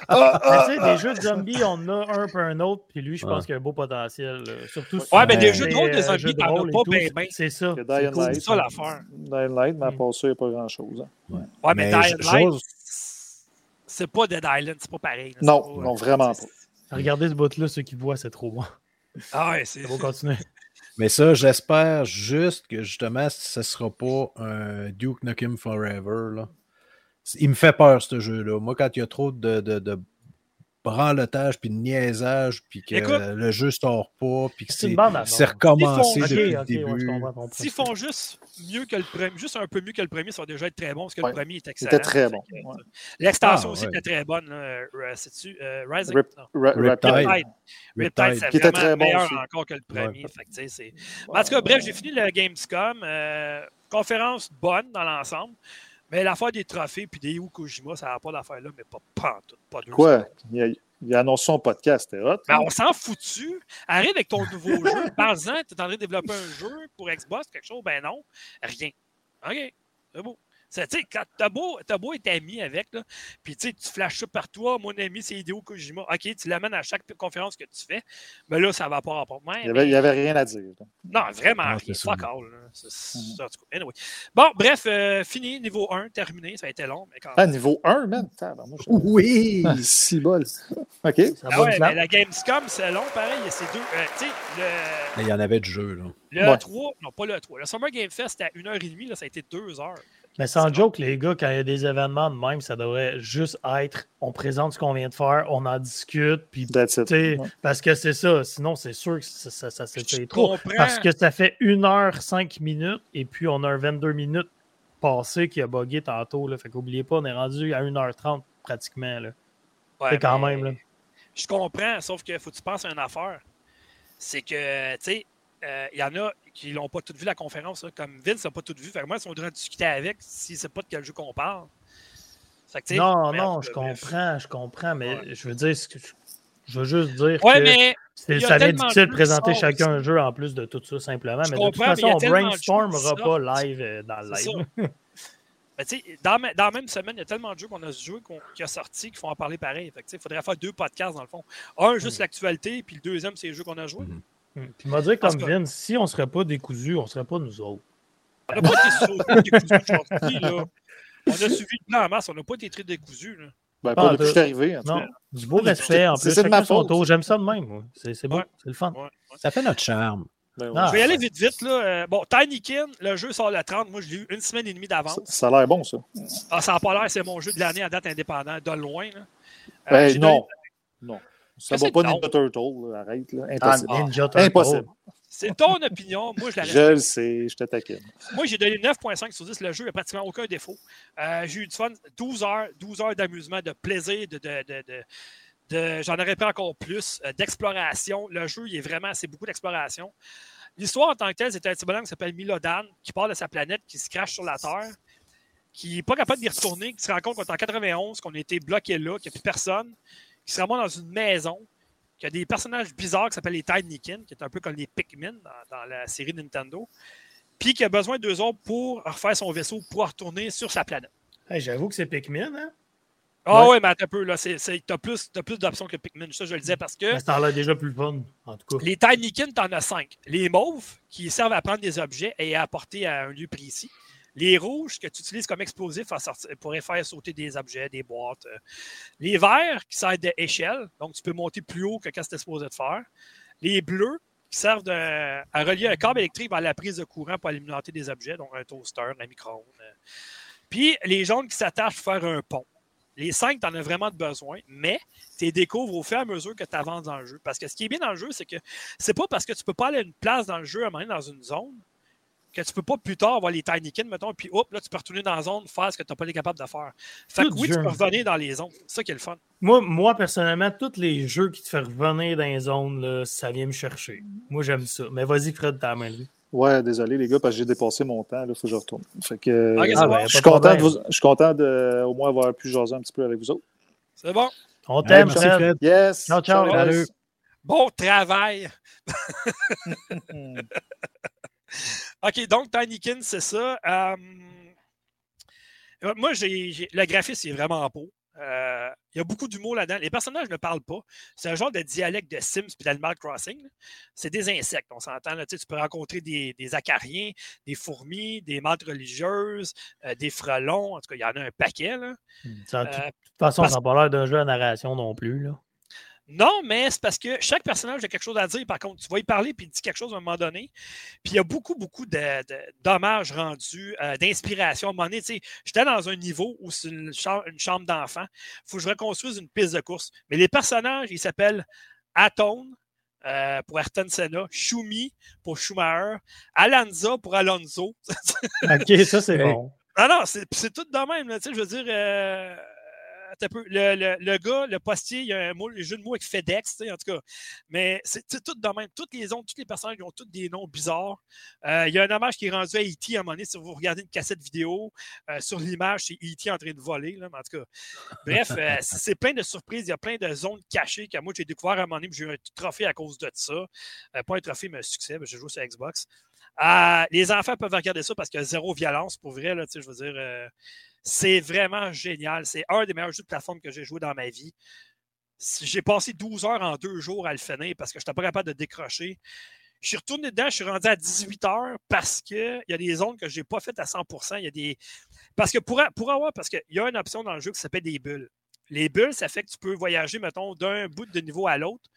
Speaker 4: Ah, ah,
Speaker 2: tu sais, des jeux de zombies, on en a un peu un autre, puis lui, je pense qu'il y a un beau potentiel. Surtout
Speaker 4: Ouais,
Speaker 1: mais
Speaker 2: on
Speaker 1: des jeux de rôle de
Speaker 2: euh,
Speaker 1: zombies,
Speaker 2: jeux de
Speaker 1: t'en as
Speaker 2: et
Speaker 1: pas
Speaker 2: tout,
Speaker 1: ben,
Speaker 2: c'est-
Speaker 1: ben.
Speaker 2: C'est ça. C'est
Speaker 4: Dying
Speaker 2: cool.
Speaker 4: Light.
Speaker 1: C'est ça l'affaire.
Speaker 4: Dying Light, mais à
Speaker 2: Mm.
Speaker 4: part ça, il n'y a pas grand-chose. hein.
Speaker 1: Ouais, mais,
Speaker 3: Mais
Speaker 1: Dying Light,
Speaker 3: j'ose-
Speaker 1: c'est pas Dead Island, c'est pas pareil. là,
Speaker 4: Non,
Speaker 1: pas-
Speaker 4: non, vraiment pas.
Speaker 2: Regardez ce bout-là, ceux qui voient, c'est trop bon.
Speaker 1: Ah ouais, c'est.
Speaker 2: Ça va continuer.
Speaker 3: Mais ça, j'espère juste que justement, ce ne sera pas un Duke Nukem Forever. Là. Il me fait peur, ce jeu-là. Moi, quand il y a trop de, de, de branlotage, puis de niaisage, puis que
Speaker 1: Écoute,
Speaker 3: le jeu sort pas, puis que
Speaker 2: C'est
Speaker 3: recommencé depuis
Speaker 2: Ok,
Speaker 3: le
Speaker 2: ouais,
Speaker 3: début.
Speaker 1: S'ils font juste mieux que le premier, juste un peu mieux que le premier, ça va déjà être très bon parce que
Speaker 4: Ouais.
Speaker 1: le premier est excellent.
Speaker 4: était très bon, ouais.
Speaker 1: euh, L'extension
Speaker 3: Ah,
Speaker 1: aussi
Speaker 3: ouais.
Speaker 1: était très bonne. là. Euh, C'est-tu euh, Rising?
Speaker 4: Rip-
Speaker 3: Riptide.
Speaker 1: Riptide. Riptide,
Speaker 3: Riptide.
Speaker 1: c'est
Speaker 4: Qui était
Speaker 1: vraiment
Speaker 4: très bon
Speaker 1: meilleur
Speaker 4: aussi.
Speaker 1: encore que le premier.
Speaker 3: Ouais.
Speaker 1: Fait que, En tout cas, bref, j'ai fini le Gamescom. euh, conférence bonne dans l'ensemble. Mais l'affaire des trophées puis des Yu Kojima, ça n'a pas d'affaire là, mais pas pantoute, pas deux
Speaker 4: Quoi? Il a, il a annoncé son podcast, c'était hot.
Speaker 1: Ben, on s'en foutu. Arrive avec ton nouveau jeu. Par an, tu es en train de développer un jeu pour Xbox, quelque chose? Ben non, rien. OK, c'est beau. C'est, tu sais, quand t'as beau, t'as beau être ami avec, là, puis tu sais, tu flashes ça par toi, mon ami, c'est Hideo Kojima. OK, tu l'amènes à chaque conférence que tu fais, mais là, ça va pas rapport. Ouais,
Speaker 4: Il n'y avait, il y avait rien à dire.
Speaker 1: non, vraiment
Speaker 3: Ah,
Speaker 1: rien. Fuck all. là. C'est- c'est- en tout cas, anyway. Bon, bref, euh, fini, niveau 1, terminé. Ça a été long, mais quand
Speaker 4: Ah,
Speaker 1: même.
Speaker 4: niveau 1, man. Tabarnouche.
Speaker 3: Oui!
Speaker 4: Ah, Si bol. OK.
Speaker 2: Ça
Speaker 1: Ah ouais, mais la Gamescom, c'est long, pareil. Il y a ces deux. euh, tu sais, le.
Speaker 3: Il y en avait du jeu, là.
Speaker 1: Le
Speaker 4: Ouais.
Speaker 1: 3, non pas le 3. Le Summer Game Fest, c'était à 1h30, là, ça a été 2 heures.
Speaker 2: Mais sans joke, les gars, quand il y a des événements de même, ça devrait juste être on présente ce qu'on vient de faire, on en discute, puis
Speaker 4: That's it.
Speaker 2: tu sais,
Speaker 4: Ouais.
Speaker 2: parce que c'est ça. Sinon, c'est sûr que ça, ça, ça
Speaker 1: Je
Speaker 2: s'est fait trop.
Speaker 1: comprends.
Speaker 2: Parce que ça fait 1 heure 5 minutes et puis on a un 22 minutes passé qui a bugué tantôt. Là. Fait qu'oubliez pas, on est rendu à 1h30 pratiquement. Là.
Speaker 1: Ouais,
Speaker 2: c'est quand
Speaker 1: mais
Speaker 2: même, là.
Speaker 1: Je comprends, sauf qu'il faut que tu penses à une affaire. C'est que, tu sais, euh, il y en a qui l'ont pas tout vu la conférence, comme Vince n'a pas tout vu. Fait que moi, si on devrait discuter avec, s'il ne sait pas de quel jeu qu'on parle. Fait que,
Speaker 2: Non,
Speaker 1: merde,
Speaker 2: non, je
Speaker 1: bref.
Speaker 2: comprends, je comprends, mais
Speaker 1: Ouais.
Speaker 2: je veux dire, ce que je, je veux juste dire
Speaker 1: Ouais,
Speaker 2: que
Speaker 1: mais
Speaker 2: ça vient difficile de présenter chacun un jeu en plus de tout ça, simplement.
Speaker 1: Je
Speaker 2: Mais de toute
Speaker 1: mais
Speaker 2: façon, on
Speaker 1: jeux
Speaker 2: brainstormera pas live euh, dans le live.
Speaker 1: Sais, dans, dans la même semaine, il y a tellement de jeux qu'on a joué qu'on- qui a sorti qu'il faut en parler pareil. Il faudrait faire deux podcasts dans le fond. Un, juste l'actualité, puis le deuxième, c'est les jeux qu'on a joués.
Speaker 3: Mhm.
Speaker 2: Hum. Puis m'a dit comme
Speaker 1: que-
Speaker 2: Vince, si on serait pas décousus, on serait pas nous autres.
Speaker 1: On n'a pas été décousus aujourd'hui, là. On a suivi le plan en masse, on n'a pas été très décousus. Là.
Speaker 4: Ben,
Speaker 2: Pas en
Speaker 4: depuis que je
Speaker 2: tout.
Speaker 4: suis arrivé. En tout
Speaker 2: Non, du beau respect en
Speaker 4: c'est-
Speaker 2: plus.
Speaker 4: c'est de ma
Speaker 2: Chacun son
Speaker 4: faute.
Speaker 2: tour. J'aime ça de même. C'est c'est beau,
Speaker 1: Ouais.
Speaker 2: c'est le fun.
Speaker 1: Ouais, ouais.
Speaker 3: Ça fait notre charme.
Speaker 4: Ben, ouais.
Speaker 2: Ah.
Speaker 1: Je vais y aller vite, vite. Là. Euh, bon, Tinykin, le jeu sort le 30. Moi, je l'ai eu une semaine et demie d'avance.
Speaker 4: ça a l'air bon, ça.
Speaker 1: Ah, ça n'a pas l'air, c'est mon jeu de l'année à date indépendant, de loin. Là. Euh,
Speaker 4: Ben, non. Non. Ça va pas Ninja Turtle. là. Arrête. Là.
Speaker 2: Ah,
Speaker 4: Impossible.
Speaker 2: Ninja Turtle.
Speaker 4: Impossible.
Speaker 1: C'est ton opinion. Moi, je la
Speaker 4: Je le sais, je te taquine.
Speaker 1: Moi, j'ai donné 9.5 sur 10. Le jeu n'a pratiquement aucun défaut. Euh, j'ai eu du fun. 12 heures, 12 heures d'amusement, de plaisir, de, de, de- de- j'en aurais pris encore plus, euh, d'exploration. Le jeu, il est vraiment, c'est beaucoup d'exploration. L'histoire en tant que telle, c'est un petit bonhomme qui s'appelle Milodan, qui part de sa planète, qui se crache sur la Terre, qui n'est pas capable d'y retourner, qui se rend compte qu'on est en 91, qu'on a été bloqué là, qu'il n'y a plus personne, qui se ramasse dans une maison, qu'il y a des personnages bizarres qui s'appellent les Tinykin, qui est un peu comme les Pikmin dans, dans la série Nintendo, puis qui a besoin de deux autres pour refaire son vaisseau pour retourner sur sa planète.
Speaker 2: Hey, J'avoue que c'est Pikmin, hein?
Speaker 1: Ah
Speaker 2: Ouais.
Speaker 1: ouais, mais un peu, là, t'as plus, t'as plus d'options que Pikmin. Ça, je le disais parce que
Speaker 2: Mais ça a l'air déjà plus fun, en tout cas.
Speaker 1: les Tinykin, t'en as cinq. Les mauves, qui servent à prendre des objets et à apporter à un lieu précis. Les rouges, que tu utilises comme sortir- pour faire sauter des objets, des boîtes. euh. Les verts, qui servent d'échelle, donc tu peux monter plus haut que que c'était supposé de faire. Les bleus, qui servent à relier un câble électrique vers la prise de courant pour alimenter des objets, donc un toaster, un micro-ondes. euh. Puis les jaunes qui s'attachent pour faire un pont. Les cinq, tu en as vraiment besoin, mais tu les découvres au fur et à mesure que tu avances dans le jeu. Parce que ce qui est bien dans le jeu, c'est que c'est pas parce que tu peux pas aller à une place dans le jeu, à un dans une zone, que tu peux pas plus tard avoir les Tinykin, mettons, puis hop, là, tu peux retourner dans la zone, faire ce que tu n'as pas été capable de faire. Fait que
Speaker 2: Tout
Speaker 1: oui,
Speaker 2: jeu.
Speaker 1: tu peux revenir dans les zones. C'est ça qui est le fun.
Speaker 2: Moi, moi, personnellement, tous les jeux qui te font revenir dans les zones, là, ça vient me chercher. Moi, j'aime ça. Mais vas-y, Fred, ta main. lui.
Speaker 4: Ouais, désolé, les gars, parce que j'ai dépassé mon temps. Il faut que je retourne. Fait que,
Speaker 2: Ah,
Speaker 1: bon.
Speaker 2: ben,
Speaker 4: je, suis content de vous- je suis content de au moins avoir pu jaser un petit peu avec vous autres.
Speaker 1: C'est bon.
Speaker 2: On t'aime, Fred.
Speaker 3: Fred.
Speaker 4: Yes!
Speaker 2: Ciao, ciao.
Speaker 3: Salut.
Speaker 1: Bon travail. OK, donc Tinykin, c'est ça. Euh, moi, j'ai, le graphisme est vraiment beau. Euh, il y a beaucoup d'humour là-dedans. Les personnages ne parlent pas. C'est un genre de dialecte de Sims puis d'Animal Crossing. C'est des insectes, on s'entend. Là. Tu, sais, tu peux rencontrer des, des acariens, des fourmis, des menthes religieuses, euh, des frelons. En tout cas, il y en a un paquet. Là.
Speaker 2: Ça, de
Speaker 1: Euh,
Speaker 2: toute façon,
Speaker 1: parce-
Speaker 2: ça n'a pas l'air d'un jeu à narration non plus. Là.
Speaker 1: Non, mais c'est parce que chaque personnage a quelque chose à dire. Par contre, tu vas y parler puis il dit quelque chose à un moment donné. Puis il y a beaucoup, beaucoup de, de- d'hommages rendus, euh, d'inspiration. À un moment donné, tu sais, j'étais dans un niveau où c'est une, cha- une chambre d'enfant. Il faut que je reconstruise une piste de course. Mais les personnages, ils s'appellent Atone euh, pour Ayrton Senna, Shumi pour Schumacher, Alanza pour Alonso.
Speaker 2: Ok, ça c'est bon.
Speaker 1: Ah non, c'est, c'est tout de même. là, tu sais, je veux dire, euh, peu, le, le- le gars, le postier, il y a un, mot, un jeu de mots avec FedEx, tu sais, en tout cas. Mais c'est, tout de même. Toutes les autres, tous les personnages ils ont tous des noms bizarres. Euh, il y a un hommage qui est rendu à E.T. à un moment donné, si vous regardez une cassette vidéo, euh, sur l'image, c'est E.T. en train de voler. Là, mais en tout cas, bref, euh, c'est plein de surprises. Il y a plein de zones cachées que moi, j'ai découvert à un moment donné, j'ai eu un trophée à cause de ça. Pas un trophée, mais un succès. J'ai joué sur Xbox. Les enfants peuvent regarder ça parce qu'il y a zéro violence, pour vrai. Là, tu sais, je veux dire, c'est vraiment génial. C'est un des meilleurs jeux de plateforme que j'ai joué dans ma vie. J'ai passé 12 heures en deux jours à le finir parce que je n'étais pas capable de décrocher. Je suis retourné dedans, je suis rendu à 18 heures parce qu'il y a des zones que je n'ai pas faites à 100% Il y a des. Parce que pour, pour avoir, parce qu'il y a une option dans le jeu qui s'appelle des bulles. Les bulles, ça fait que tu peux voyager, mettons, d'un bout de niveau à l'autre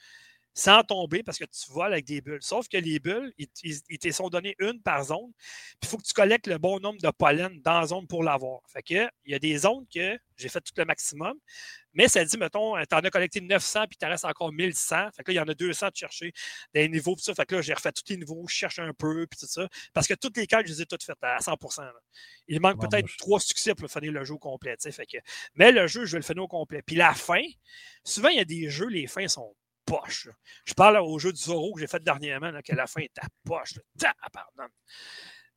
Speaker 1: sans tomber parce que tu voles avec des bulles. Sauf que les bulles, ils, ils- ils te sont données une par zone. Puis il faut que tu collectes le bon nombre de pollen dans la zone pour l'avoir. Fait que il y a des zones que j'ai fait tout le maximum. Mais ça dit, mettons, tu en as collecté 900 puis tu reste encore 1100. Fait que là, il y en a 200 de chercher des niveaux. Puis ça. Fait que là, j'ai refait tous les niveaux, je cherche un peu, puis tout ça. Parce que toutes les cartes, je les ai toutes faites à 100 là. Il manque peut-être trois succès pour finir le jeu au complet. Fait que, mais le jeu, je vais le finir au complet. Puis la fin, souvent, il y a des jeux, les fins sont poches. là. Je parle au jeu du Zoro que j'ai fait dernièrement, là, que la fin est à poche. Tabarnak.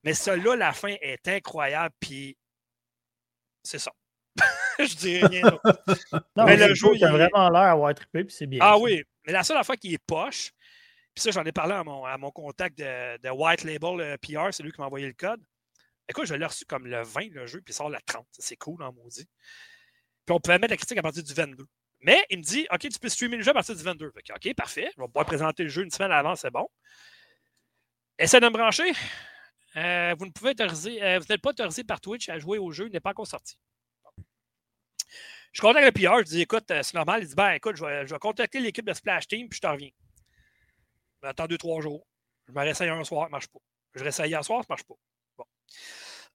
Speaker 1: Mais celui-là, la fin est incroyable, puis c'est ça. je dis rien d'autre.
Speaker 2: Non,
Speaker 1: Mais le jeu,
Speaker 2: il a vraiment l'air d'avoir trippé, puis c'est bien.
Speaker 1: Ah
Speaker 2: ça.
Speaker 1: oui, mais la seule affaire qui est poche, puis ça, j'en ai parlé à mon, à mon contact de, de White Label euh, PR, c'est lui qui m'a envoyé le code. Écoute, je l'ai reçu comme le 20, le jeu, puis il sort le 30. Ça, C'est cool, en maudit. Puis on pouvait mettre la critique à partir du 22. Mais il me dit, OK, tu peux streamer le jeu à partir du 22. Fait que, OK, parfait. Je vais pouvoir présenter le jeu une semaine avant, c'est bon. Essaie de me brancher. Euh, vous ne pouvez autoriser, euh, vous n'êtes pas autorisé par Twitch à jouer au jeu, il n'est pas encore sorti. Je contacte le PR, je dis écoute, euh, c'est normal. Il dit ben écoute, je vais, contacter l'équipe de Splash Team, puis je te reviens. J'attends deux, trois jours. Je me réessaye un soir, ça marche pas. Je réessaye hier soir, ça marche pas. Bon.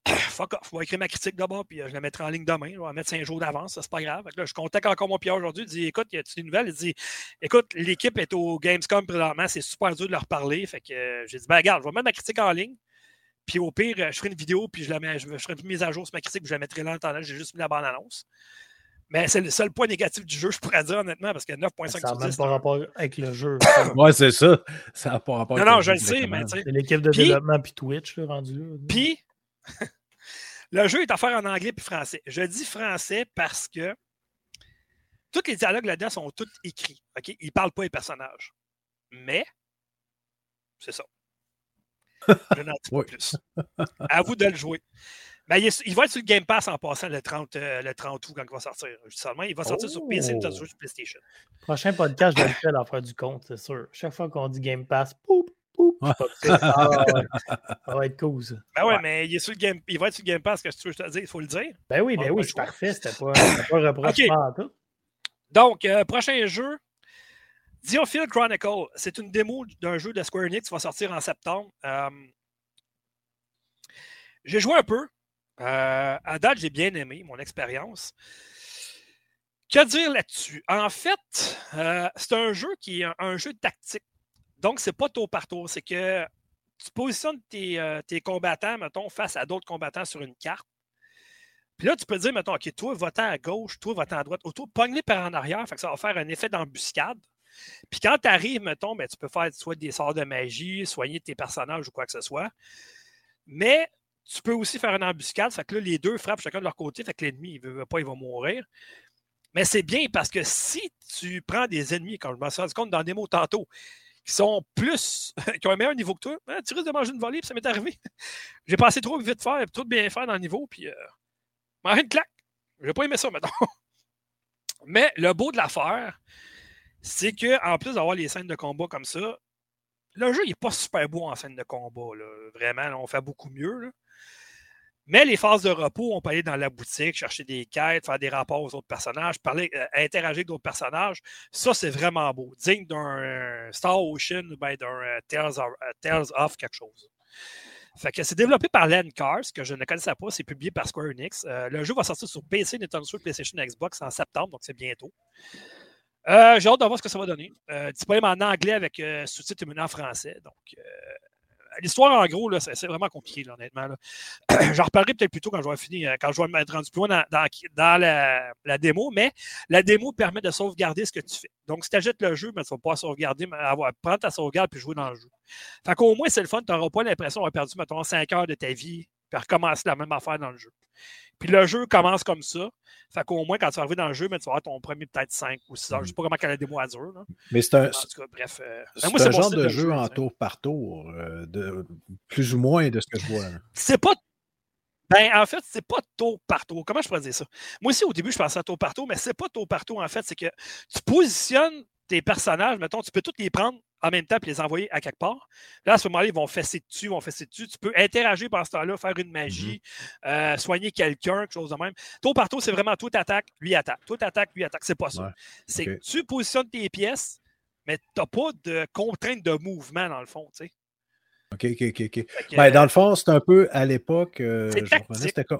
Speaker 1: Fuck off. Je vais écrire ma critique d'abord, puis euh, je la mettrai en ligne demain. Je vais la mettre cinq jours d'avance, ça, c'est pas grave. Là, je contacte encore mon PR aujourd'hui. Il dit écoute, y a-tu des nouvelles? Il dit écoute, l'équipe est au Gamescom présentement, c'est super dur de leur parler. Fait que euh, j'ai dit ben regarde, je vais mettre ma critique en ligne. Puis au pire, euh, je ferai une vidéo, puis je, la mets, je, je ferai une mise à jour sur ma critique, puis je la mettrai là en temps. J'ai juste mis la bande-annonce. Mais c'est le seul point négatif du jeu, je pourrais dire honnêtement, parce que 9.5
Speaker 2: Ça
Speaker 1: sur
Speaker 2: n'a
Speaker 1: 10.
Speaker 2: même pas rapport avec le jeu.
Speaker 3: Ouais, c'est ça. Ça n'a pas rapport
Speaker 1: Non,
Speaker 3: avec
Speaker 1: non, je
Speaker 3: jeu
Speaker 1: le sais, mais tu sais.
Speaker 2: C'est l'équipe de
Speaker 1: Puis-
Speaker 2: développement puis Twitch, là, rendu là.
Speaker 1: Puis, le jeu est à faire en anglais puis français. Je dis français parce que tous les dialogues là-dedans sont tous écrits. OK? Ils ne parlent pas les personnages. Mais, c'est ça. Je n'en dis pas plus. À vous de le jouer. Mais il, est- il va être sur le Game Pass en passant le 30, euh, le 30 août quand il va sortir. Seulement, il va sortir sur PC,
Speaker 2: Oh.
Speaker 1: sur PlayStation.
Speaker 2: Prochain podcast, je vais le faire d'en faire du compte, c'est sûr. Chaque fois qu'on dit Game Pass, poup,
Speaker 3: Ouais.
Speaker 2: Ah, ouais. Ça va être cool, ça.
Speaker 1: Ben ouais,
Speaker 2: Ouais.
Speaker 1: mais il, est sur le game, il va être sur le Game Pass, que tu veux que je te dise, il faut le dire.
Speaker 2: Ben oui, ben oui, c'est parfait. C'était pas, pas un reprochement en tout.
Speaker 1: Donc, euh, prochain jeu, Diophile Chronicle. C'est une démo d'un jeu de Square Enix qui va sortir en septembre. Euh, j'ai joué un peu. Euh, à date, j'ai bien aimé mon expérience. Que dire là-dessus? En fait, euh, c'est un jeu qui est un, un jeu tactique. Donc, c'est pas tour par tour. C'est que tu positionnes tes, euh, tes combattants, mettons, face à d'autres combattants sur une carte. Puis là, tu peux dire, mettons, OK, toi, va-t'en à gauche, toi, va-t'en à droite, autour, pogne-les par en arrière, fait que ça va faire un effet d'embuscade. Puis quand tu arrives, mettons, ben, tu peux faire soit des sorts de magie, soigner tes personnages ou quoi que ce soit. Mais tu peux aussi faire une embuscade, fait que là, les deux frappent chacun de leur côté, fait que l'ennemi, il veut, veut pas, il va mourir. Mais c'est bien parce que si tu prends des ennemis, comme je m'en suis rendu compte dans des mots tantôt, qui sont plus, qui ont un meilleur niveau que toi, hein, tu risques de manger une volée, puis ça m'est arrivé. J'ai passé trop vite faire, trop de bien faire dans le niveau, puis euh, manger une claque. J'ai pas aimé ça, maintenant. Mais le beau de l'affaire, c'est que en plus d'avoir les scènes de combat comme ça, le jeu n'est pas super beau en scène de combat. Là. Vraiment, on fait beaucoup mieux. là. Mais les phases de repos, on peut aller dans la boutique, chercher des quêtes, faire des rapports aux autres personnages, parler, euh, interagir avec d'autres personnages. Ça, c'est vraiment beau. Digne d'un Star Ocean ou d'un euh, Tales, of, euh, Tales of quelque chose. Fait que c'est développé par Len Cars, que je ne connaissais pas, c'est publié par Square Enix. Le jeu va sortir sur PC, Nintendo Switch, PlayStation, Xbox en septembre, donc c'est bientôt. J'ai hâte de voir ce que ça va donner. Disponible en anglais avec sous-titres en français. Donc, l'histoire, en gros, c'est vraiment compliqué, honnêtement. J'en reparlerai peut-être plus tôt quand je vais finir, euh, quand je vais m'être rendu plus loin dans, dans- la, démo, mais la démo permet de sauvegarder ce que tu fais. Donc, si tu achètes le jeu, mais tu ne vas pas sauvegarder, mais avoir, prendre ta sauvegarde puis jouer dans le jeu. Fait qu'au moins, c'est le fun. Tu n'auras pas l'impression d'avoir perdu, mettons, 5 heures de ta vie, puis recommencer la même affaire dans le jeu. Puis le jeu commence comme ça. Fait qu'au moins, quand tu vas arriver dans le jeu, mais tu vas avoir ton premier peut-être 5 ou 6 heures. Je ne sais pas comment la démo a dure. là.
Speaker 3: Mais c'est un,
Speaker 1: En tout cas, bref. euh,
Speaker 3: c'est
Speaker 1: moi, c'est
Speaker 3: un genre de jeu en tour par tour, euh, de, plus ou moins de ce que je vois.
Speaker 1: C'est pas. Ben, en fait, c'est pas tour par tour. Comment je pourrais dire ça? Moi aussi, au début, je pensais à tour par tour, mais c'est pas tour par tour, en fait. C'est que tu positionnes tes personnages, mettons, tu peux tous les prendre en même temps et les envoyer à quelque part. Là, à ce moment-là, ils vont fesser dessus, ils vont fesser dessus. Tu peux interagir pendant ce temps-là, faire une magie, euh, soigner quelqu'un, quelque chose de même. Tour par tour, c'est vraiment toi t'attaques, lui attaque. Toi t'attaques, lui attaque. C'est pas ça.
Speaker 3: Ouais,
Speaker 1: C'est que tu positionnes tes pièces, mais t'as pas de contrainte de mouvement, dans le fond, tu sais.
Speaker 3: OK, OK, OK. Ben, dans le fond, c'est un peu à l'époque. euh, comme,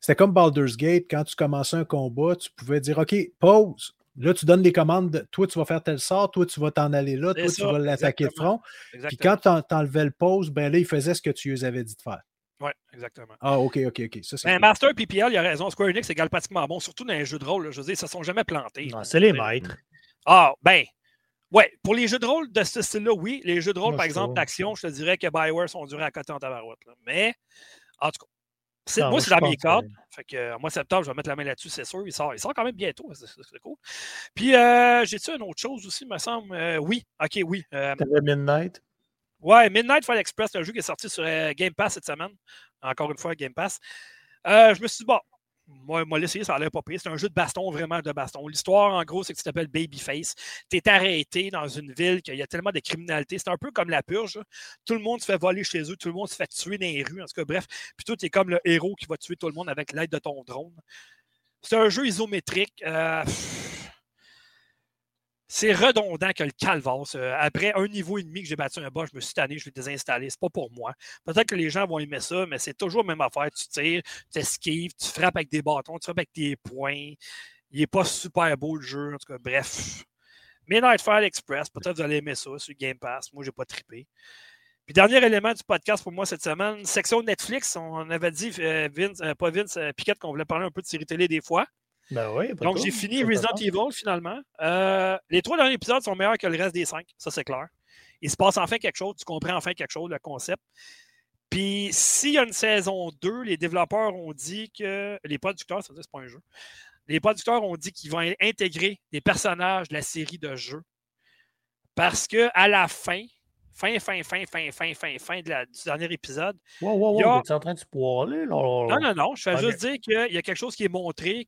Speaker 3: c'était comme Baldur's Gate. Quand tu commençais un combat, tu pouvais dire OK, pause. Là, tu donnes les commandes. de, toi, tu vas faire tel sort. Toi, tu vas t'en aller là. Toi, tu vas l'attaquer de
Speaker 1: exactement.
Speaker 3: front. Puis quand t'en- t'enlevais le pause, ben là, ils faisaient ce que tu les avais dit de faire.
Speaker 1: Ouais, exactement.
Speaker 3: Ah, OK, OK, OK. Ça, c'est
Speaker 1: Ben,
Speaker 3: cool.
Speaker 1: Master PPL, il a raison. Square Enix égale pratiquement bon, surtout dans les jeux de rôle. là. Je veux dire, ils se sont jamais plantés.
Speaker 2: Non, c'est les maîtres.
Speaker 1: Ah, ben, ouais, pour les jeux de rôle de ce style-là, oui. Les jeux de rôle,
Speaker 2: Moi,
Speaker 1: par exemple, d'action, je te dirais que BioWare sont durés à côté en tabarouette. là. Mais, en tout cas, moi,
Speaker 2: moi,
Speaker 1: c'est dans mes cordes.
Speaker 2: que-
Speaker 1: Fait que, euh, moi, septembre, je vais mettre la main là-dessus, c'est sûr. Il sort, il sort quand même bientôt. C'est cool. Puis, euh, j'ai-tu une autre chose aussi, me semble? Euh, oui, ok, oui. Euh,
Speaker 2: T'avais Midnight?
Speaker 1: Ouais, Midnight Fight Express, c'est un jeu qui est sorti sur euh, Game Pass cette semaine. Encore une fois, Game Pass. Je me suis dit, bon, moi, moi l'essayer, ça a l'air pas pire. C'est un jeu de baston, vraiment de baston. L'histoire, en gros, c'est que tu t'appelles Babyface. Tu es arrêté dans une ville qu'il y a tellement de criminalité. C'est un peu comme la purge. là. Tout le monde se fait voler chez eux, tout le monde se fait tuer dans les rues. En tout cas, bref. Puis toi, tu es comme le héros qui va tuer tout le monde avec l'aide de ton drone. C'est un jeu isométrique. Euh, c'est redondant que le calvaire. ça. Après un niveau et demi que j'ai battu un boss, je me suis tanné, je l'ai désinstallé. C'est pas pour moi. Peut-être que les gens vont aimer ça, mais c'est toujours la même affaire. Tu tires, tu esquives, tu frappes avec des bâtons, tu frappes avec tes poings. Il est pas super beau le jeu. En tout cas, bref. Midnight Fire Express, peut-être que vous allez aimer ça sur Game Pass. Moi, j'ai pas trippé. Puis, dernier élément du podcast pour moi cette semaine, section Netflix. On avait dit, euh, Vince, euh, pas Vince, euh, Piquette, qu'on voulait parler un peu de série télé des fois.
Speaker 2: Ben oui.
Speaker 1: Donc, j'ai fini Resident. Evil finalement. Euh, les trois derniers épisodes sont meilleurs que le reste des cinq, ça c'est clair. Il se passe enfin quelque chose, tu comprends enfin quelque chose, le concept. Puis, s'il y a une saison 2, les développeurs ont dit que. Les producteurs, ça veut dire que c'est pas un jeu. Les producteurs ont dit qu'ils vont intégrer des personnages de la série de jeux. Parce que à la fin, fin, fin, fin, fin, fin, fin, fin de la- du dernier épisode,
Speaker 2: Wow, wow,
Speaker 1: a-
Speaker 2: wow. Tu es en train de spoiler, là?
Speaker 1: non, non, non. Je fais
Speaker 2: Ok.
Speaker 1: juste dire qu'il y a quelque chose qui est montré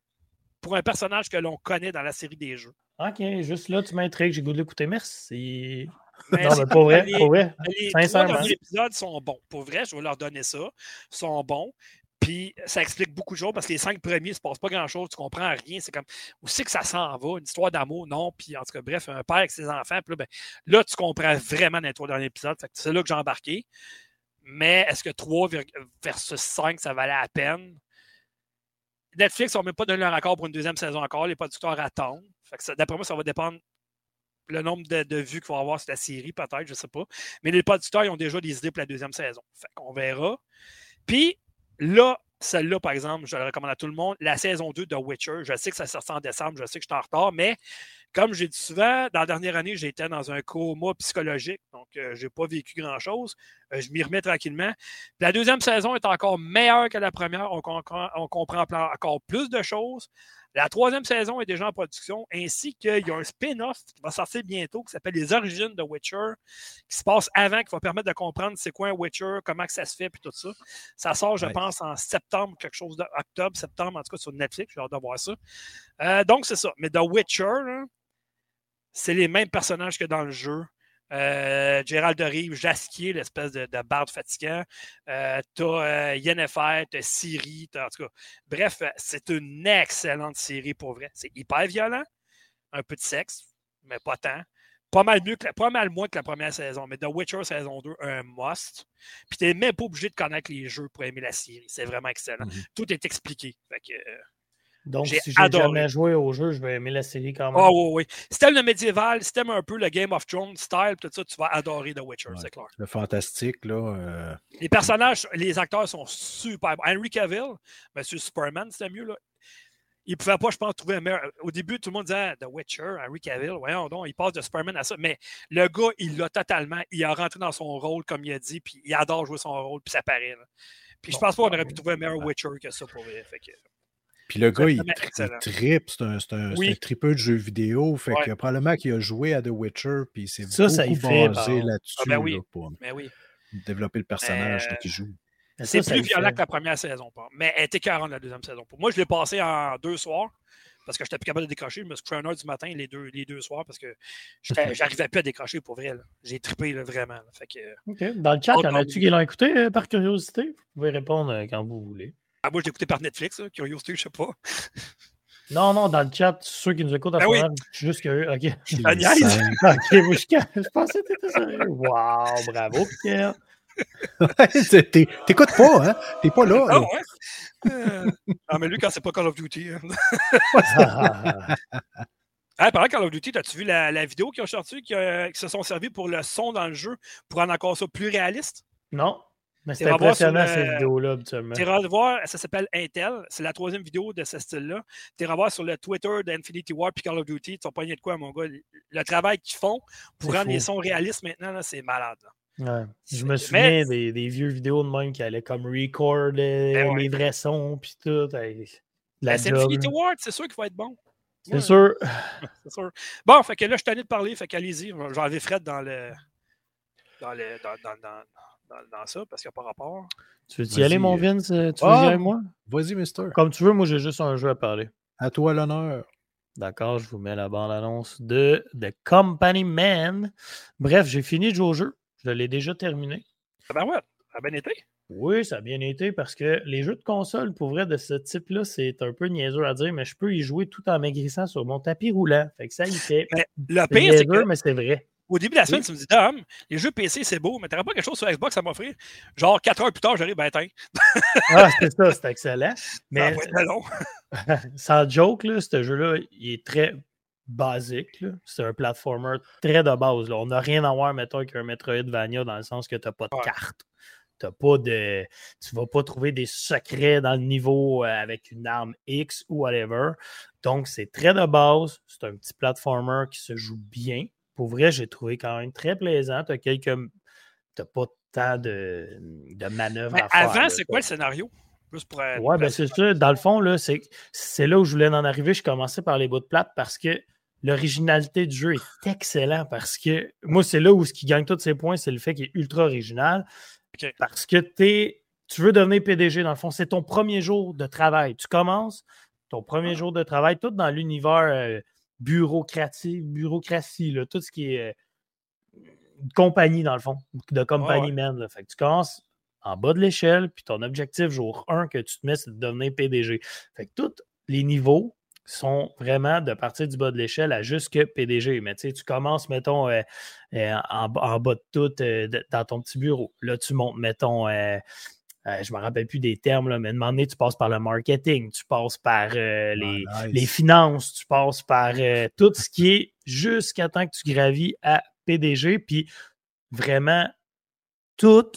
Speaker 1: pour un personnage que l'on connaît dans la série des jeux.
Speaker 2: Ok, juste là, tu m'intrigues. J'ai goût de l'écouter. Merci.
Speaker 1: Mais
Speaker 2: non, mais pas vrai.
Speaker 1: les-
Speaker 2: Pas vrai.
Speaker 1: Les trois derniers épisodes sont bons. Pour vrai, je vais leur donner ça. sont bons. Puis ça explique beaucoup de choses parce que les cinq premiers, il ne se passe pas grand-chose, tu comprends rien. C'est comme où c'est que ça s'en va, une histoire d'amour, non. Puis en tout cas, bref, un père avec ses enfants. Puis là, ben, là, tu comprends vraiment dans les trois derniers épisodes. C'est là que j'ai embarqué. Mais est-ce que 3 vir- versus 5, ça valait la peine? Netflix n'a même pas donné leur accord pour une deuxième saison encore. Les producteurs attendent. D'après moi, ça va dépendre le nombre de, vues qu'il va avoir sur la série, peut-être, je ne sais pas. Mais les producteurs, ils ont déjà des idées pour la deuxième saison. Fait qu'on verra. Puis là, celle-là, par exemple, je la recommande à tout le monde. La saison 2 de Witcher, je sais que ça sort en décembre, je sais que je suis en retard, mais comme j'ai dit souvent, dans la dernière année, j'étais dans un coma psychologique, donc euh, je n'ai pas vécu grand-chose. Euh, je m'y remets tranquillement. La deuxième saison est encore meilleure que la première. On, comprend- on comprend plein- encore plus de choses. La troisième saison est déjà en production, ainsi qu'il y a un spin-off qui va sortir bientôt qui s'appelle Les Origines de Witcher, qui se passe avant, qui va permettre de comprendre c'est quoi un Witcher, comment que ça se fait, puis tout ça. Ça sort, je pense, en septembre, quelque chose d'octobre, septembre, en tout cas sur Netflix. J'ai hâte de voir ça. Euh, donc, c'est ça. Mais The Witcher, là, c'est les mêmes personnages que dans le jeu. Euh, Gérald de Rive, Jasquier, l'espèce de, de barde fatigant. Euh, t'as euh, Yennefer, t'as Siri, t'as- en tout cas. Bref, euh, c'est une excellente série pour vrai. C'est hyper violent, un peu de sexe, mais pas tant. Pas mal, mieux que la- pas mal moins que la première saison, mais The Witcher saison 2, un must. Puis t'es même pas obligé de connaître les jeux pour aimer la série. C'est vraiment excellent.
Speaker 3: Mhm.
Speaker 1: Tout est expliqué. Fait que, euh,
Speaker 2: Donc,
Speaker 1: J'ai
Speaker 2: si j'ai
Speaker 1: adoré.
Speaker 2: jamais joué au jeu, je vais aimer la série quand même.
Speaker 1: Ah oui, oui. Si t'aimes le médiéval, si t'aimes un peu le Game of Thrones style, tout ça, tu vas adorer The Witcher,
Speaker 3: Ouais.
Speaker 1: c'est clair.
Speaker 3: Le fantastique, là. euh,
Speaker 1: Les personnages, les acteurs sont super bons. Henry Cavill, Monsieur Superman, c'était mieux, là. Il pouvait pas, je pense, trouver un meilleur. Au début, tout le monde disait ah, The Witcher, Henry Cavill, voyons donc, il passe de Superman à ça. Mais le gars, il l'a totalement. Il a rentré dans son rôle, comme il a dit, puis il adore jouer son rôle, puis ça paraît. là. Puis je pense pas qu'on aurait pu trouver un meilleur Witcher que ça pour vrai. Fait que,
Speaker 3: Puis le gars, il, il tripe, c'est un, c'est un,
Speaker 1: Oui.
Speaker 3: un tripeux de jeux vidéo. Fait
Speaker 1: Ouais.
Speaker 3: que probablement qu'il a joué à The Witcher, puis c'est
Speaker 2: Ça,
Speaker 3: beaucoup
Speaker 2: ça
Speaker 3: basé là-dessus
Speaker 1: Ah, ben oui.
Speaker 3: là, pour
Speaker 1: mais oui.
Speaker 3: développer le personnage
Speaker 1: Euh,
Speaker 3: là, qui joue.
Speaker 2: Mais
Speaker 1: C'est plus violent
Speaker 2: fait.
Speaker 1: que la première saison, pas. mais elle était 40 la deuxième saison. Pour moi, je l'ai passé en deux soirs parce que j'étais plus capable de décrocher. Je me suis couché à 1h du matin les deux, les deux soirs parce que j'arrivais plus à décrocher pour vrai. J'ai trippé là, vraiment. là. Fait que,
Speaker 2: OK. Dans le chat, y en a-tu qui l'ont écouté euh, par curiosité? Vous pouvez répondre euh, quand vous voulez.
Speaker 1: Ah, moi, je l'ai écouté par Netflix, là, Curiosité, je sais pas.
Speaker 2: Non, non, dans le chat, ceux qui nous écoutent en
Speaker 1: Ben
Speaker 2: ce
Speaker 1: oui.
Speaker 2: moment, je suis juste curieux. OK.
Speaker 1: Niaise.
Speaker 2: OK, je, pensais que t'étais sérieux. Wow, bravo, Pierre.
Speaker 3: T'es- t'es- T'écoutes pas, hein? T'es pas là.
Speaker 1: Ah, ouais? Euh, ah, mais lui, quand c'est pas Call of Duty. Hein.
Speaker 2: Ah,
Speaker 1: Ah, parlant de Call of Duty, as-tu vu la, la vidéo qui ont sorti, qui, euh, qui se sont servis pour le son dans le jeu, pour rendre encore ça plus réaliste?
Speaker 2: non, mais c'est
Speaker 1: voir sur
Speaker 2: impressionnant,
Speaker 1: le-
Speaker 2: ces vidéos-là, habituellement.
Speaker 1: Tu iras voir, ça s'appelle Intel. C'est la troisième vidéo de ce style-là. Tu iras voir sur le Twitter d'Infinity War puis Call of Duty. Tu pogner de quoi, mon gars? Le travail qu'ils font pour rendre les sons réalistes maintenant, c'est malade. là.
Speaker 2: Ouais. Je me
Speaker 1: mais-
Speaker 2: souviens des, des vieux vidéos de même qui allaient comme record euh,
Speaker 1: Ben ouais.
Speaker 2: les vrais sons, puis tout. hey,
Speaker 1: Ben, c'est Infinity
Speaker 2: là.
Speaker 1: War, c'est sûr qu'il va être bon.
Speaker 2: C'est
Speaker 1: Ouais,
Speaker 2: sûr.
Speaker 1: C'est sûr. Bon, fait que là, je suis tanné de parler, fait qu'allez-y. J'en avais Fred dans le. Dans, le, dans, dans, dans, dans, dans ça, parce qu'il n'y a pas rapport.
Speaker 2: Tu veux y aller,
Speaker 3: Vas-y,
Speaker 2: mon
Speaker 3: euh.
Speaker 2: Vince? Euh, Tu veux
Speaker 3: Ah!
Speaker 2: y aller, moi?
Speaker 3: Vas-y, mister.
Speaker 2: Comme tu veux, moi, j'ai juste un jeu à parler.
Speaker 3: À toi l'honneur.
Speaker 2: D'accord, je vous mets la bande-annonce de The Company Man. Bref, j'ai fini de jouer au jeu. Je l'ai déjà terminé.
Speaker 1: Ah ben ouais, ça a bien été.
Speaker 2: Oui, ça a bien été parce que les jeux de console, pour vrai, de ce type-là, c'est un peu niaiseux à dire, mais je peux y jouer tout en maigrissant sur mon tapis roulant. Fait que ça y fait.
Speaker 1: Mais le pire, c'est que
Speaker 2: mais c'est vrai.
Speaker 1: Au début de la semaine, tu me dis, Dom, les jeux PC, c'est beau, mais t'aurais pas quelque chose sur Xbox à m'offrir? Genre, 4 heures plus tard, j'arrive, ben,
Speaker 2: Ah, c'est ça, c'est excellent.
Speaker 1: ça
Speaker 2: Mais
Speaker 1: long.
Speaker 2: sans joke, là, ce jeu-là, il est très basique. C'est un platformer très de base. là. On n'a rien à voir, mettons, qu'un Metroidvania dans le sens que tu n'as pas de
Speaker 1: Ouais.
Speaker 2: carte. T'as pas de. Tu vas pas trouver des secrets dans le niveau euh, avec une arme X ou whatever. Donc, c'est très de base. C'est un petit platformer qui se joue bien. Pour vrai, j'ai trouvé quand même très plaisant. Tu quelques. T'as pas tant de, de manœuvres
Speaker 1: Mais
Speaker 2: à faire.
Speaker 1: avant, c'est quoi le scénario? Juste pour, euh,
Speaker 2: Ouais, ben c'est ça. Dans le fond, c'est, là où je voulais en arriver. Je commençais par les bouts de plate parce que l'originalité du jeu est excellent parce que moi, c'est là où ce qui gagne tous ses points, c'est le fait qu'il est ultra original. Parce que tu veux devenir PDG, dans le fond. C'est ton premier jour de travail. Tu commences ton premier jour de travail, tout dans l'univers euh, bureaucratie, bureaucratie là, tout ce qui est euh, compagnie, dans le fond, de compagnie man. là. Fait que tu commences en bas de l'échelle, puis ton objectif jour 1 que tu te mets, c'est de devenir PDG. Fait que tous les niveaux sont vraiment de partir du bas de l'échelle à jusque PDG. Mais tu sais, tu commences, mettons, euh, euh, en, bas- en bas de tout, euh, de- dans ton petit bureau. Là, tu montes, mettons, euh, je ne me rappelle plus des termes, là, mais à un moment donné, tu passes par le marketing, tu passes par euh, les,
Speaker 3: Ah, nice.
Speaker 2: les finances, tu passes par euh, tout ce qui est jusqu'à temps que tu gravis à PDG. Puis vraiment, tout,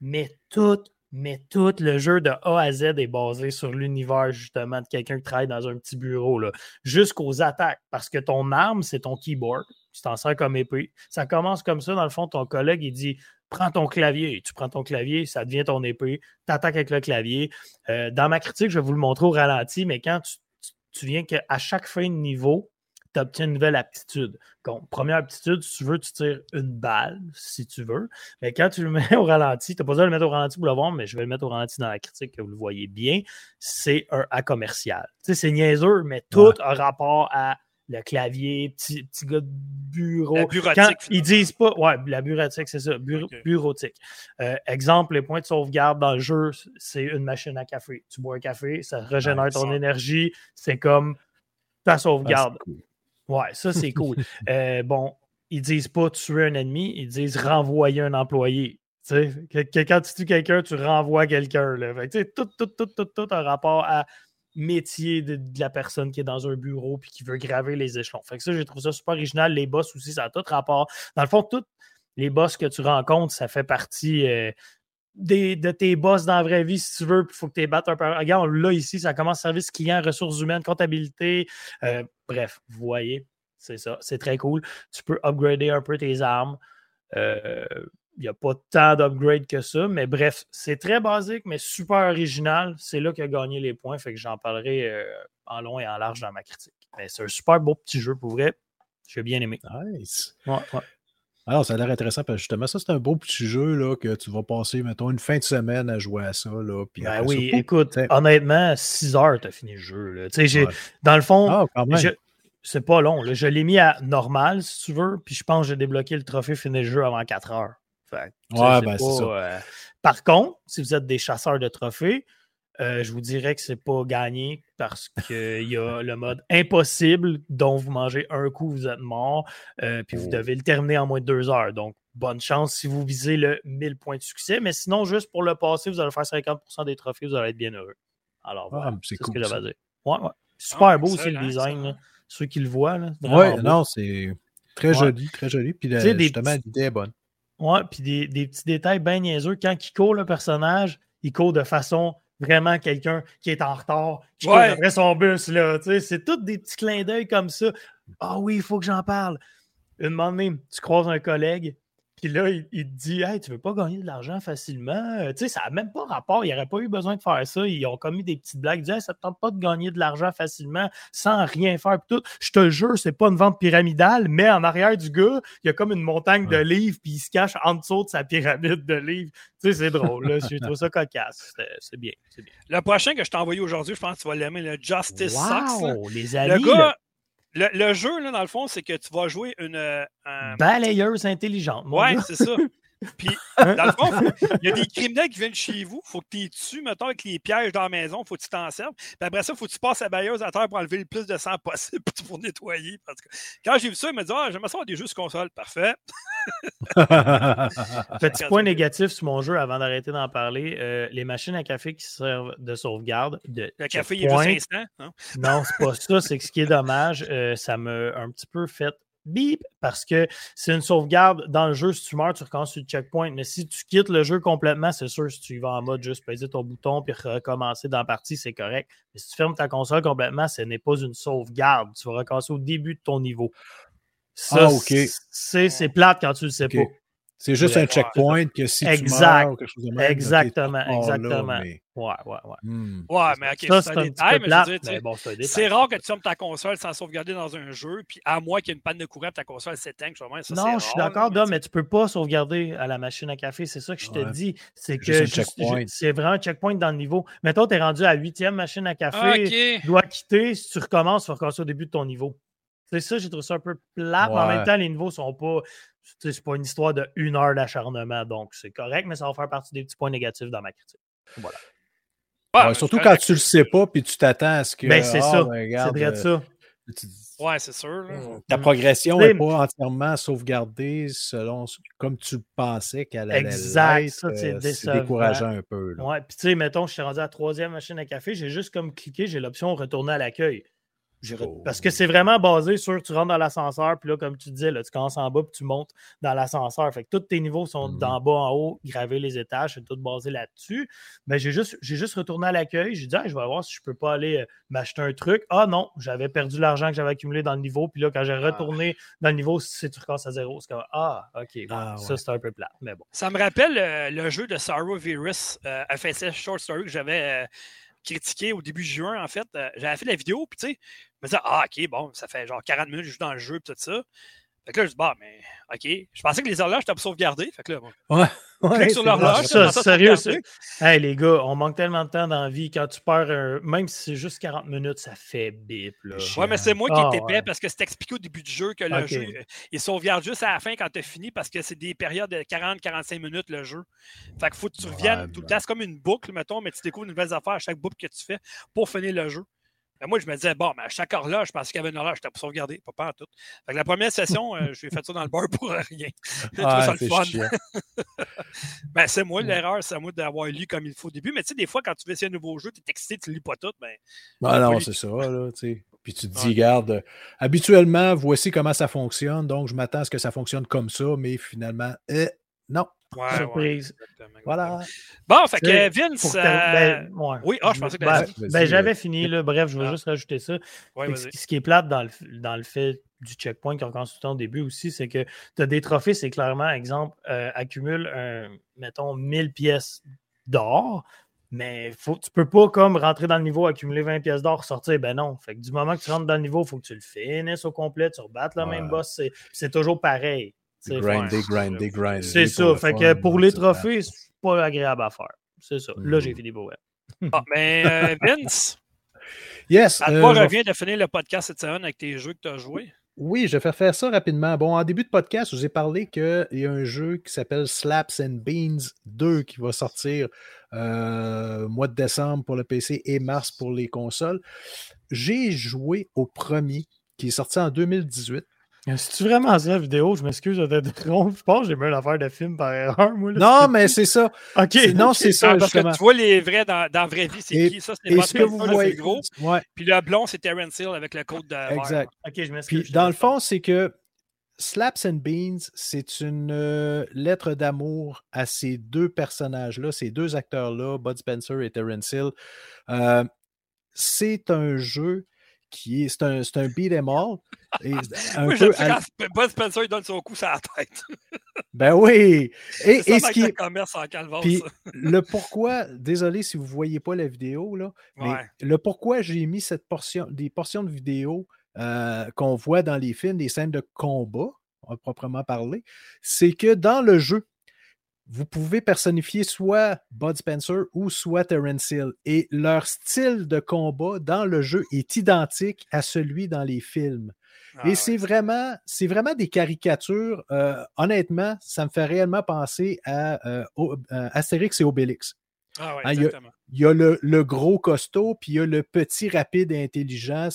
Speaker 2: mais tout, mais tout le jeu de A à Z est basé sur l'univers justement de quelqu'un qui travaille dans un petit bureau, jusqu'aux attaques. Parce que ton arme, c'est ton keyboard. Tu t'en sers comme épée. Ça commence comme ça. Dans le fond, ton collègue, il dit prends ton clavier. Tu prends ton clavier, ça devient ton épée. Tu attaques avec le clavier. Euh, dans ma critique, je vais vous le montrer au ralenti, mais quand tu, tu, tu viens qu'à chaque fin de niveau, tu obtiens une nouvelle aptitude. Donc, première aptitude, si tu veux, tu tires une balle, si tu veux. Mais quand tu le mets au ralenti, tu n'as pas besoin de le mettre au ralenti pour le voir, mais je vais le mettre au ralenti dans la critique que vous le voyez bien. C'est un A commercial. Tu sais, c'est niaiseux, mais tout
Speaker 3: Ouais.
Speaker 2: a rapport à le clavier, petit, petit gars de bureau.
Speaker 1: La bureautique,
Speaker 2: Quand ils disent pas, ouais, la bureautique, c'est ça, bureautique. Euh, exemple, les points de sauvegarde dans le jeu, c'est une machine à café. Tu bois un café, ça régénère
Speaker 3: Ouais,
Speaker 2: ton
Speaker 1: ça.
Speaker 2: énergie, c'est comme ta
Speaker 3: Ah,
Speaker 2: sauvegarde.
Speaker 3: cool.
Speaker 2: Ouais, ça, c'est cool. Euh, bon, ils disent pas tuer un ennemi, ils disent renvoyer un employé. Tu sais, que, que quand tu tues quelqu'un, tu renvoies quelqu'un. sais, tout, tout, tout, tout, tout un rapport à métier de, la personne qui est dans un bureau puis qui veut graver les échelons. Fait que ça, j'ai trouvé ça super original. Les boss aussi, ça a tout rapport. Dans le fond, tous les boss que tu rencontres, ça fait partie euh, des, de tes boss dans la vraie vie, si tu veux, puis il faut que tu les battes un peu. Regarde, là, ici, ça commence service client, ressources humaines, comptabilité. euh, bref, vous voyez, c'est ça. C'est très cool. Tu peux upgrader un peu tes armes. Euh, Il n'y a pas tant d'upgrade que ça, mais bref, c'est très basique, mais super original. C'est là qu'il a gagné les points, fait que j'en parlerai euh, en long et en large dans ma critique. Mais c'est un super beau petit jeu pour vrai. J'ai bien aimé.
Speaker 3: Nice.
Speaker 2: Ouais, ouais.
Speaker 3: Alors, ça a l'air intéressant parce que justement, ça, c'est un beau petit jeu là, que tu vas passer, mettons, une fin de semaine à jouer à ça. Là, puis
Speaker 2: Ben
Speaker 3: ça,
Speaker 2: oui, écoute,
Speaker 3: t'sais.
Speaker 2: honnêtement, 6 heures, t'as fini le jeu. là. Tu sais, j'ai-
Speaker 3: Ouais.
Speaker 2: Dans le fond,
Speaker 3: Ah,
Speaker 2: je- c'est pas long. là. Je l'ai mis à normal, si tu veux, puis je pense que j'ai débloqué le trophée fini le jeu avant 4 heures. Fait
Speaker 3: Ouais, ben, c'est
Speaker 2: pas,
Speaker 3: ça.
Speaker 2: euh, Par contre, si vous êtes des chasseurs de trophées, euh, je vous dirais que c'est pas gagné parce qu'il y a le mode impossible dont vous mangez un coup, vous êtes mort, euh, puis vous
Speaker 3: Oh.
Speaker 2: devez le terminer en moins de deux heures. Donc, bonne chance si vous visez le 1000 points de succès. Mais sinon, juste pour le passer, vous allez faire 50% des trophées, vous allez être bien heureux. Alors,
Speaker 3: Ah,
Speaker 2: voilà,
Speaker 3: c'est
Speaker 2: c'est
Speaker 3: cool,
Speaker 2: ce que j'avais à dire. Ouais, ouais. Super
Speaker 1: Ah,
Speaker 2: beau aussi le
Speaker 1: excellent,
Speaker 2: design. là. Ceux qui le voient, là,
Speaker 3: Oui, non, c'est très
Speaker 2: Ouais.
Speaker 3: joli, très joli. Puis
Speaker 2: des
Speaker 3: justement,
Speaker 2: petits-
Speaker 3: l'idée est bonne.
Speaker 2: Ouais, puis des, des petits détails bien niaiseux. Quand il court le personnage, il court de façon vraiment quelqu'un qui est en retard, qui court
Speaker 1: Ouais.
Speaker 2: après son bus. Là, c'est tous des petits clins d'œil comme ça. Ah oui, il faut que j'en parle. Une moment donné, tu croises un collègue, puis là, il, il te dit Hey, tu veux pas gagner de l'argent facilement? Euh, Tu sais, ça n'a même pas rapport. Il n'y aurait pas eu besoin de faire ça. Ils ont commis des petites blagues. Ils disaient Hey, ça ne te tente pas de gagner de l'argent facilement sans rien faire. Puis tout. Je te jure, c'est pas une vente pyramidale, mais en arrière du gars, il y a comme une montagne de livres, puis il se cache en dessous de sa pyramide de livres. Tu sais, c'est drôle. Là. Je trouve ça cocasse. C'est- C'est bien. C'est bien.
Speaker 1: Le prochain que je t'ai envoyé aujourd'hui, je pense que tu vas l'aimer, le Justice.
Speaker 2: Wow, les
Speaker 1: Le
Speaker 2: amis,
Speaker 1: gars, le, le jeu, là, dans le fond, c'est que tu vas jouer une. euh,
Speaker 2: balayeuse intelligente. mon
Speaker 1: Ouais, c'est ça. Puis, dans le fond, il y a des criminels qui viennent chez vous. faut que tu les tues, mettons, avec les pièges dans la maison. faut que tu t'en serves. Puis après ça, faut que tu passes la bailleuse à terre pour enlever le plus de sang possible pour nettoyer. Parce que quand j'ai vu ça, il m'a dit Ah, j'aimerais ça avoir des jeux sur console. Parfait.
Speaker 2: Petit point négatif sur mon jeu avant d'arrêter d'en parler. euh, les machines à café qui servent de sauvegarde. De
Speaker 1: Le café, il est juste instant. hein?
Speaker 2: Non, c'est pas ça. C'est que ce qui est dommage, euh, ça m'a un petit peu fait bip parce que c'est une sauvegarde dans le jeu. Si tu meurs, tu recommences sur le checkpoint. Mais si tu quittes le jeu complètement, c'est sûr, si tu y vas en mode juste peser ton bouton puis recommencer dans la partie, c'est correct. Mais si tu fermes ta console complètement, ce n'est pas une sauvegarde. Tu vas recommencer au début de ton niveau. Ça,
Speaker 3: Ah,
Speaker 2: c'est plate quand tu le sais pas.
Speaker 3: C'est juste un
Speaker 1: Ouais.
Speaker 3: checkpoint que si
Speaker 2: Exact.
Speaker 3: tu meurs ou quelque chose de même,
Speaker 2: Exactement,
Speaker 3: là,
Speaker 2: exactement.
Speaker 3: mais-
Speaker 2: Ouais, ouais, ouais.
Speaker 3: Hmm.
Speaker 1: Ouais, mais ok,
Speaker 2: ça,
Speaker 1: c'est un détail, mais
Speaker 2: bon, c'est
Speaker 1: rare que tu fermes ta console sans sauvegarder dans un jeu, puis à moins qu'il y ait une panne de courant, ta console ça,
Speaker 2: non, je suis
Speaker 1: rare,
Speaker 2: d'accord,
Speaker 1: là,
Speaker 2: Dom, mais tu peux pas sauvegarder à la machine à café. C'est ça que je te
Speaker 3: Ouais.
Speaker 2: dis. C'est que c'est vraiment un checkpoint dans le niveau. Mettons, tu es rendu à huitième machine à café, tu dois quitter. Si tu recommences, tu vas recommencer au début de ton niveau. C'est ça, j'ai trouvé ça un peu plat, mais en
Speaker 3: Ouais.
Speaker 2: même temps, les niveaux sont pas. C'est pas une histoire de une heure d'acharnement, donc c'est correct, mais ça va faire partie des petits points négatifs dans ma critique. Voilà.
Speaker 1: Ouais,
Speaker 3: Ouais,
Speaker 1: mais
Speaker 3: surtout quand tu le sais pas puis tu t'attends à ce que.
Speaker 2: Ben, c'est
Speaker 3: ah,
Speaker 2: ça.
Speaker 3: ben,
Speaker 2: C'est
Speaker 3: regarde,
Speaker 2: vrai de
Speaker 3: euh,
Speaker 2: ça.
Speaker 3: tu-
Speaker 1: Ouais, c'est sûr. là.
Speaker 3: Ta progression n'est pas entièrement sauvegardée selon ce- comme tu pensais qu'elle allait
Speaker 2: Exact, ça, c'est
Speaker 3: euh, décourageant un peu. là.
Speaker 2: Ouais, puis tu sais, mettons, je suis rendu à la troisième machine à café, j'ai juste comme cliqué, j'ai l'option retourner à l'accueil.
Speaker 3: Oh.
Speaker 2: Parce que c'est vraiment basé sur tu rentres dans l'ascenseur, puis là, comme tu disais, là, tu commences en bas, puis tu montes dans l'ascenseur. Fait que tous tes niveaux sont
Speaker 3: Mhm.
Speaker 2: d'en bas en haut, gravés les étages, c'est tout basé là-dessus. Mais j'ai juste, j'ai juste retourné à l'accueil. J'ai dit, Ah, je vais voir si je peux pas aller euh, m'acheter un truc. Ah non, j'avais perdu l'argent que j'avais accumulé dans le niveau. Puis là, quand j'ai retourné dans le niveau, c'est tu recommences à zéro. C'est comme Ah, ok, ouais,
Speaker 3: Ah,
Speaker 2: ça c'est un peu plat. Mais bon.
Speaker 1: Ça me rappelle euh, le jeu de Sorrow Virus, euh, FSS Short Story que j'avais euh, critiqué au début juin, en fait. Euh, j'avais fait la vidéo, puis tu sais, me disais, ah, ok, bon, ça fait genre 40 minutes que je joue dans le jeu, puis tout ça. Fait que là, je dis, bah, mais OK. Je pensais que les horloges étaient pour sauvegarder. Fait que là, bon,
Speaker 3: Ouais,
Speaker 1: clique sur
Speaker 3: c'est
Speaker 1: l'horloge.
Speaker 2: ça,
Speaker 1: ça,
Speaker 2: sérieux. Hey les gars, on manque tellement de temps dans la vie. Quand tu perds un. Même si c'est juste 40 minutes, ça fait bip. Là.
Speaker 1: Ouais, mais c'est moi qui
Speaker 2: Ah,
Speaker 1: étais
Speaker 2: ouais.
Speaker 1: parce que c'est expliqué au début du jeu que le jeu, il sauvegarde juste à la fin quand tu as fini parce que c'est des périodes de 40-45 minutes le jeu. Fait qu'il faut que tu reviennes
Speaker 3: Ouais,
Speaker 1: tout le temps. C'est comme une boucle, mettons, mais tu découvres de nouvelles affaires à chaque boucle que tu fais pour finir le jeu. Ben, moi, je me disais, bon, mais à chaque horloge, je pensais qu'il y avait une horloge, j'étais pour sauvegarder, pas, pas en tout. Fait que la première session, euh, je lui ai fait ça dans le bar pour rien. J'ai
Speaker 3: Ah,
Speaker 1: ça le
Speaker 3: c'est
Speaker 1: fun.
Speaker 3: chiant.
Speaker 1: Ben, c'est moi l'erreur, c'est à moi d'avoir lu comme il faut au début. Mais tu sais, des fois, quand tu veux essayer un nouveau jeu, tu es excité, tu lis pas tout. Ben,
Speaker 3: Ah non,
Speaker 1: Oui.
Speaker 3: c'est ça, là, tu sais. Puis tu te dis,
Speaker 1: Ouais.
Speaker 3: regarde, euh, habituellement, voici comment ça fonctionne, donc je m'attends à ce que ça fonctionne comme ça, mais finalement, euh, non.
Speaker 1: Ouais, ouais,
Speaker 2: Surprise.
Speaker 1: exactement,
Speaker 3: Voilà.
Speaker 1: Bon, fait que Vince. Euh,
Speaker 2: ben, ouais.
Speaker 1: oui, ah, je pensais que
Speaker 2: Ben, ben, j'avais fini, là. Bref, je vais
Speaker 1: Ah.
Speaker 2: juste rajouter ça. ce qui est plate dans le, dans le fait du checkpoint qu'on consultait au début aussi, c'est que tu as des trophées, c'est clairement, exemple, euh, accumule, un, mettons, 1000 pièces d'or, mais faut, tu peux pas comme rentrer dans le niveau, accumuler 20 pièces d'or, sortir. Ben non. Fait que du moment que tu rentres dans le niveau, il faut que tu le finisses au complet, tu rebattes le même boss. C'est, c'est toujours pareil.
Speaker 3: Grinder, grinder, grinder.
Speaker 2: C'est ça. Fait que pour les trophées, c'est pas agréable à faire. C'est ça. Là, j'ai
Speaker 3: Mhm.
Speaker 2: fini pour
Speaker 1: Ah, mais euh, Vince,
Speaker 3: Yes.
Speaker 1: à
Speaker 3: euh,
Speaker 1: toi
Speaker 3: je vais
Speaker 1: revient de finir le podcast cette semaine avec tes jeux que tu as joués.
Speaker 3: Oui, je vais faire faire ça rapidement. Bon, en début de podcast, je vous ai parlé qu'il y a un jeu qui s'appelle Slaps and Beans 2 qui va sortir euh, mois de décembre pour le PC et mars pour les consoles. J'ai joué au premier qui est sorti en 2018.
Speaker 2: C'est-tu vraiment ça la vidéo? Je m'excuse de t'interrompre. Je pense que j'ai mis une affaire de film par erreur, moi. là.
Speaker 3: Non, mais c'est ça.
Speaker 2: Ok.
Speaker 3: Non, c'est ça,
Speaker 1: parce que tu vois les vrais dans, dans la vraie vie, c'est qui? Ça, c'est
Speaker 3: Et
Speaker 1: Boss
Speaker 3: ce que vous voyez.
Speaker 1: gros.
Speaker 3: Ouais,
Speaker 1: Puis le blond, c'est Terence Hill avec le code de
Speaker 3: exact.
Speaker 2: Ok, je m'excuse.
Speaker 3: Puis dans le fond, c'est que Slaps and Beans, c'est une euh, lettre d'amour à ces deux personnages-là, ces deux acteurs-là, Bud Spencer et Terence Hill. Euh, c'est un jeu qui est. C'est un, c'est un beat 'em all. Et un
Speaker 1: Moi,
Speaker 3: peu à-
Speaker 1: Bud Spencer il donne son coup sur la tête.
Speaker 3: Ben oui! Et, ce qui
Speaker 1: le commerce en
Speaker 3: Puis le pourquoi, désolé si vous ne voyez pas la vidéo, là, mais le pourquoi j'ai mis cette portion, des portions de vidéo euh, qu'on voit dans les films, des scènes de combat, à proprement parler, c'est que dans le jeu, vous pouvez personnifier soit Bud Spencer ou soit Terence Hill. Et leur style de combat dans le jeu est identique à celui dans les films.
Speaker 1: Ah,
Speaker 3: Et c'est vraiment, c'est vraiment des caricatures. euh, honnêtement, ça me fait réellement penser à euh, au- euh, Astérix et Obélix.
Speaker 1: Ah, ouais,
Speaker 3: Ah, il y a-
Speaker 1: exactement.
Speaker 3: Il y a le, le gros costaud, puis il y a le petit rapide et intelligent.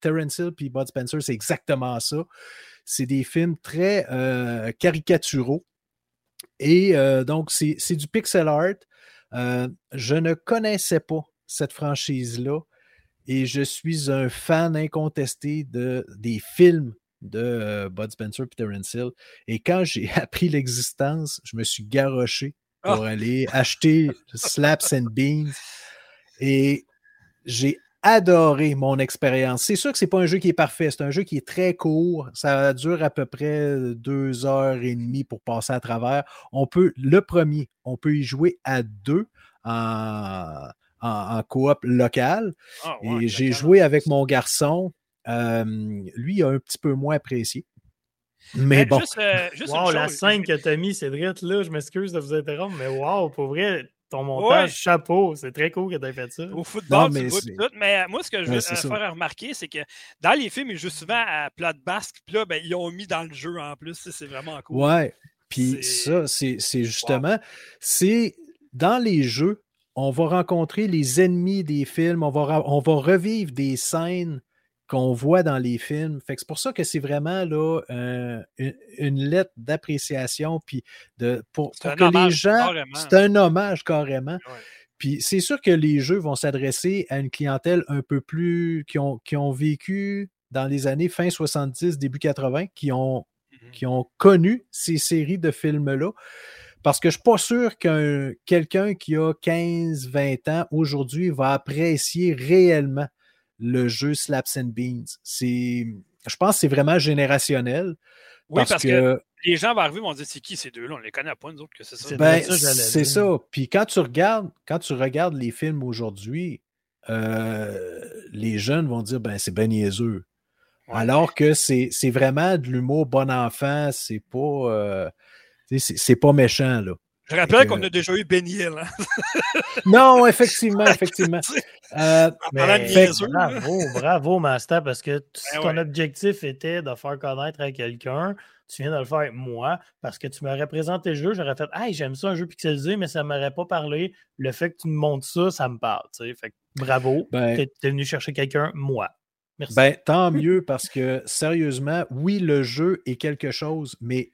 Speaker 3: Terence Hill puis Bud Spencer, c'est exactement ça. C'est des films très euh, caricaturaux. Et donc, c'est du pixel art. Je ne connaissais pas cette franchise-là et je suis un fan incontesté de, des films de euh, Bud Spencer et Terence Hill. Et quand j'ai appris l'existence, je me suis garoché pour aller acheter Slaps and Beans et j'ai adoré mon expérience. C'est sûr que c'est pas un jeu qui est parfait, c'est un jeu qui est très court, ça dure à peu près deux heures et demie pour passer à travers. On peut, le premier, on peut y jouer à deux en, en, en coop local.
Speaker 1: Ah,
Speaker 3: Et j'ai joué avec mon garçon. Euh, lui, il a un petit peu moins apprécié. Mais bon.
Speaker 1: Juste, euh, juste
Speaker 2: Wow,
Speaker 1: une
Speaker 2: la scène que t'as mis, Cédric, là, je m'excuse de vous interrompre, mais wow, pour vrai, ton montage,
Speaker 1: Ouais.
Speaker 2: chapeau, c'est très cool que t'aies fait ça.
Speaker 1: Au football,
Speaker 3: Non,
Speaker 1: tu
Speaker 3: mais
Speaker 1: pis tout. Mais euh, moi, ce que je veux
Speaker 3: Ouais,
Speaker 1: euh, faire remarquer, c'est que dans les films, ils jouent souvent à plat de basque. Puis là, ben, ils ont mis dans le jeu en plus. C'est vraiment cool.
Speaker 3: Ouais. Puis ça, c'est c'est justement, c'est dans les jeux, on va rencontrer les ennemis des films, on va, ra- on va revivre des scènes qu'on voit dans les films. Fait c'est pour ça que c'est vraiment là euh, une, une lettre d'appréciation puis de pour,
Speaker 1: C'est
Speaker 3: pour
Speaker 1: un
Speaker 3: que les
Speaker 1: hommage,
Speaker 3: gens,
Speaker 1: carrément.
Speaker 3: c'est un hommage carrément.
Speaker 1: Ouais.
Speaker 3: Puis c'est sûr que les jeux vont s'adresser à une clientèle un peu plus qui ont, qui ont vécu dans les années fin 70, début 80, qui ont
Speaker 1: Mhm.
Speaker 3: qui ont connu ces séries de films-là. Parce que je ne suis pas sûr qu'un quelqu'un qui a 15, 20 ans aujourd'hui va apprécier réellement le jeu Slaps and Beans. C'est, je pense que c'est vraiment générationnel.
Speaker 1: Oui, parce, que... les gens vont arriver et vont dire c'est qui ces deux-là? On les connaît pas, nous autres, que c'est ça.
Speaker 2: C'est
Speaker 3: ben, c'est ça. Puis quand tu regardes, quand tu regardes les films aujourd'hui, euh, les jeunes vont dire ben c'est ben niaiseux. Alors que c'est c'est vraiment de l'humour bon enfant, c'est pas, euh, c'est pas méchant, là.
Speaker 1: Je rappelle qu'on a déjà eu Ben Hill. Hein?
Speaker 3: Non, effectivement, effectivement. Euh,
Speaker 2: Mais
Speaker 1: là.
Speaker 2: bravo, bravo, Master, parce que si
Speaker 1: Ben
Speaker 2: ton
Speaker 1: ouais.
Speaker 2: objectif était de faire connaître à quelqu'un, tu viens de le faire avec moi, parce que tu m'aurais présenté le jeu, j'aurais fait Hey, j'aime ça, un jeu pixelisé, mais ça ne m'aurait pas parlé. Le fait que tu me montres ça, ça me parle. tu sais. Fait que bravo,
Speaker 3: Ben-
Speaker 2: t'es t'es venu chercher quelqu'un, moi. Merci.
Speaker 3: Ben, tant mieux parce que sérieusement, oui, le jeu est quelque chose, mais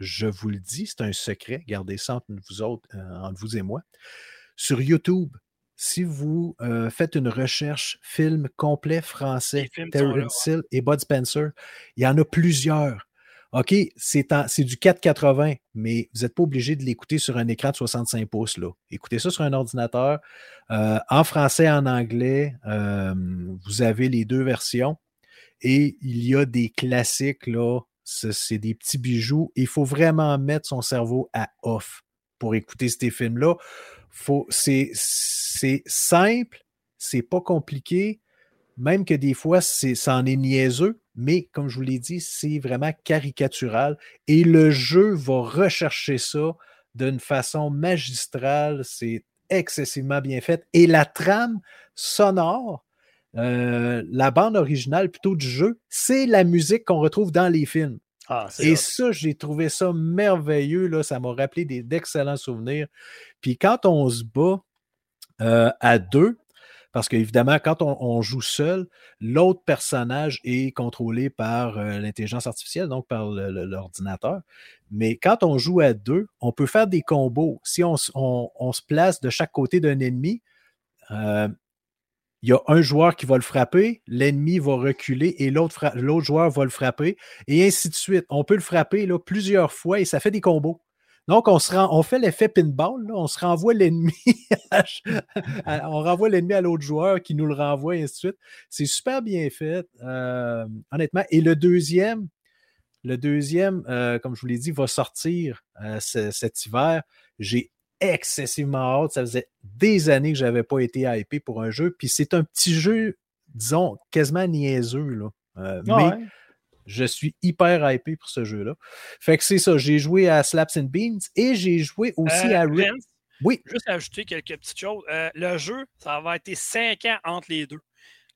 Speaker 3: je vous le dis, c'est un secret. Gardez ça entre vous autres, euh, entre vous et moi. Sur YouTube, si vous euh, faites une recherche film complet français, Terrence Hill et Bud Spencer, il y en a plusieurs. OK, c'est du 480, mais vous n'êtes pas obligé de l'écouter sur un écran de 65 pouces. Là. Écoutez ça sur un ordinateur. euh, en français, en anglais, euh, vous avez les deux versions. Et il y a des classiques, là. C'est des petits bijoux. Il faut vraiment mettre son cerveau à off pour écouter ces films-là. C'est simple, c'est pas compliqué, même que des fois, ça en est niaiseux, mais comme je vous l'ai dit, c'est vraiment caricatural. Et le jeu va rechercher ça d'une façon magistrale. C'est excessivement bien fait. Et la trame sonore, euh, la bande originale plutôt du jeu, c'est la musique qu'on retrouve dans les films.
Speaker 2: Ah,
Speaker 3: Et
Speaker 2: hot.
Speaker 3: ça, j'ai trouvé ça merveilleux. Là. Ça m'a rappelé des- d'excellents souvenirs. Puis quand on se bat euh, à deux, parce qu'évidemment, quand on, on joue seul, l'autre personnage est contrôlé par euh, l'intelligence artificielle, donc par l'ordinateur. Mais quand on joue à deux, on peut faire des combos. Si on, s- on- on se place de chaque côté d'un ennemi, euh, il y a un joueur qui va le frapper, l'ennemi va reculer et l'autre joueur va le frapper, et ainsi de suite. On peut le frapper là, plusieurs fois et ça fait des combos. Donc, on, se rend, on fait l'effet pinball, on se renvoie l'ennemi, on renvoie l'ennemi à l'autre joueur qui nous le renvoie, et ainsi de suite. C'est super bien fait, euh, honnêtement. Et le deuxième, le deuxième, euh, comme je vous l'ai dit, va sortir euh, ce- cet hiver. J'ai excessivement hâte. Ça faisait des années que je n'avais pas été hypé pour un jeu. Puis c'est un petit jeu, disons, quasiment niaiseux. Là. Euh,
Speaker 2: Ah
Speaker 3: mais
Speaker 2: ouais?
Speaker 3: je suis hyper hypé pour ce jeu-là. Fait que c'est ça. J'ai joué à Slaps and Beans et j'ai joué aussi
Speaker 1: Euh,
Speaker 3: à.
Speaker 1: Vince,
Speaker 3: Oui.
Speaker 1: Juste ajouter quelques petites choses. Euh, le jeu, ça va été cinq ans entre les deux.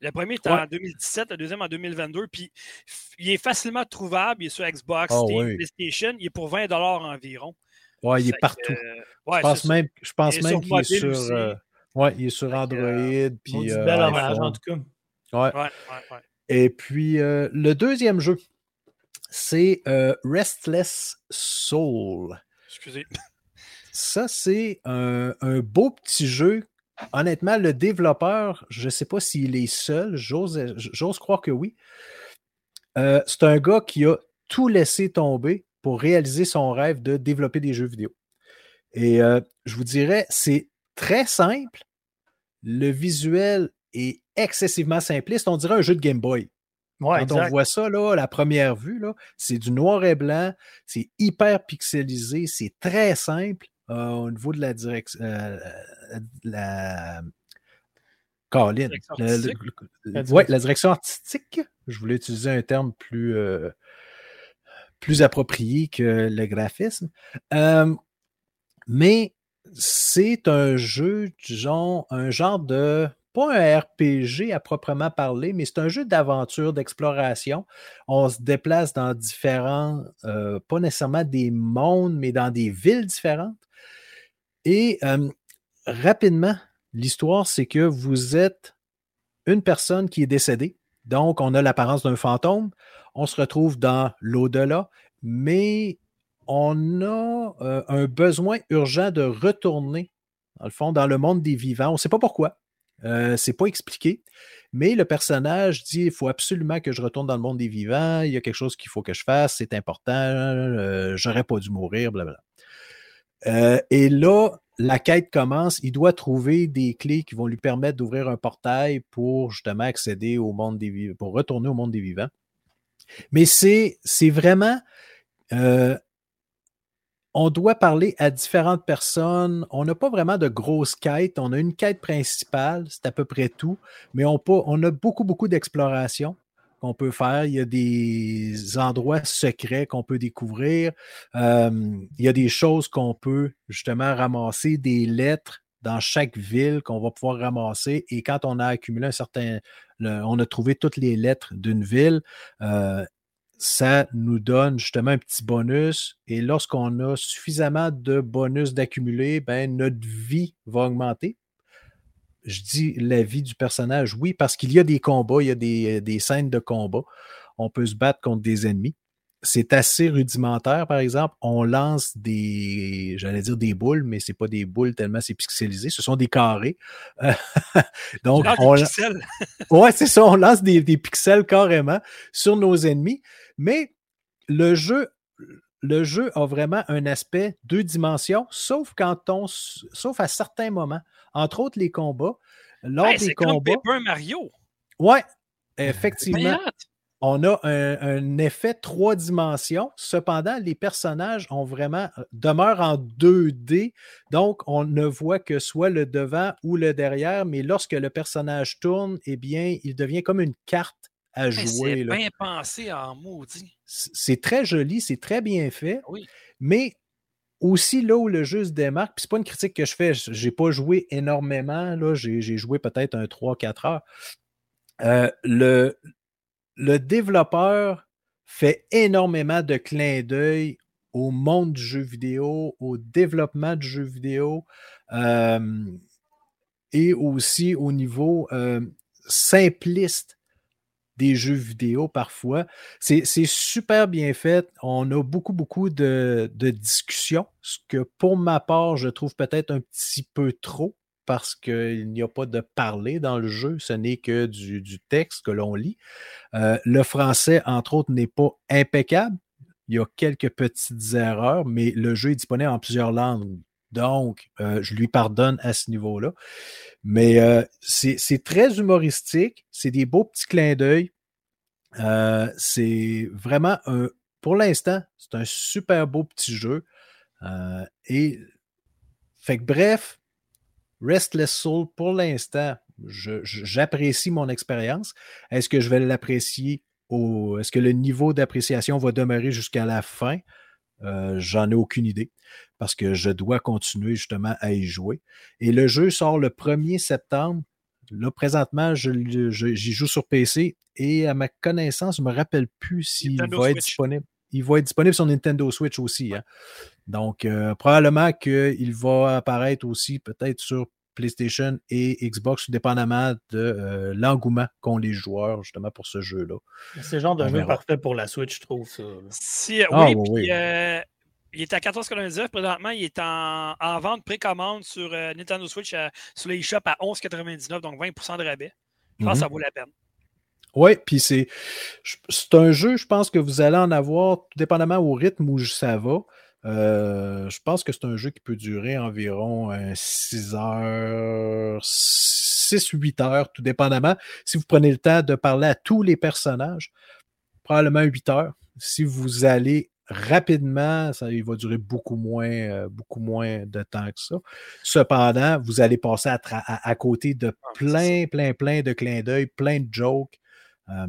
Speaker 1: Le premier était
Speaker 3: Ouais.
Speaker 1: en 2017, le deuxième en 2022. Puis il est facilement trouvable. Il est sur Xbox,
Speaker 3: Ah
Speaker 1: Steam,
Speaker 3: oui.
Speaker 1: PlayStation. Il est pour 20 environ.
Speaker 3: Ouais, il est partout.
Speaker 1: euh, ouais,
Speaker 3: je pense même, je pense
Speaker 1: Et
Speaker 3: même
Speaker 1: sur
Speaker 3: qu'il est sur.
Speaker 1: aussi.
Speaker 3: euh, ouais, il est sur Android. puis, euh,
Speaker 2: bel hommage, en tout cas.
Speaker 3: Ouais. Et puis, le deuxième jeu, c'est Restless Soul.
Speaker 1: Excusez.
Speaker 3: Ça, c'est un, un beau petit jeu. Honnêtement, le développeur, je ne sais pas s'il est seul, j'ose j'ose croire que oui. Euh, c'est un gars qui a tout laissé tomber pour réaliser son rêve de développer des jeux vidéo. Et euh, je vous dirais, c'est très simple. Le visuel est excessivement simpliste. On dirait un jeu de Game Boy.
Speaker 2: Ouais,
Speaker 3: Quand on voit ça, là, à la première vue, c'est du noir et blanc, c'est hyper pixelisé, c'est très simple euh, au niveau de la direction. euh, la. Caroline.
Speaker 1: Direction
Speaker 3: Le- le-
Speaker 1: artistique.
Speaker 2: La
Speaker 3: ouais,
Speaker 2: direction.
Speaker 3: la direction artistique. Je voulais utiliser un terme plus, euh, plus approprié que le graphisme. Euh, mais c'est un jeu, genre, un genre de. Pas un RPG à proprement parler, mais c'est un jeu d'aventure, d'exploration. On se déplace dans différents, euh, pas nécessairement des mondes, mais dans des villes différentes. Et euh, rapidement, l'histoire, c'est que vous êtes une personne qui est décédée. Donc, on a l'apparence d'un fantôme. On se retrouve dans l'au-delà, mais on a euh, un besoin urgent de retourner, dans le fond, dans le monde des vivants. On ne sait pas pourquoi. Euh, c'est pas expliqué. Mais le personnage dit il faut absolument que je retourne dans le monde des vivants. Il y a quelque chose qu'il faut que je fasse. C'est important. Euh, J'aurais pas dû mourir. Blablabla. Euh, et là, la quête commence. Il doit trouver des clés qui vont lui permettre d'ouvrir un portail pour justement accéder au monde des vivants, pour retourner au monde des vivants. Mais c'est vraiment. euh, on doit parler à différentes personnes. On n'a pas vraiment de grosses quêtes. On a une quête principale, c'est à peu près tout. Mais on, pas, on a beaucoup, beaucoup d'exploration qu'on peut faire, il y a des endroits secrets qu'on peut découvrir, euh, il y a des choses qu'on peut justement ramasser, des lettres dans chaque ville qu'on va pouvoir ramasser. Et quand on a accumulé un certain, on a trouvé toutes les lettres d'une ville, euh, ça nous donne justement un petit bonus. Et lorsqu'on a suffisamment de bonus d'accumuler, ben, notre vie va augmenter. Je dis la vie du personnage, oui, parce qu'il y a des combats, il y a des, des scènes de combat. On peut se battre contre des ennemis c'est assez rudimentaire, par exemple. On lance des, j'allais dire des boules, mais c'est pas des boules tellement c'est pixelisé. Ce sont des carrés. Donc, on... ouais, c'est ça. On lance des, pixels carrément sur nos ennemis. Mais le jeu, le jeu a vraiment un aspect deux dimensions, sauf quand on, sauf à certains moments. Entre autres, les combats. Lors des combats.
Speaker 1: Comme Mario.
Speaker 3: Ouais, effectivement on a un, effet trois dimensions. Cependant, les personnages ont vraiment euh, demeurent en 2D, donc on ne voit que soit le devant ou le derrière. Mais lorsque le personnage tourne, eh bien, il devient comme une carte à jouer.
Speaker 1: C'est bien pensé en maudit.
Speaker 3: C'est très joli, c'est très bien fait.
Speaker 1: Oui.
Speaker 3: Mais aussi là où le jeu se démarque, puis c'est pas une critique que je fais, j'ai pas joué énormément, là, j'ai joué peut-être un 3-4 heures. Euh, le, le développeur fait énormément de clins d'œil au monde du jeu vidéo, au développement du jeu vidéo euh, et aussi au niveau euh, simpliste des jeux vidéo parfois. C'est super bien fait. On a beaucoup, beaucoup de, de discussions, ce que pour ma part, je trouve peut-être un petit peu trop parce qu'il n'y a pas de parler dans le jeu, ce n'est que du, texte que l'on lit. Euh, le français, entre autres, n'est pas impeccable. Il y a quelques petites erreurs, mais le jeu est disponible en plusieurs langues. Donc, euh, je lui pardonne à ce niveau-là. Mais euh, c'est très humoristique. C'est des beaux petits clins d'œil. c'est vraiment un. Pour l'instant, c'est un super beau petit jeu. et fait que bref, Restless Soul, pour l'instant, j'apprécie mon expérience. Est-ce que je vais l'apprécier au. Est-ce que le niveau d'appréciation va demeurer jusqu'à la fin? Euh, j'en ai aucune idée parce que je dois continuer justement à y jouer. Et le jeu sort le 1er septembre. Là, présentement, j'y joue sur PC et à ma connaissance, je ne me rappelle plus s'il va être disponible. Il va être disponible sur Nintendo Switch aussi. Hein. Donc, euh, probablement qu'il va apparaître aussi peut-être sur PlayStation et Xbox, dépendamment de euh, l'engouement qu'ont les joueurs justement pour ce jeu-là.
Speaker 2: C'est le genre de jeu parfait pour la Switch, je trouve ça.
Speaker 1: Si, ah, oui, oui. Euh, il est à 14,99 présentement. Il est en, vente précommande sur Nintendo Switch sur l'eShop à 11,99, donc 20% de rabais. Je pense que ça mhm. vaut la peine.
Speaker 3: Oui, puis c'est, c'est un jeu, je pense que vous allez en avoir, tout dépendamment au rythme où ça va. Euh, je pense que c'est un jeu qui peut durer environ 6 heures, 6-8 heures, tout dépendamment. Si vous prenez le temps de parler à tous les personnages, probablement 8 heures. Si vous allez rapidement, ça, il va durer beaucoup moins, euh, beaucoup moins de temps que ça. Cependant, vous allez passer à, à côté de ah, plein, plein, plein de clins d'œil, plein de jokes. Euh,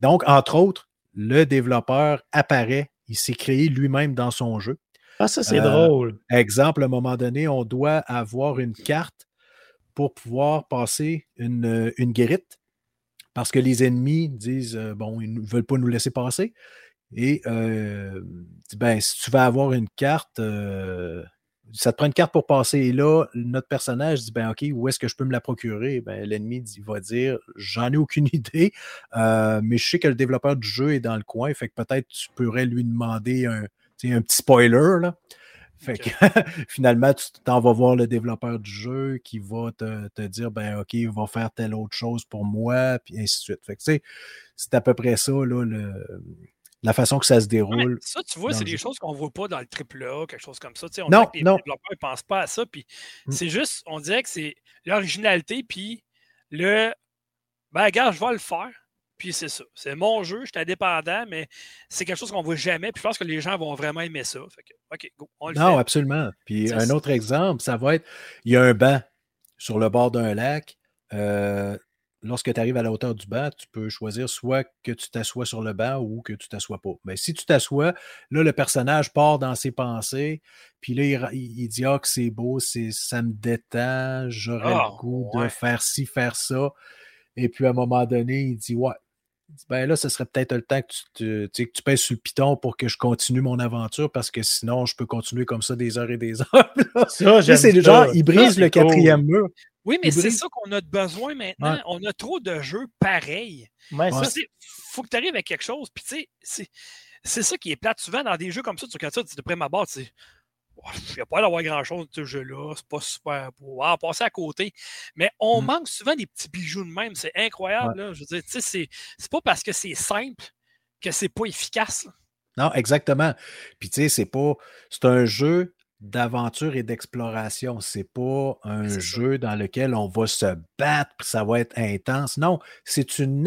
Speaker 3: donc, entre autres, le développeur apparaît, il s'est créé lui-même dans son jeu.
Speaker 2: Ah, ça, c'est drôle.
Speaker 3: Euh, exemple, à un moment donné, on doit avoir une carte pour pouvoir passer une, une guérite parce que les ennemis disent bon, ils ne veulent pas nous laisser passer. Et ben, si tu vas avoir une carte, ça te prend une carte pour passer. Et là, notre personnage dit ben OK, où est-ce que je peux me la procurer? Ben, L'ennemi va dire J'en ai aucune idée, euh, mais je sais que le développeur du jeu est dans le coin, fait que peut-être tu pourrais lui demander un, un petit spoiler. Là. Fait que finalement, tu t'en vas voir le développeur du jeu qui va te, te, dire ben OK, il va faire telle autre chose pour moi, puis ainsi de suite. Fait que c'est à peu près ça, là, le, la façon que ça se déroule.
Speaker 1: ça, tu vois, c'est des choses qu'on ne voit pas dans le AAA, quelque chose comme ça. on
Speaker 3: non,
Speaker 1: les
Speaker 3: non.
Speaker 1: développeurs ne pensent pas à ça. Puis mmh. c'est juste, on dirait que c'est l'originalité, puis le ben, gars, je vais le faire. Puis c'est ça. C'est mon jeu, je suis indépendant, mais c'est quelque chose qu'on ne voit jamais. Puis je pense que les gens vont vraiment aimer ça. Fait que, OK, go, on le
Speaker 3: non, absolument. Puis un autre exemple, ça va être il y a un banc sur le bord d'un lac. Euh, lorsque tu arrives à la hauteur du banc, tu peux choisir soit que tu t'assois sur le banc ou que tu t'assois pas. Mais si tu t'assois, là, le personnage part dans ses pensées, puis là, il, il dit Ah, que c'est beau, c'est, ça me détend, j'aurais
Speaker 1: Ah,
Speaker 3: le goût de faire ci, faire ça. Et puis à un moment donné, il dit Ouais. Ben là, ce serait peut-être le temps que tu, te- tu sais, que tu pèses sur le piton pour que je continue mon aventure parce que sinon, je peux continuer comme ça des heures et des heures. là.
Speaker 2: Ça,
Speaker 3: c'est le genre, il brise le
Speaker 2: cool.
Speaker 3: quatrième mur.
Speaker 1: Oui, mais c'est ça qu'on a de besoin maintenant.
Speaker 3: Ouais.
Speaker 1: On a trop de jeux pareils.
Speaker 2: Ouais,
Speaker 1: Ça, faut que tu arrives avec quelque chose. Puis, tu sais, c'est- ça qui est plate. Souvent, dans des jeux comme ça, tu regardes ça, tu de prime abord, tu sais, il n'y a pas d'avoir grand-chose de ce jeu-là. C'est pas super beau. Ah, passer à côté. Mais on
Speaker 3: Mm.
Speaker 1: manque souvent des petits bijoux de même. C'est incroyable. là. Je veux dire, tu sais, c'est- c'est pas parce que c'est simple que c'est pas efficace. là.
Speaker 3: Non, exactement. Puis tu sais, c'est pas. C'est un jeu d'aventure et d'exploration. C'est pas un
Speaker 1: ça.
Speaker 3: jeu dans lequel on va se battre, puis ça va être intense. Non, c'est une,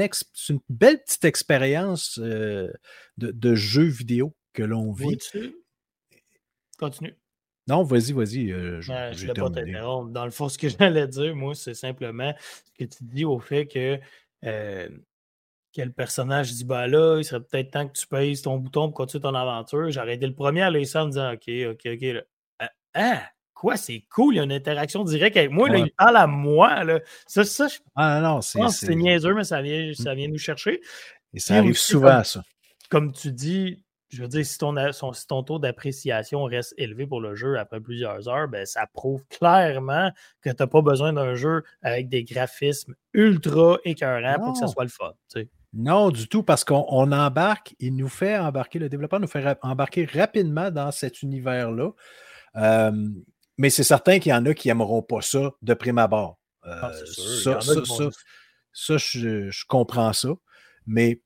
Speaker 3: belle petite expérience euh, de, de jeu vidéo que l'on vit.
Speaker 2: Oui, Continue.
Speaker 3: Non, vas-y, vas-y. euh, je-
Speaker 2: ne voulais pas
Speaker 3: terminé.
Speaker 2: t'interrompre. Dans le fond, ce que j'allais dire, moi, c'est simplement ce que tu dis au fait que, euh, que le personnage dit bah là, il serait peut-être temps que tu pèses ton bouton pour continuer ton aventure. J'ai arrêté le premier à ça en me disant OK, OK, OK. là. Ah, quoi, c'est cool, il y a une interaction directe avec moi. Là,
Speaker 3: Ouais.
Speaker 2: il parle à moi. Là. Ça, ça, je
Speaker 3: Ah non, c'est.
Speaker 2: pense que c'est
Speaker 3: c'est-
Speaker 2: niaiseux, mais ça vient, ça vient nous chercher.
Speaker 3: Et ça
Speaker 2: Puis
Speaker 3: arrive
Speaker 2: aussi,
Speaker 3: souvent,
Speaker 2: comme-
Speaker 3: ça.
Speaker 2: Comme tu dis, je veux dire, si ton, son- si ton taux d'appréciation reste élevé pour le jeu après plusieurs heures, ben, ça prouve clairement que tu n'as pas besoin d'un jeu avec des graphismes ultra écœurants pour que ça soit le fun. tu sais.
Speaker 3: Non, du tout, parce qu'on on embarque, il nous fait embarquer, le développeur nous fait ra- embarquer rapidement dans cet univers-là. Euh, mais c'est certain qu'il y en a qui n'aimeront pas ça de prime abord. Euh,
Speaker 2: Ah,
Speaker 3: ça, je, je comprends ça. Mais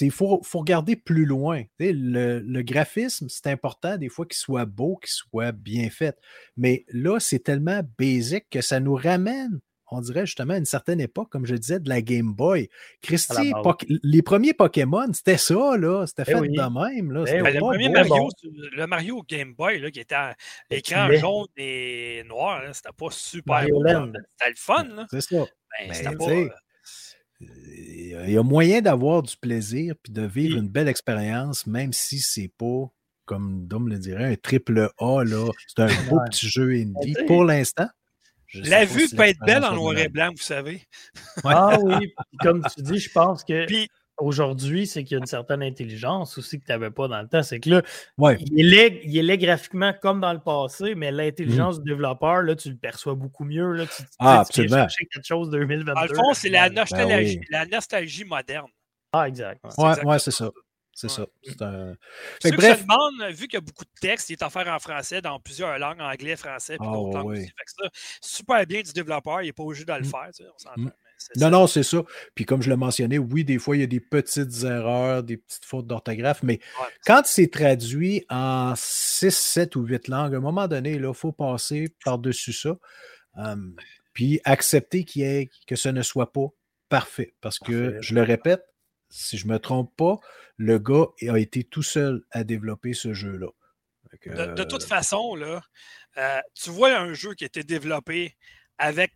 Speaker 3: il faut, faut regarder plus loin. Le, le graphisme, c'est important des fois qu'il soit beau, qu'il soit bien fait. Mais là, c'est tellement basique que ça nous ramène, on dirait justement à une certaine époque, comme je disais, de la Game Boy. Christy. Poké- les premiers Pokémon, c'était ça, là. C'était
Speaker 2: Ben
Speaker 3: fait
Speaker 2: oui.
Speaker 3: de même. Là.
Speaker 2: Ben.
Speaker 1: Ben, le premier. Mario,
Speaker 2: bon.
Speaker 1: le Mario Game Boy, là, qui était à l'écran jaune et noir, là, c'était pas super. C'était le fun, là.
Speaker 3: C'est ça.
Speaker 1: Ben,
Speaker 3: Ben,
Speaker 1: pas.
Speaker 3: Il y a moyen d'avoir du plaisir puis de vivre une belle expérience, même si c'est pas, comme Dom le dirait, un triple A. là. C'est un beau petit jeu indie. Pour l'instant. Je
Speaker 1: La vue
Speaker 3: si
Speaker 1: peut être belle en noir et blanc, vous savez.
Speaker 2: Ah oui, puis comme tu dis, je pense que
Speaker 1: Puis,
Speaker 2: aujourd'hui, c'est qu'il y a une certaine intelligence aussi que tu n'avais pas dans le temps. C'est que là,
Speaker 3: Ouais.
Speaker 2: il est, il est graphiquement comme dans le passé, mais l'intelligence du développeur, là, tu le perçois beaucoup mieux. Là, tu, tu-
Speaker 3: Ah,
Speaker 2: tu
Speaker 3: absolument.
Speaker 2: chercher quelque chose de 2022.
Speaker 1: dans le fond, c'est la nostalgie,
Speaker 3: Ben oui.
Speaker 1: la nostalgie moderne.
Speaker 2: Ah, exact.
Speaker 1: C'est
Speaker 3: Ouais, ouais, c'est ça. C'est
Speaker 1: Ouais.
Speaker 3: ça. C'est un... Fait que bref,
Speaker 1: vu qu'il y a beaucoup de textes, il est offert en français dans plusieurs langues, anglais, français, puis d'autres
Speaker 3: ouais,
Speaker 1: langues
Speaker 3: ouais.
Speaker 1: aussi. Fait que ça, super bien du développeur, il n'est pas obligé de le faire, tu sais, on s'entend.
Speaker 3: Non,
Speaker 1: ça.
Speaker 3: non, c'est ça. Puis comme je le mentionnais, oui, des fois, il y a des petites erreurs, des petites fautes d'orthographe, mais
Speaker 1: Ouais.
Speaker 3: quand c'est traduit en 6, 7 ou 8 langues, à un moment donné, il faut passer par-dessus ça. Puis accepter qu'il y ait, que ce ne soit pas parfait. Parce que, je le répète, si je ne me trompe pas, le gars a été tout seul à développer ce jeu-là.
Speaker 1: De toute
Speaker 3: euh,
Speaker 1: façon, là, euh, tu vois un jeu qui a été développé avec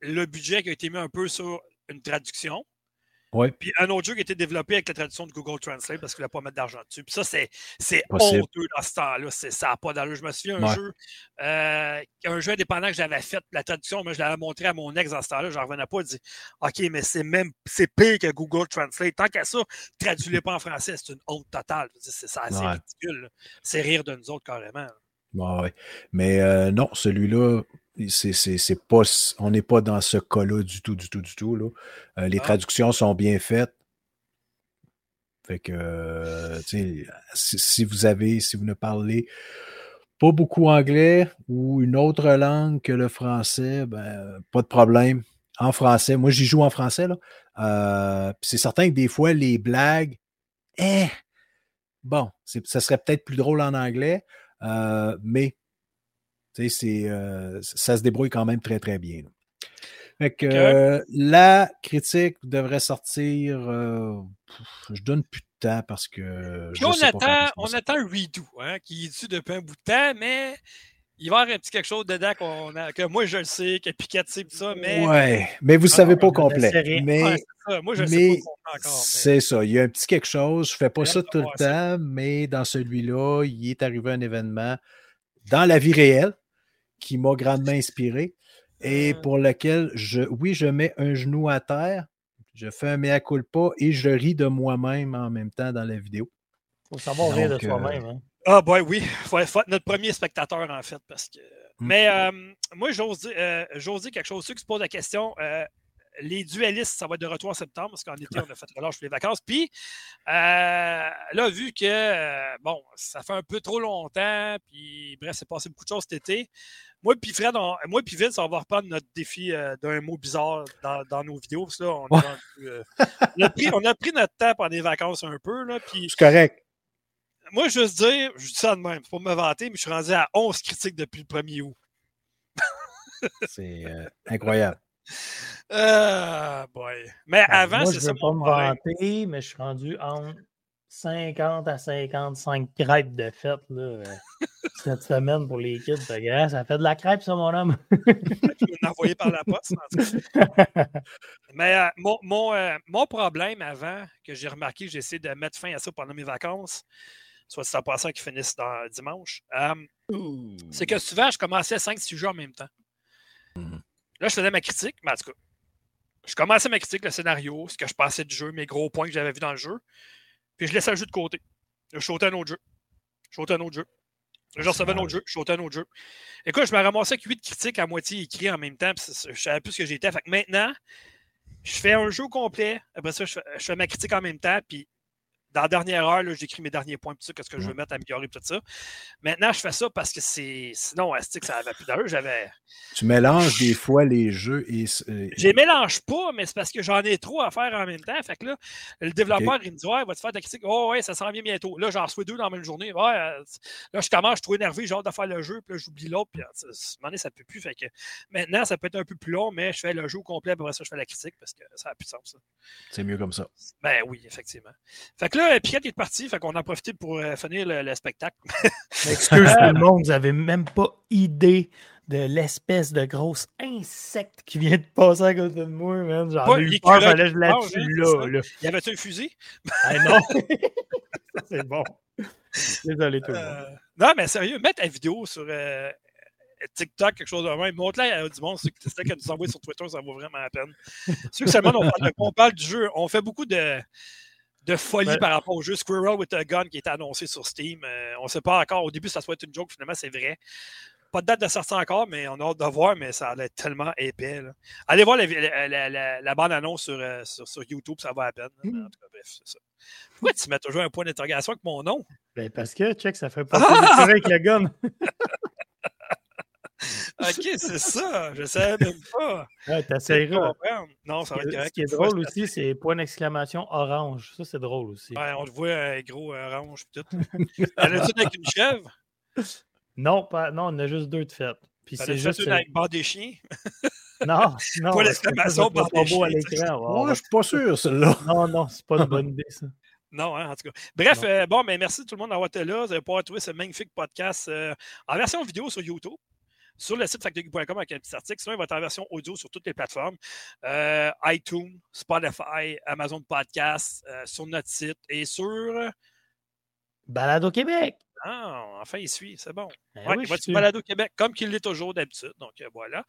Speaker 1: le budget qui a été mis un peu sur une traduction,
Speaker 3: ouais,
Speaker 1: puis un autre jeu qui a été développé avec la traduction de Google Translate parce qu'il ne voulait pas mettre d'argent dessus. Puis ça, c'est, honteux dans ce temps-là. C'est, ça n'a pas d'allure. Je me souviens un
Speaker 3: Ouais.
Speaker 1: jeu, euh, un jeu indépendant que j'avais fait, la traduction, moi, je l'avais montré à mon ex dans ce temps-là, je n'en revenais pas, il dit OK, mais c'est même c'est pire que Google Translate. Tant qu'à ça, traduis-les pas en français, c'est une honte totale. C'est, c'est assez
Speaker 3: Ouais.
Speaker 1: ridicule. là. C'est rire de nous autres carrément.
Speaker 3: Ouais, ouais. Mais euh, non, celui-là, c'est, pas, on n'est pas dans ce cas-là du tout, du tout, du tout. Là. Euh, les
Speaker 1: Ah.
Speaker 3: traductions sont bien faites. Fait que, euh, si, si vous avez, si vous ne parlez pas beaucoup anglais ou une autre langue que le français, ben, pas de problème. En français, moi j'y joue en français, là. Euh, c'est certain que des fois, les blagues, eh, bon, ça serait peut-être plus drôle en anglais, mais c'est, euh, ça se débrouille quand même très, très bien. Fait que euh, la critique devrait sortir. euh, je donne plus de temps parce que. Je
Speaker 1: on
Speaker 3: sais pas
Speaker 1: attend,
Speaker 3: qu'on
Speaker 1: on attend redo, hein, qui est dessus depuis un bout de temps, mais il va y avoir un petit quelque chose dedans qu'on a, que moi je le sais, que Piquette sait, tout ça, mais.
Speaker 3: Ouais, mais vous ne savez pas au
Speaker 2: sais
Speaker 3: complet. Mais
Speaker 1: Ouais, c'est ça. Moi, je sais
Speaker 3: mais
Speaker 1: pas complet encore. mais-
Speaker 3: c'est ça. Il y a un petit quelque chose. Je ne fais pas ça tout le
Speaker 1: ça.
Speaker 3: temps, mais dans celui-là, il est arrivé un événement dans la vie réelle qui m'a grandement inspiré et
Speaker 1: Euh.
Speaker 3: pour lequel, je, oui, je mets un genou à terre, je fais un mea culpa et je ris de moi-même en même temps dans la vidéo.
Speaker 2: faut savoir rire de
Speaker 3: euh,
Speaker 2: soi-même. hein.
Speaker 1: Ah, ben oui, faut, faut être notre premier spectateur, en fait, parce que.
Speaker 3: Mm.
Speaker 1: Mais euh, moi, j'ose dire, euh, j'ose dire quelque chose. Ceux qui se posent la question, euh, les dualistes, ça va être de retour en septembre, parce qu'en été, on a fait relâche pour les vacances. Puis, euh, là, vu que, euh, bon, ça fait un peu trop longtemps, puis bref, c'est passé beaucoup de choses cet été. Moi, puis Fred, on- moi, puis Vince, on va reprendre notre défi euh, d'un mot bizarre dans, dans nos vidéos, là, on, est
Speaker 3: Ouais.
Speaker 1: rendu, euh, on a pris, on a pris notre temps pendant les vacances un peu, là, puis
Speaker 3: C'est correct.
Speaker 1: moi, juste dire, je dis ça de même, pour me vanter, mais je suis rendu à 11 critiques depuis le 1er août.
Speaker 3: C'est euh, incroyable.
Speaker 1: Ah, boy. Mais avant,
Speaker 2: Ben, Moi,
Speaker 1: c'est
Speaker 2: je
Speaker 1: ça
Speaker 2: veux pas me vanter, mais je suis rendu entre 50 à 55 crêpes de fête là, euh, cette semaine pour les kids. Fait que, hein, ça fait de la crêpe, ça, mon homme.
Speaker 1: Envoyé par la poste. Mais euh, mon, mon, euh, mon problème avant, que j'ai remarqué, j'ai essayé de mettre fin à ça pendant mes vacances, soit c'est en passant qui finissent dans dimanche, euh, c'est que souvent, je commençais 5-6 jeux en même temps.
Speaker 3: Mhm.
Speaker 1: Là, je faisais ma critique, mais en tout cas, je commençais ma critique, le scénario, ce que je pensais du jeu, mes gros points que j'avais vus dans le jeu, puis je laissais le jeu de côté. Je sautais un autre jeu. Je sautais un autre jeu. Je recevais un autre jeu, je sautais un autre jeu. Écoute, je me ramassais avec 8 critiques à moitié écrits en même temps, puis je savais plus ce que j'étais. Fait que maintenant, je fais un jeu complet, après ça, je fais, je fais ma critique en même temps, puis dans la dernière heure, j'écris mes derniers points, tout ça, qu'est-ce que je veux mettre, améliorer, tout ça. Maintenant, je fais ça parce que c'est. Sinon, Astic, ça avait plus d'allure? J'avais.
Speaker 3: Tu mélanges des fois les jeux et. euh,
Speaker 1: Je les mélange pas, mais c'est parce que j'en ai trop à faire en même temps. Fait que là, le développeur, il me dit Ouais, va te faire ta critique? Oh, ouais, ça s'en vient bientôt. Là, j'en reçois deux dans la même journée. Ouais, euh, là, je commence, je suis trop énervé, j'ai hâte de faire le jeu, puis là, j'oublie l'autre. Puis, à un moment donné, ça peut plus. Fait que maintenant, ça peut être un peu plus long, mais je fais le jeu au complet, après ça, je fais la critique parce que ça n'a plus de sens.
Speaker 3: C'est mieux comme ça.
Speaker 1: Ben oui, effectivement. Fait que là, Piquette est parti, fait qu'on a profité pour euh, finir le, le spectacle.
Speaker 2: Excuse tout le monde, vous n'avez même pas idée de l'espèce de grosse insecte qui vient de passer à côté de moi, man. J'en
Speaker 1: Pas
Speaker 2: ai eu peur, fallait que
Speaker 1: qui
Speaker 2: je la tue
Speaker 1: hein,
Speaker 2: là,
Speaker 1: ça?
Speaker 2: là.
Speaker 1: Y avait-tu un fusil?
Speaker 2: Ah non! c'est bon. Désolé tout le monde.
Speaker 1: Euh, non, mais sérieux, mets ta vidéo sur euh, TikTok, quelque chose de même. Montre-la à du monde. C'est ça qu'elle nous envoie sur Twitter, ça vaut vraiment la peine. Ceux que seulement on parle, on parle du jeu, on fait beaucoup de, de folie
Speaker 2: Ouais.
Speaker 1: par rapport au jeu Squirrel with a Gun qui est annoncé sur Steam. Euh, on ne sait pas encore. Au début, ça soit être une joke, finalement, c'est vrai. Pas de date de sortie encore, mais on a hâte de voir, mais ça a l'air tellement épais. là. Allez voir la, la, la- la- la bande-annonce sur, euh, sur, sur YouTube, ça va à peine. En tout cas, bref, c'est ça. Pourquoi tu mets toujours un point d'interrogation avec mon nom?
Speaker 2: Ben, parce que, check, ça fait pas
Speaker 1: Ah!
Speaker 2: avec le gun.
Speaker 1: Ok, c'est ça. Je savais même pas.
Speaker 2: Ouais, t'essayeras.
Speaker 1: Non, ça va être
Speaker 2: Ce
Speaker 1: correct.
Speaker 2: qui est drôle aussi, c'est point d'exclamation orange. Ça, c'est drôle aussi.
Speaker 1: Ouais, on te voit un gros orange pis tout. T'en as-tu une avec une chèvre?
Speaker 2: Non, pas, non, on a juste deux de fête. Puis c'est juste.
Speaker 1: une avec bande des chiens?
Speaker 2: Non, non. Pas
Speaker 1: bande
Speaker 2: trop
Speaker 1: des chiens.
Speaker 3: Moi, je suis pas sûr, celle-là.
Speaker 2: Non, non, c'est pas une bonne idée, ça.
Speaker 1: Non, hein, en tout cas. Bref, euh, bon, mais merci tout le monde d'avoir été là. Vous allez pouvoir trouver ce magnifique podcast euh, en version vidéo sur YouTube. Sur le site factory.com avec un petit article. Sinon, il va être en version audio sur toutes les plateformes. Euh, iTunes, Spotify, Amazon Podcast, euh, sur notre site et sur.
Speaker 2: Balade au Québec.
Speaker 1: Ah, enfin, il suit, c'est bon.
Speaker 2: Ben
Speaker 1: Ouais,
Speaker 2: oui,
Speaker 1: il va balado Québec, comme qu'il l'est toujours d'habitude. Donc, euh, voilà.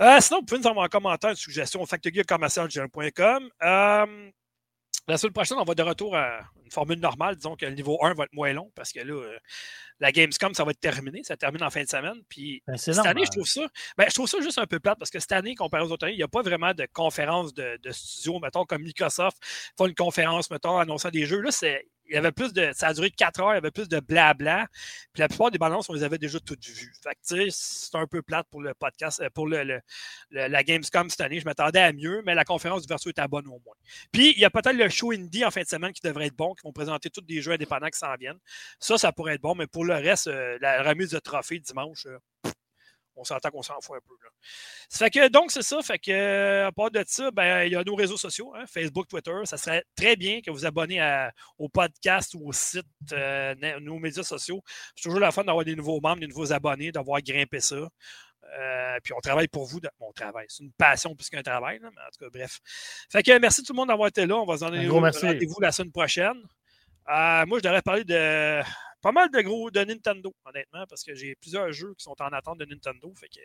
Speaker 1: Euh, sinon, vous pouvez nous envoyer en commentaire une suggestion au factogueulcommercial.com. Euh, la semaine prochaine, on va de retour à une formule normale. Disons que le niveau 1 va être moins long parce que là, euh, la Gamescom, ça va être terminé. Ça termine en fin de semaine. Puis
Speaker 2: Ben,
Speaker 1: cette année, je trouve ça. Ben, je trouve ça juste un peu plate parce que cette année, comparé aux autres années, il n'y a pas vraiment de conférence de, de studio, mettons, comme Microsoft font une conférence, mettons, annonçant des jeux. Là, c'est. Il y avait plus de. Ça a duré 4 heures, il y avait plus de blabla. Puis la plupart des balances, on les avait déjà toutes vues. Fait que, tu sais, c'est un peu plate pour le podcast, euh, pour le, le- la Gamescom cette année. Je m'attendais à mieux, mais la conférence du Verso était bonne au moins. Puis, il y a peut-être le show indie en fin de semaine qui devrait être bon, qui vont présenter tous des jeux indépendants qui s'en viennent. Ça, ça pourrait être bon, mais pour le reste, euh, la remise de trophée dimanche, euh, on s'entend qu'on s'en fout un peu. Là. Ça fait que, donc, c'est ça. Fait que, euh, à part de ça, ben, il y a nos réseaux sociaux, hein, Facebook, Twitter. Ça serait très bien que vous abonnez à- au podcast ou au site, euh, nos médias sociaux. C'est toujours la fun d'avoir des nouveaux membres, des nouveaux abonnés, d'avoir grimpé ça. Euh, puis on travaille pour vous. de- Bon, on travaille. C'est une passion plus qu'un travail, là, mais en tout cas, bref. Fait que merci tout le monde d'avoir été là. On va se donner rendez-vous la semaine prochaine. Euh, moi, je devrais parler de pas mal de gros de Nintendo, honnêtement, parce que j'ai plusieurs jeux qui sont en attente de Nintendo. Fait que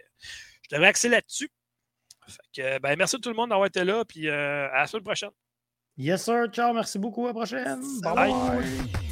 Speaker 1: je devrais axer là-dessus. Fait que, ben, merci tout le monde d'avoir été là, puis euh, à la semaine prochaine.
Speaker 2: Yes, sir. Ciao. Merci beaucoup. À la prochaine. Bye
Speaker 1: Bye.
Speaker 2: bye.